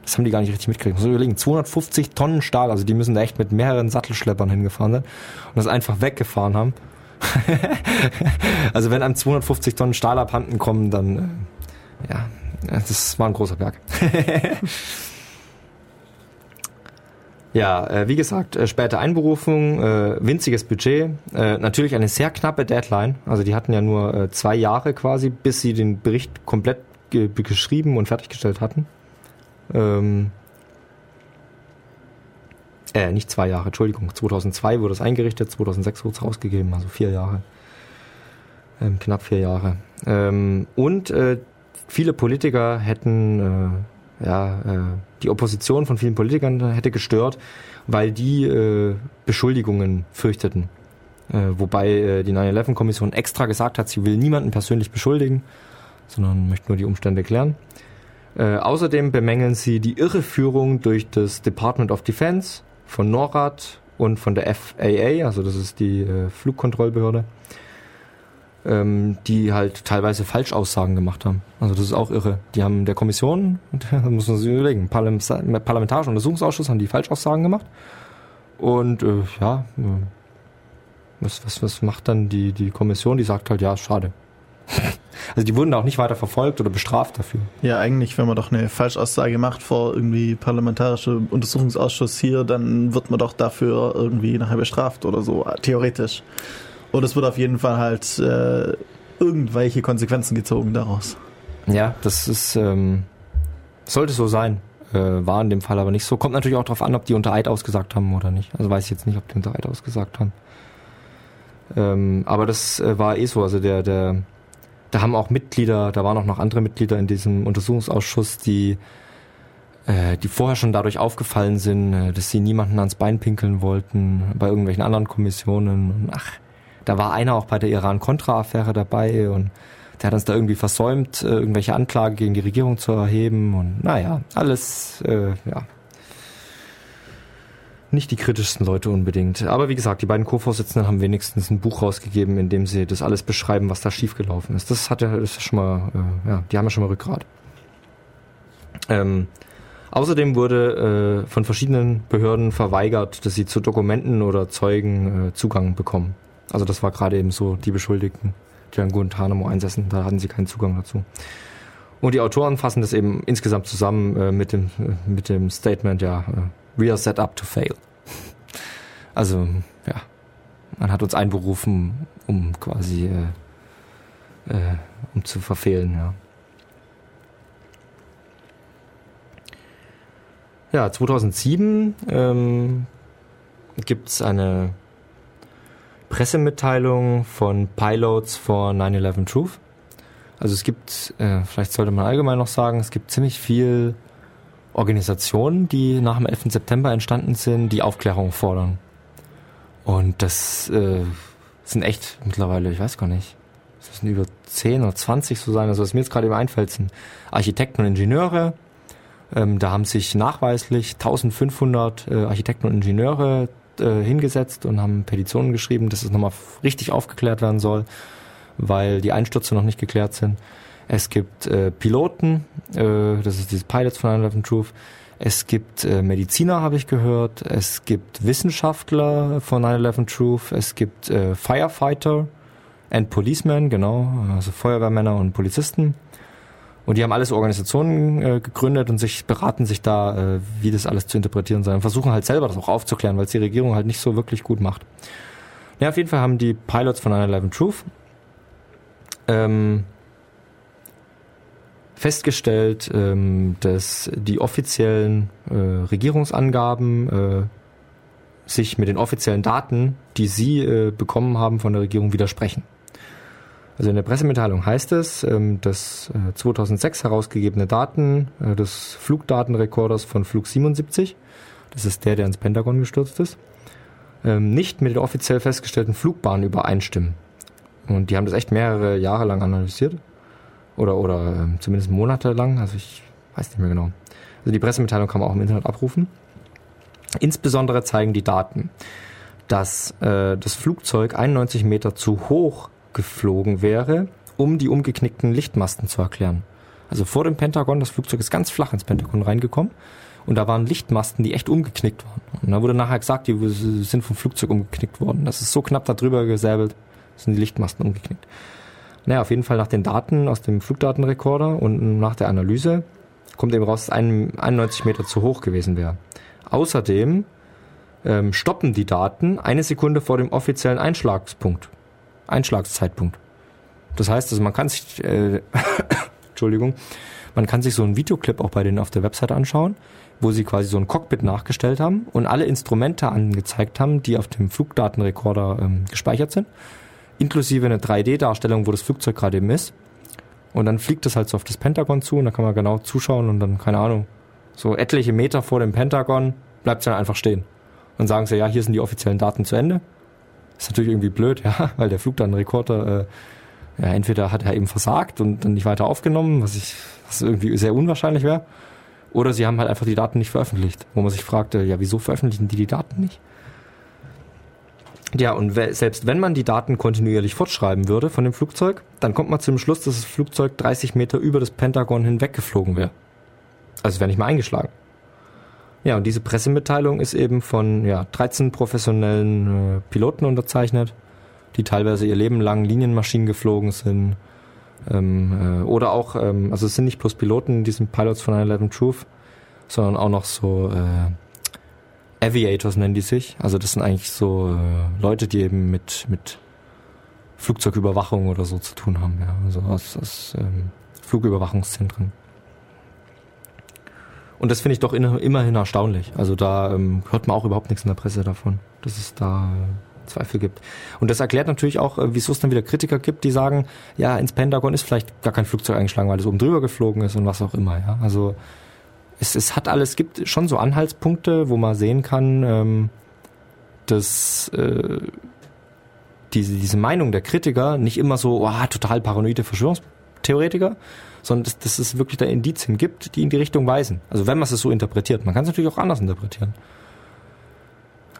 Das haben die gar nicht richtig mitgekriegt. Muss überlegen, 250 Tonnen Stahl, also die müssen da echt mit mehreren Sattelschleppern hingefahren sein und das einfach weggefahren haben. also wenn einem 250 Tonnen Stahl abhanden kommen, dann äh, ja, das war ein großer Berg. ja, äh, wie gesagt, äh, späte Einberufung, äh, winziges Budget, äh, natürlich eine sehr knappe Deadline. Also die hatten ja nur äh, zwei Jahre quasi, bis sie den Bericht komplett ge geschrieben und fertiggestellt hatten. Ähm, äh, nicht zwei Jahre, Entschuldigung. 2002 wurde es eingerichtet, 2006 wurde es rausgegeben, also vier Jahre. Ähm, knapp vier Jahre. Ähm, und äh, viele Politiker hätten, äh, ja, äh, die Opposition von vielen Politikern hätte gestört, weil die äh, Beschuldigungen fürchteten. Äh, wobei äh, die 9-11-Kommission extra gesagt hat, sie will niemanden persönlich beschuldigen, sondern möchte nur die Umstände klären. Äh, außerdem bemängeln sie die Irreführung durch das Department of Defense von NORAD und von der FAA, also das ist die äh, Flugkontrollbehörde. Ähm, die halt teilweise Falschaussagen gemacht haben. Also das ist auch irre. Die haben der Kommission, da muss man sich überlegen, Parlamentarischen Untersuchungsausschuss haben die Falschaussagen gemacht. Und äh, ja, äh, was, was, was macht dann die, die Kommission? Die sagt halt, ja, schade. Also die wurden auch nicht weiter verfolgt oder bestraft dafür. Ja, eigentlich, wenn man doch eine Falschaussage macht vor irgendwie parlamentarische Untersuchungsausschuss hier, dann wird man doch dafür irgendwie nachher bestraft oder so, theoretisch. Und es wird auf jeden Fall halt äh, irgendwelche Konsequenzen gezogen daraus. Ja, das ist ähm, sollte so sein. Äh, war in dem Fall aber nicht so. Kommt natürlich auch darauf an, ob die unter Eid ausgesagt haben oder nicht. Also weiß ich jetzt nicht, ob die unter Eid ausgesagt haben. Ähm, aber das äh, war eh so. Also der, der, da haben auch Mitglieder, da waren auch noch andere Mitglieder in diesem Untersuchungsausschuss, die äh, die vorher schon dadurch aufgefallen sind, äh, dass sie niemanden ans Bein pinkeln wollten bei irgendwelchen anderen Kommissionen. Ach, da war einer auch bei der Iran-Contra-Affäre dabei und der hat uns da irgendwie versäumt, äh, irgendwelche Anklagen gegen die Regierung zu erheben und naja, alles, äh, ja. Nicht die kritischsten Leute unbedingt. Aber wie gesagt, die beiden Co-Vorsitzenden haben wenigstens ein Buch rausgegeben, in dem sie das alles beschreiben, was da schiefgelaufen ist. Das hat ja, das ist schon mal, äh, ja, die haben ja schon mal Rückgrat. Ähm, außerdem wurde äh, von verschiedenen Behörden verweigert, dass sie zu Dokumenten oder Zeugen äh, Zugang bekommen. Also das war gerade eben so die Beschuldigten, die an Guantanamo einsessen, da hatten sie keinen Zugang dazu. Und die Autoren fassen das eben insgesamt zusammen äh, mit, dem, äh, mit dem Statement, ja, äh, we are set up to fail. Also, ja, man hat uns einberufen, um quasi, äh, äh, um zu verfehlen, ja. Ja, 2007 ähm, gibt es eine Pressemitteilung von Pilots for 9-11 Truth. Also es gibt, äh, vielleicht sollte man allgemein noch sagen, es gibt ziemlich viel Organisationen, die nach dem 11. September entstanden sind, die Aufklärung fordern. Und das äh, sind echt mittlerweile, ich weiß gar nicht, das sind über 10 oder 20 so sein. Also was mir jetzt gerade eben einfällt, sind Architekten und Ingenieure. Ähm, da haben sich nachweislich 1500 äh, Architekten und Ingenieure äh, hingesetzt und haben Petitionen geschrieben, dass es nochmal richtig aufgeklärt werden soll, weil die Einstürze noch nicht geklärt sind. Es gibt äh, Piloten, äh, das ist dieses Pilots von 9-11 Truth. Es gibt äh, Mediziner, habe ich gehört. Es gibt Wissenschaftler von 9-11 Truth. Es gibt äh, Firefighter and Policemen, genau, also Feuerwehrmänner und Polizisten. Und die haben alles Organisationen äh, gegründet und sich beraten sich da, äh, wie das alles zu interpretieren sei. Und versuchen halt selber das auch aufzuklären, weil es die Regierung halt nicht so wirklich gut macht. Ja, auf jeden Fall haben die Pilots von 9-11 Truth ähm, festgestellt, ähm, dass die offiziellen äh, Regierungsangaben äh, sich mit den offiziellen Daten, die sie äh, bekommen haben von der Regierung, widersprechen. Also in der Pressemitteilung heißt es, ähm, dass 2006 äh, herausgegebene Daten äh, des Flugdatenrekorders von Flug 77, das ist der, der ins Pentagon gestürzt ist, ähm, nicht mit den offiziell festgestellten Flugbahnen übereinstimmen. Und die haben das echt mehrere Jahre lang analysiert. Oder, oder ähm, zumindest monatelang, also ich weiß nicht mehr genau. Also die Pressemitteilung kann man auch im Internet abrufen. Insbesondere zeigen die Daten, dass äh, das Flugzeug 91 Meter zu hoch geflogen wäre, um die umgeknickten Lichtmasten zu erklären. Also vor dem Pentagon, das Flugzeug ist ganz flach ins Pentagon reingekommen und da waren Lichtmasten, die echt umgeknickt waren. Und da wurde nachher gesagt, die sind vom Flugzeug umgeknickt worden. Das ist so knapp darüber gesäbelt, sind die Lichtmasten umgeknickt. Naja, auf jeden Fall nach den Daten aus dem Flugdatenrekorder und nach der Analyse kommt eben raus, dass 91 Meter zu hoch gewesen wäre. Außerdem ähm, stoppen die Daten eine Sekunde vor dem offiziellen Einschlagspunkt. Einschlagszeitpunkt. Das heißt, also man kann sich, äh, Entschuldigung, man kann sich so einen Videoclip auch bei denen auf der Website anschauen, wo sie quasi so ein Cockpit nachgestellt haben und alle Instrumente angezeigt haben, die auf dem Flugdatenrekorder ähm, gespeichert sind, inklusive eine 3D-Darstellung, wo das Flugzeug gerade eben ist. Und dann fliegt das halt so auf das Pentagon zu und da kann man genau zuschauen und dann, keine Ahnung, so etliche Meter vor dem Pentagon bleibt es dann einfach stehen. Und sagen sie, ja, hier sind die offiziellen Daten zu Ende. Ist natürlich irgendwie blöd, ja, weil der Flugdatenrekorder äh, ja, entweder hat er eben versagt und dann nicht weiter aufgenommen, was ich was irgendwie sehr unwahrscheinlich wäre, oder sie haben halt einfach die Daten nicht veröffentlicht, wo man sich fragte, ja, wieso veröffentlichen die die Daten nicht? Ja, und selbst wenn man die Daten kontinuierlich fortschreiben würde von dem Flugzeug, dann kommt man zum Schluss, dass das Flugzeug 30 Meter über das Pentagon hinweg geflogen wäre. Also es wäre nicht mal eingeschlagen. Ja, und diese Pressemitteilung ist eben von ja, 13 professionellen äh, Piloten unterzeichnet, die teilweise ihr Leben lang Linienmaschinen geflogen sind. Ähm, äh, oder auch, ähm, also es sind nicht bloß Piloten, die sind Pilots von 9-11 Truth, sondern auch noch so äh, Aviators nennen die sich. Also das sind eigentlich so äh, Leute, die eben mit, mit Flugzeugüberwachung oder so zu tun haben. Ja. Also aus, aus ähm, Flugüberwachungszentren. Und das finde ich doch in, immerhin erstaunlich. Also da ähm, hört man auch überhaupt nichts in der Presse davon, dass es da äh, Zweifel gibt. Und das erklärt natürlich auch, äh, wieso es dann wieder Kritiker gibt, die sagen, ja, ins Pentagon ist vielleicht gar kein Flugzeug eingeschlagen, weil es oben drüber geflogen ist und was auch immer. Ja? Also es, es hat alles, es gibt schon so Anhaltspunkte, wo man sehen kann, ähm, dass äh, diese, diese Meinung der Kritiker nicht immer so, oh, total paranoide Verschwörungstheoretiker, sondern dass, dass es wirklich da Indizien gibt, die in die Richtung weisen. Also wenn man es so interpretiert. Man kann es natürlich auch anders interpretieren.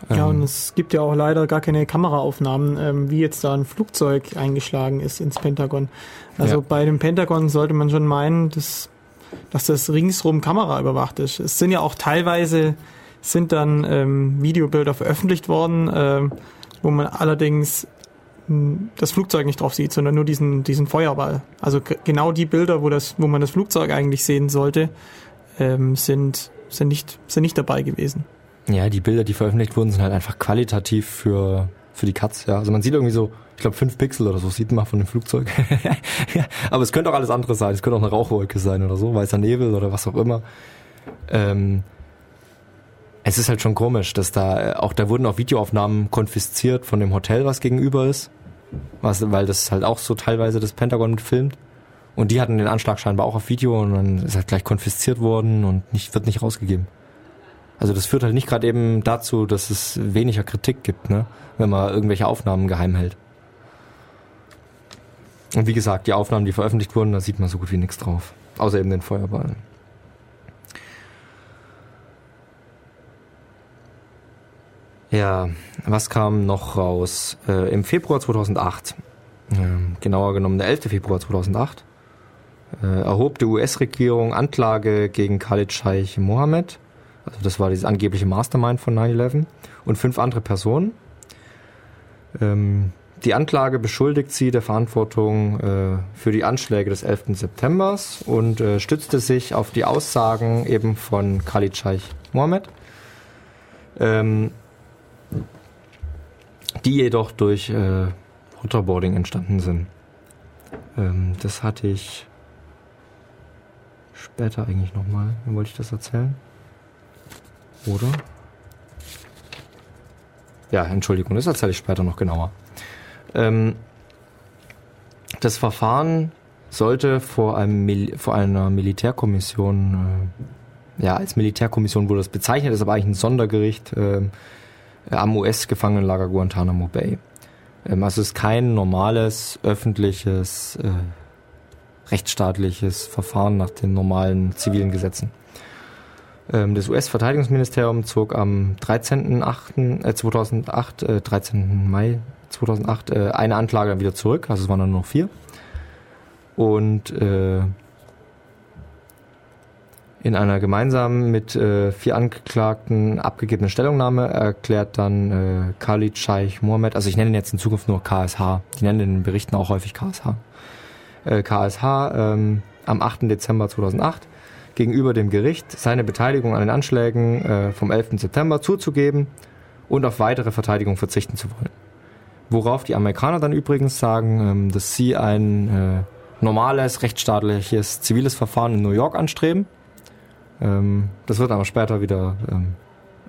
Ja, und ähm. es gibt ja auch leider gar keine Kameraaufnahmen, ähm, wie jetzt da ein Flugzeug eingeschlagen ist ins Pentagon. Also ja. bei dem Pentagon sollte man schon meinen, dass, dass das ringsrum Kamera überwacht ist. Es sind ja auch teilweise sind dann ähm, Videobilder veröffentlicht worden, ähm, wo man allerdings das Flugzeug nicht drauf sieht, sondern nur diesen, diesen Feuerball. Also genau die Bilder, wo, das, wo man das Flugzeug eigentlich sehen sollte, ähm, sind, sind, nicht, sind nicht dabei gewesen. Ja, die Bilder, die veröffentlicht wurden, sind halt einfach qualitativ für, für die Katz. Ja. Also man sieht irgendwie so, ich glaube, fünf Pixel oder so sieht man von dem Flugzeug. ja, aber es könnte auch alles andere sein. Es könnte auch eine Rauchwolke sein oder so, weißer Nebel oder was auch immer. Ähm, es ist halt schon komisch, dass da auch da wurden auch Videoaufnahmen konfisziert von dem Hotel, was gegenüber ist, was, weil das halt auch so teilweise das Pentagon mitfilmt. Und die hatten den Anschlag scheinbar auch auf Video und dann ist halt gleich konfisziert worden und nicht, wird nicht rausgegeben. Also das führt halt nicht gerade eben dazu, dass es weniger Kritik gibt, ne? wenn man irgendwelche Aufnahmen geheim hält. Und wie gesagt, die Aufnahmen, die veröffentlicht wurden, da sieht man so gut wie nichts drauf. Außer eben den Feuerball. Ja, was kam noch raus? Äh, Im Februar 2008, äh, genauer genommen der 11. Februar 2008, äh, erhob die US-Regierung Anklage gegen Khalid Scheich Mohammed, also das war dieses angebliche Mastermind von 9-11, und fünf andere Personen. Ähm, die Anklage beschuldigt sie der Verantwortung äh, für die Anschläge des 11. September und äh, stützte sich auf die Aussagen eben von Khalid Scheich Mohammed. Ähm, die jedoch durch äh, Waterboarding entstanden sind. Ähm, das hatte ich später eigentlich nochmal. Wollte ich das erzählen? Oder? Ja, Entschuldigung, das erzähle ich später noch genauer. Ähm, das Verfahren sollte vor, einem Mil vor einer Militärkommission, äh, ja, als Militärkommission wurde das bezeichnet, ist aber eigentlich ein Sondergericht, äh, am US-Gefangenenlager Guantanamo Bay. Ähm, also es ist kein normales öffentliches äh, rechtsstaatliches Verfahren nach den normalen zivilen Gesetzen. Ähm, das US-Verteidigungsministerium zog am 13.8. Äh, 2008, äh, 13. Mai 2008 äh, eine Anklage wieder zurück, also es waren dann nur noch vier. Und äh, in einer gemeinsamen mit äh, vier Angeklagten abgegebenen Stellungnahme erklärt dann äh, Khalid Scheich Mohammed, also ich nenne ihn jetzt in Zukunft nur KSH, die nennen in den Berichten auch häufig KSH, äh, KSH ähm, am 8. Dezember 2008 gegenüber dem Gericht seine Beteiligung an den Anschlägen äh, vom 11. September zuzugeben und auf weitere Verteidigung verzichten zu wollen. Worauf die Amerikaner dann übrigens sagen, ähm, dass sie ein äh, normales, rechtsstaatliches, ziviles Verfahren in New York anstreben ähm, das wird aber später wieder ähm,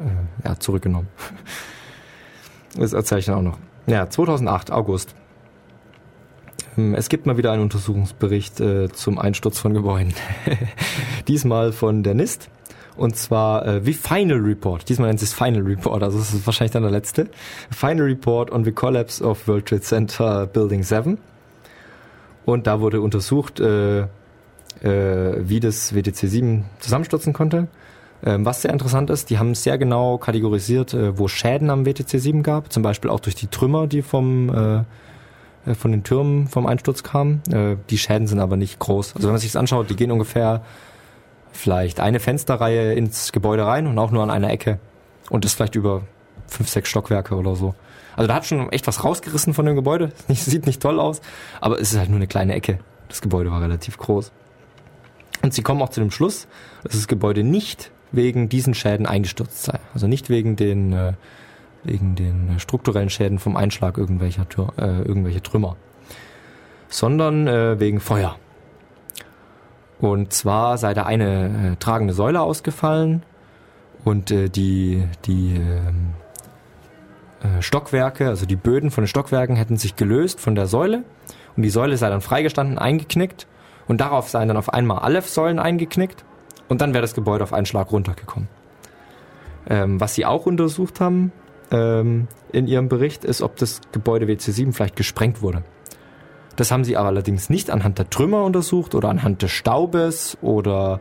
äh, ja, zurückgenommen. das erzähle ich dann auch noch. Ja, 2008, August. Ähm, es gibt mal wieder einen Untersuchungsbericht äh, zum Einsturz von Gebäuden. Diesmal von der NIST. Und zwar äh, wie Final Report. Diesmal nennt es Final Report, also das ist wahrscheinlich dann der letzte. Final Report on the Collapse of World Trade Center Building 7. Und da wurde untersucht, äh, wie das WTC 7 zusammenstürzen konnte. Ähm, was sehr interessant ist, die haben sehr genau kategorisiert, äh, wo Schäden am WTC 7 gab, zum Beispiel auch durch die Trümmer, die vom äh, äh, von den Türmen vom Einsturz kamen. Äh, die Schäden sind aber nicht groß. Also wenn man sich das anschaut, die gehen ungefähr vielleicht eine Fensterreihe ins Gebäude rein und auch nur an einer Ecke. Und das vielleicht über fünf, sechs Stockwerke oder so. Also da hat schon echt was rausgerissen von dem Gebäude. Sieht nicht toll aus, aber es ist halt nur eine kleine Ecke. Das Gebäude war relativ groß. Und sie kommen auch zu dem Schluss, dass das Gebäude nicht wegen diesen Schäden eingestürzt sei. Also nicht wegen den, äh, wegen den strukturellen Schäden vom Einschlag irgendwelcher Tür, äh, irgendwelche Trümmer, sondern äh, wegen Feuer. Und zwar sei da eine äh, tragende Säule ausgefallen und äh, die, die ähm, äh, Stockwerke, also die Böden von den Stockwerken hätten sich gelöst von der Säule und die Säule sei dann freigestanden, eingeknickt und darauf seien dann auf einmal alle Säulen eingeknickt und dann wäre das Gebäude auf einen Schlag runtergekommen. Ähm, was sie auch untersucht haben ähm, in ihrem Bericht ist, ob das Gebäude WC7 vielleicht gesprengt wurde. Das haben sie aber allerdings nicht anhand der Trümmer untersucht oder anhand des Staubes oder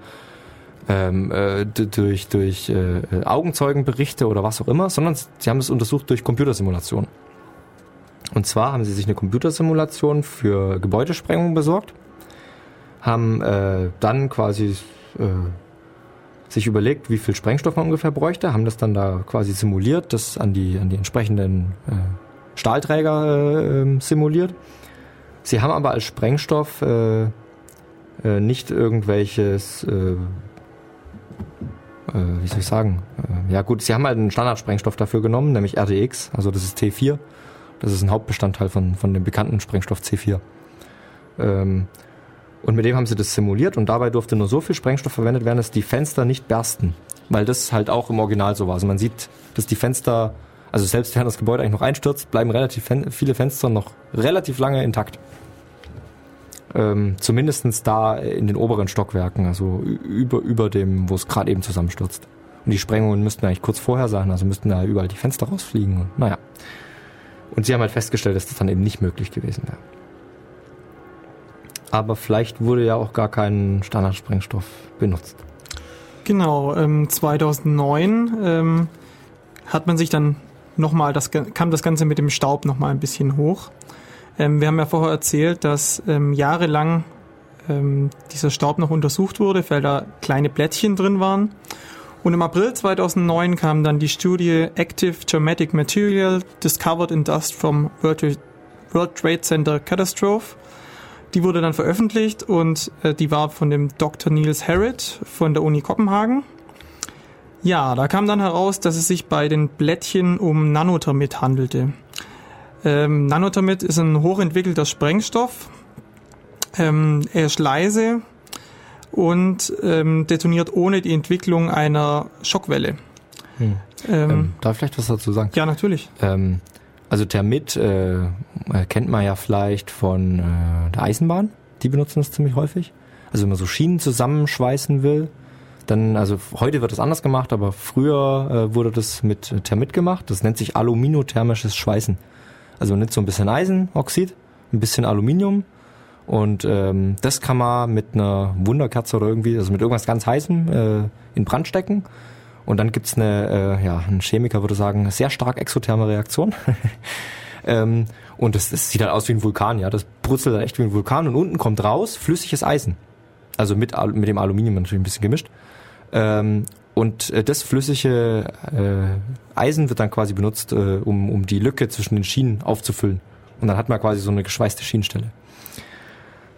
ähm, äh, durch, durch äh, Augenzeugenberichte oder was auch immer, sondern sie haben es untersucht durch Computersimulation. Und zwar haben sie sich eine Computersimulation für Gebäudesprengung besorgt, haben äh, dann quasi äh, sich überlegt, wie viel Sprengstoff man ungefähr bräuchte, haben das dann da quasi simuliert, das an die, an die entsprechenden äh, Stahlträger äh, ähm, simuliert. Sie haben aber als Sprengstoff äh, äh, nicht irgendwelches, äh, äh, wie soll ich sagen, äh, ja gut, sie haben halt einen Standardsprengstoff dafür genommen, nämlich RDX, also das ist T4. Das ist ein Hauptbestandteil von, von dem bekannten Sprengstoff C4. Ähm, und mit dem haben sie das simuliert und dabei durfte nur so viel Sprengstoff verwendet werden, dass die Fenster nicht bersten. Weil das halt auch im Original so war. Also man sieht, dass die Fenster, also selbst wenn das Gebäude eigentlich noch einstürzt, bleiben relativ viele Fenster noch relativ lange intakt. Ähm, zumindestens da in den oberen Stockwerken, also über, über dem, wo es gerade eben zusammenstürzt. Und die Sprengungen müssten eigentlich kurz vorher sein, also müssten da überall die Fenster rausfliegen und naja. Und sie haben halt festgestellt, dass das dann eben nicht möglich gewesen wäre aber vielleicht wurde ja auch gar kein Standardsprengstoff benutzt. Genau, ähm, 2009 ähm, hat man sich dann nochmal, das kam das Ganze mit dem Staub nochmal ein bisschen hoch. Ähm, wir haben ja vorher erzählt, dass ähm, jahrelang ähm, dieser Staub noch untersucht wurde, weil da kleine Blättchen drin waren. Und im April 2009 kam dann die Studie Active Geometric Material Discovered in Dust from World Trade Center Catastrophe. Die wurde dann veröffentlicht und äh, die war von dem Dr. Niels Harrit von der Uni Kopenhagen. Ja, da kam dann heraus, dass es sich bei den Blättchen um Nanothermit handelte. Ähm, Nanothermit ist ein hochentwickelter Sprengstoff. Ähm, er ist leise und ähm, detoniert ohne die Entwicklung einer Schockwelle. Hm. Ähm, ähm, darf ich vielleicht was dazu sagen? Ja, natürlich. Ähm, also Thermit äh, kennt man ja vielleicht von äh, der Eisenbahn. Die benutzen das ziemlich häufig. Also wenn man so Schienen zusammenschweißen will, dann, also heute wird das anders gemacht, aber früher äh, wurde das mit Thermit gemacht. Das nennt sich aluminothermisches Schweißen. Also man nimmt so ein bisschen Eisenoxid, ein bisschen Aluminium und ähm, das kann man mit einer Wunderkerze oder irgendwie, also mit irgendwas ganz heißem äh, in Brand stecken und dann gibt's eine, äh, ja, ein Chemiker würde sagen, sehr stark exotherme Reaktion. ähm, und das, sieht halt aus wie ein Vulkan, ja. Das brutzelt halt echt wie ein Vulkan und unten kommt raus flüssiges Eisen. Also mit, mit dem Aluminium natürlich ein bisschen gemischt. Ähm, und äh, das flüssige äh, Eisen wird dann quasi benutzt, äh, um, um die Lücke zwischen den Schienen aufzufüllen. Und dann hat man quasi so eine geschweißte Schienenstelle.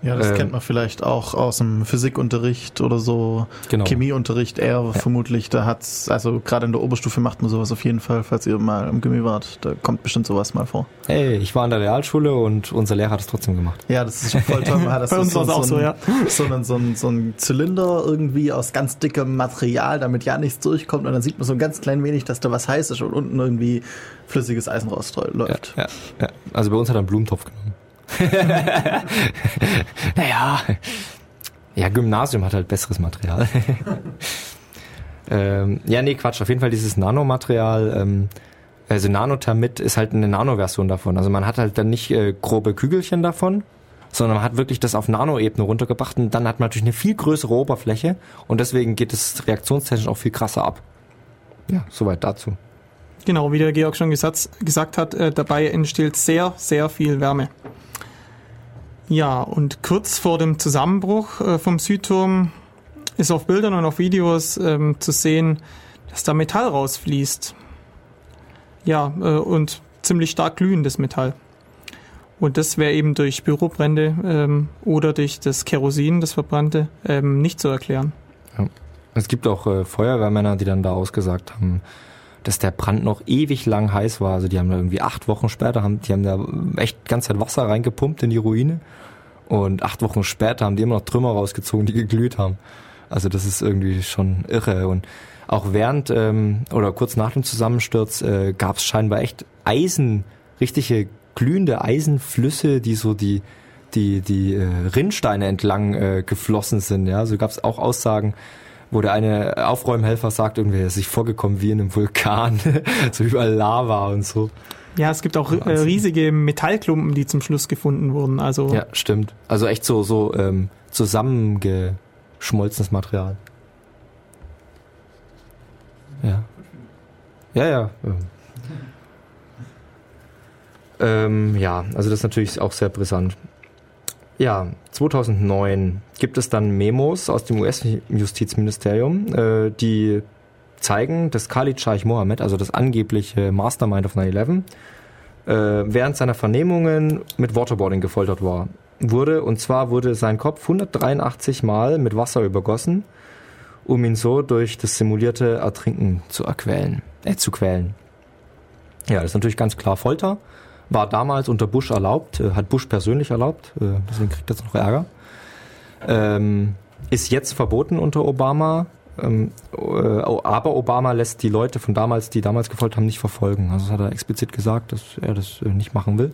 Ja, das äh, kennt man vielleicht auch aus dem Physikunterricht oder so. Genau. Chemieunterricht eher ja. vermutlich. Da hat's, also gerade in der Oberstufe macht man sowas auf jeden Fall, falls ihr mal im Gimmi wart. Da kommt bestimmt sowas mal vor. Hey, ich war in der Realschule und unser Lehrer hat es trotzdem gemacht. Ja, das ist voll toll. Man hat das Bei uns so, war es auch so, ja. So ein, so, ein, so ein Zylinder irgendwie aus ganz dickem Material, damit ja nichts durchkommt und dann sieht man so ein ganz klein wenig, dass da was heiß ist und unten irgendwie flüssiges Eisen rausläuft. Ja, ja, ja. Also bei uns hat er einen Blumentopf genommen. naja. Ja, Gymnasium hat halt besseres Material. ähm, ja, nee, Quatsch. Auf jeden Fall dieses Nanomaterial, ähm, also Nanothermit ist halt eine Nano-Version davon. Also man hat halt dann nicht äh, grobe Kügelchen davon, sondern man hat wirklich das auf Nanoebene runtergebracht und dann hat man natürlich eine viel größere Oberfläche und deswegen geht es reaktionstechnisch auch viel krasser ab. Ja, soweit dazu. Genau, wie der Georg schon gesagt, gesagt hat, äh, dabei entsteht sehr, sehr viel Wärme. Ja, und kurz vor dem Zusammenbruch äh, vom Südturm ist auf Bildern und auf Videos ähm, zu sehen, dass da Metall rausfließt. Ja, äh, und ziemlich stark glühendes Metall. Und das wäre eben durch Bürobrände ähm, oder durch das Kerosin, das verbrannte, ähm, nicht zu erklären. Ja. Es gibt auch äh, Feuerwehrmänner, die dann da ausgesagt haben, dass der Brand noch ewig lang heiß war. Also die haben da irgendwie acht Wochen später, haben, die haben da echt ganz Zeit Wasser reingepumpt in die Ruine. Und acht Wochen später haben die immer noch Trümmer rausgezogen, die geglüht haben. Also das ist irgendwie schon irre. Und auch während ähm, oder kurz nach dem Zusammensturz äh, gab es scheinbar echt Eisen, richtige glühende Eisenflüsse, die so die die die äh, Rinnsteine entlang äh, geflossen sind. Ja, so gab es auch Aussagen, wo der eine Aufräumhelfer sagt, irgendwie er ist sich vorgekommen wie in einem Vulkan, so überall Lava und so. Ja, es gibt auch äh, riesige Metallklumpen, die zum Schluss gefunden wurden. Also ja, stimmt. Also echt so so ähm, zusammengeschmolzenes Material. Ja. Ja, ja. Ähm, ja, also das ist natürlich auch sehr brisant. Ja, 2009 gibt es dann Memos aus dem US-Justizministerium, äh, die zeigen, dass Khalid Scheich Mohammed, also das angebliche Mastermind of 9-11, äh, während seiner Vernehmungen mit Waterboarding gefoltert war, wurde. Und zwar wurde sein Kopf 183 Mal mit Wasser übergossen um ihn so durch das simulierte Ertrinken zu erquälen, äh, zu quälen. Ja, das ist natürlich ganz klar Folter. War damals unter Bush erlaubt, äh, hat Bush persönlich erlaubt, äh, deswegen kriegt jetzt noch Ärger. Ähm, ist jetzt verboten unter Obama, ähm, äh, aber Obama lässt die Leute von damals, die damals gefolgt haben, nicht verfolgen. Also das hat er explizit gesagt, dass er das äh, nicht machen will.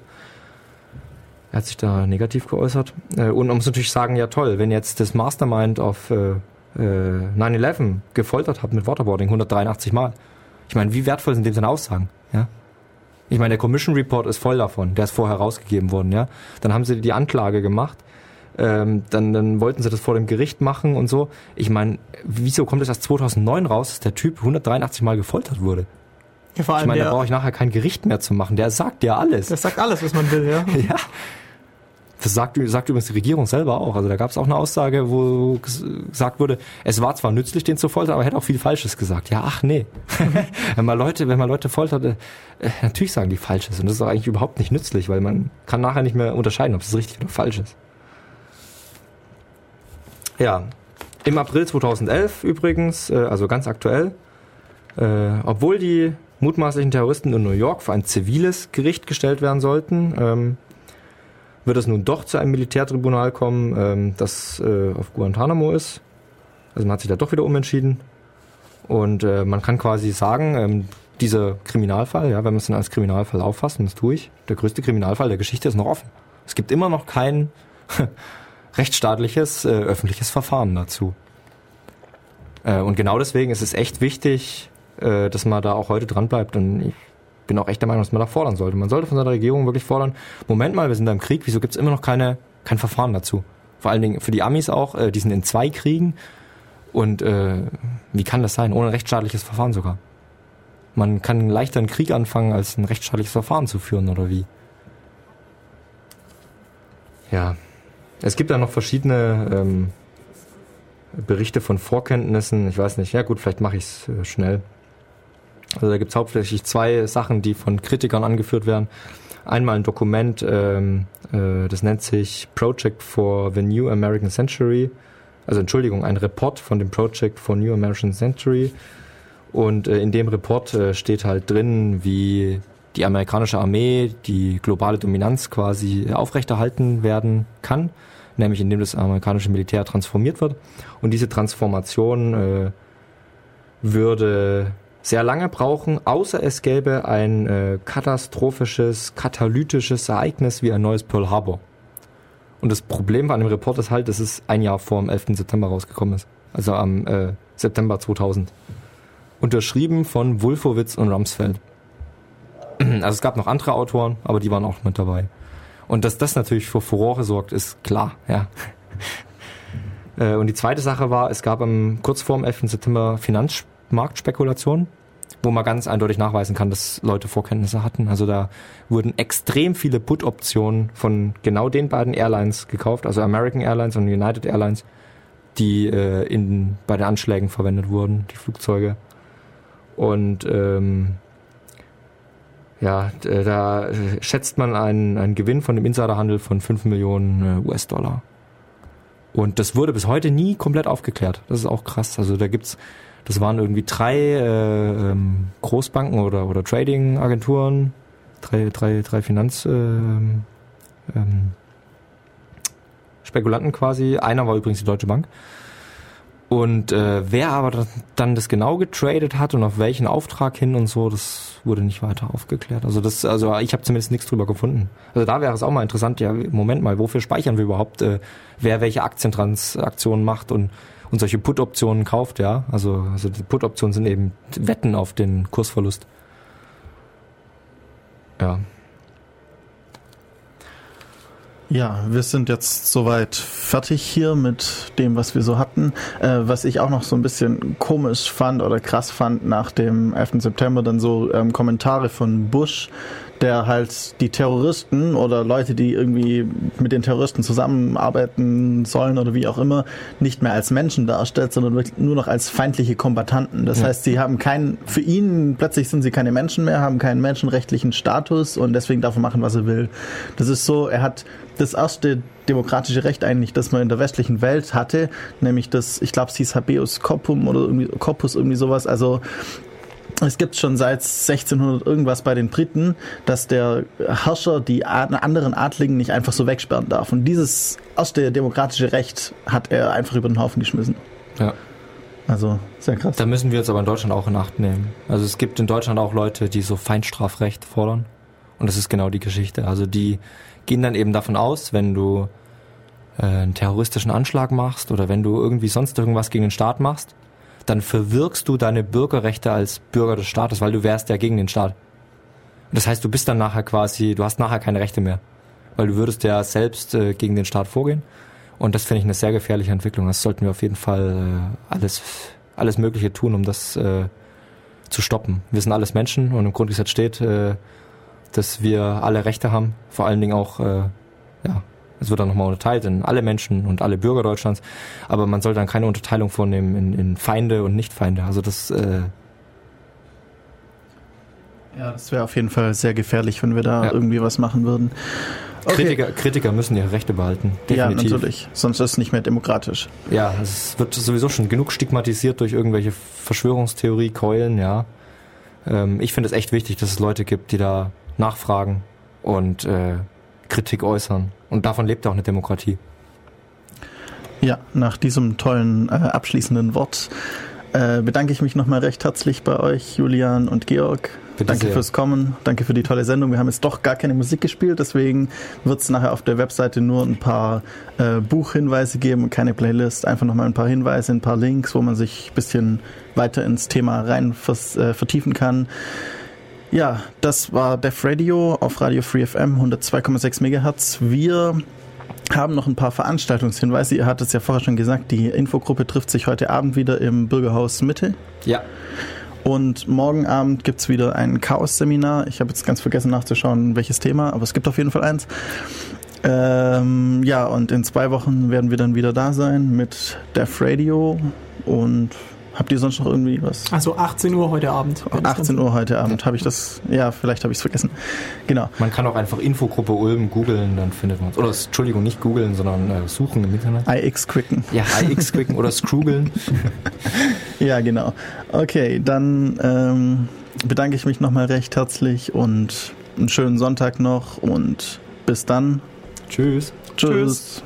Er hat sich da negativ geäußert. Äh, und man muss natürlich sagen, ja toll, wenn jetzt das Mastermind auf äh, 9-11 äh, gefoltert hat mit Waterboarding 183 Mal. Ich meine, wie wertvoll sind dem seine Aussagen? Ja? Ich meine, der Commission Report ist voll davon, der ist vorher rausgegeben worden, ja. Dann haben sie die Anklage gemacht, ähm, dann, dann wollten sie das vor dem Gericht machen und so. Ich meine, wieso kommt es erst 2009 raus, dass der Typ 183 Mal gefoltert wurde? Ja, vor allem ich meine, da brauche ich nachher kein Gericht mehr zu machen. Der sagt ja alles. Der sagt alles, was man will, ja. ja. Das sagt, sagt übrigens die Regierung selber auch. Also da gab es auch eine Aussage, wo gesagt wurde, es war zwar nützlich, den zu foltern, aber er hätte auch viel Falsches gesagt. Ja, ach nee. wenn man Leute, wenn man Leute foltert, äh, natürlich sagen die Falsches. Und das ist auch eigentlich überhaupt nicht nützlich, weil man kann nachher nicht mehr unterscheiden, ob es richtig oder falsch ist. Ja, im April 2011 übrigens, äh, also ganz aktuell, äh, obwohl die mutmaßlichen Terroristen in New York vor ein ziviles Gericht gestellt werden sollten, ähm, wird es nun doch zu einem Militärtribunal kommen, ähm, das äh, auf Guantanamo ist. Also man hat sich da doch wieder umentschieden. Und äh, man kann quasi sagen, ähm, dieser Kriminalfall, ja, wenn man es dann als Kriminalfall auffasst, und das tue ich, der größte Kriminalfall der Geschichte ist noch offen. Es gibt immer noch kein rechtsstaatliches, äh, öffentliches Verfahren dazu. Äh, und genau deswegen ist es echt wichtig, äh, dass man da auch heute dran bleibt. Und ich bin auch echt der Meinung, dass man da fordern sollte. Man sollte von seiner Regierung wirklich fordern, Moment mal, wir sind da im Krieg, wieso gibt es immer noch keine, kein Verfahren dazu? Vor allen Dingen für die Amis auch, äh, die sind in zwei Kriegen. Und äh, wie kann das sein? Ohne rechtsstaatliches Verfahren sogar. Man kann leichter einen Krieg anfangen, als ein rechtsstaatliches Verfahren zu führen, oder wie? Ja. Es gibt da noch verschiedene ähm, Berichte von Vorkenntnissen. Ich weiß nicht. Ja gut, vielleicht mache ich es äh, schnell. Also da gibt es hauptsächlich zwei Sachen, die von Kritikern angeführt werden. Einmal ein Dokument, ähm, äh, das nennt sich Project for the New American Century. Also Entschuldigung, ein Report von dem Project for New American Century. Und äh, in dem Report äh, steht halt drin, wie die amerikanische Armee die globale Dominanz quasi aufrechterhalten werden kann, nämlich indem das amerikanische Militär transformiert wird. Und diese Transformation äh, würde sehr lange brauchen, außer es gäbe ein äh, katastrophisches, katalytisches Ereignis wie ein neues Pearl Harbor. Und das Problem bei einem Report ist halt, dass es ein Jahr vor dem 11. September rausgekommen ist. Also am äh, September 2000. Unterschrieben von Wulfowitz und Rumsfeld. Also es gab noch andere Autoren, aber die waren auch mit dabei. Und dass das natürlich für Furore sorgt, ist klar, ja. Äh, und die zweite Sache war, es gab am, kurz vor dem 11. September Finanzmarktspekulationen, wo man ganz eindeutig nachweisen kann, dass Leute Vorkenntnisse hatten. Also da wurden extrem viele Put-Optionen von genau den beiden Airlines gekauft, also American Airlines und United Airlines, die äh, in, bei den Anschlägen verwendet wurden, die Flugzeuge. Und ähm, ja, da schätzt man einen, einen Gewinn von dem Insiderhandel von 5 Millionen äh, US-Dollar. Und das wurde bis heute nie komplett aufgeklärt. Das ist auch krass. Also da gibt's, das waren irgendwie drei äh, ähm, Großbanken oder, oder Trading-Agenturen, drei, drei, drei Finanz äh, ähm, Spekulanten quasi. Einer war übrigens die Deutsche Bank. Und äh, wer aber dann das genau getradet hat und auf welchen Auftrag hin und so, das wurde nicht weiter aufgeklärt. Also das, also ich habe zumindest nichts drüber gefunden. Also da wäre es auch mal interessant, ja, Moment mal, wofür speichern wir überhaupt, äh, wer welche Aktientransaktionen macht und, und solche Put-Optionen kauft, ja. Also, also die Put-Optionen sind eben Wetten auf den Kursverlust. Ja. Ja, wir sind jetzt soweit fertig hier mit dem, was wir so hatten. Äh, was ich auch noch so ein bisschen komisch fand oder krass fand nach dem 11. September, dann so ähm, Kommentare von Bush, der halt die Terroristen oder Leute, die irgendwie mit den Terroristen zusammenarbeiten sollen oder wie auch immer, nicht mehr als Menschen darstellt, sondern nur noch als feindliche Kombatanten. Das ja. heißt, sie haben keinen, für ihn plötzlich sind sie keine Menschen mehr, haben keinen menschenrechtlichen Status und deswegen darf er machen, was er will. Das ist so, er hat das erste demokratische Recht eigentlich, das man in der westlichen Welt hatte, nämlich das, ich glaube, es hieß Habeus Corpus oder irgendwie Corpus irgendwie sowas, also es gibt schon seit 1600 irgendwas bei den Briten, dass der Herrscher die anderen Adligen nicht einfach so wegsperren darf. Und dieses erste demokratische Recht hat er einfach über den Haufen geschmissen. Ja. Also sehr krass. Da müssen wir jetzt aber in Deutschland auch in Acht nehmen. Also es gibt in Deutschland auch Leute, die so Feinstrafrecht fordern. Und das ist genau die Geschichte. Also die gehen dann eben davon aus, wenn du äh, einen terroristischen Anschlag machst oder wenn du irgendwie sonst irgendwas gegen den Staat machst, dann verwirkst du deine Bürgerrechte als Bürger des Staates, weil du wärst ja gegen den Staat. Das heißt, du bist dann nachher quasi, du hast nachher keine Rechte mehr, weil du würdest ja selbst äh, gegen den Staat vorgehen. Und das finde ich eine sehr gefährliche Entwicklung. Das sollten wir auf jeden Fall äh, alles, alles Mögliche tun, um das äh, zu stoppen. Wir sind alles Menschen und im Grundgesetz steht, äh, dass wir alle Rechte haben, vor allen Dingen auch äh, ja, es wird dann nochmal unterteilt in alle Menschen und alle Bürger Deutschlands, aber man soll dann keine Unterteilung vornehmen in, in Feinde und Nichtfeinde. Also das äh ja, das wäre auf jeden Fall sehr gefährlich, wenn wir da ja. irgendwie was machen würden. Okay. Kritiker, Kritiker müssen ihre Rechte behalten. Definitiv. Ja, natürlich. Sonst ist es nicht mehr demokratisch. Ja, es wird sowieso schon genug stigmatisiert durch irgendwelche Verschwörungstheorie-Keulen, ja. Ähm, ich finde es echt wichtig, dass es Leute gibt, die da nachfragen und äh, Kritik äußern. Und davon lebt auch eine Demokratie. Ja, nach diesem tollen äh, abschließenden Wort äh, bedanke ich mich nochmal recht herzlich bei euch, Julian und Georg. Bitte danke sehr. fürs Kommen, danke für die tolle Sendung. Wir haben jetzt doch gar keine Musik gespielt, deswegen wird es nachher auf der Webseite nur ein paar äh, Buchhinweise geben und keine Playlist. Einfach nochmal ein paar Hinweise, ein paar Links, wo man sich ein bisschen weiter ins Thema rein vers, äh, vertiefen kann. Ja, das war Def Radio auf Radio Free FM 102,6 MHz. Wir haben noch ein paar Veranstaltungshinweise. Ihr hattet es ja vorher schon gesagt, die Infogruppe trifft sich heute Abend wieder im Bürgerhaus Mitte. Ja. Und morgen Abend gibt es wieder ein Chaos-Seminar. Ich habe jetzt ganz vergessen nachzuschauen, welches Thema, aber es gibt auf jeden Fall eins. Ähm, ja, und in zwei Wochen werden wir dann wieder da sein mit Def Radio und Habt ihr sonst noch irgendwie was? Also 18 Uhr heute Abend. 18 Uhr heute Abend. Habe ich das? Ja, vielleicht habe ich es vergessen. Genau. Man kann auch einfach Infogruppe Ulm googeln, dann findet man es. Oder Entschuldigung, nicht googeln, sondern äh, suchen im Internet. IX quicken. Ja, IX quicken oder scroogeln. ja, genau. Okay, dann ähm, bedanke ich mich nochmal recht herzlich und einen schönen Sonntag noch und bis dann. Tschüss. Tschüss. Tschüss.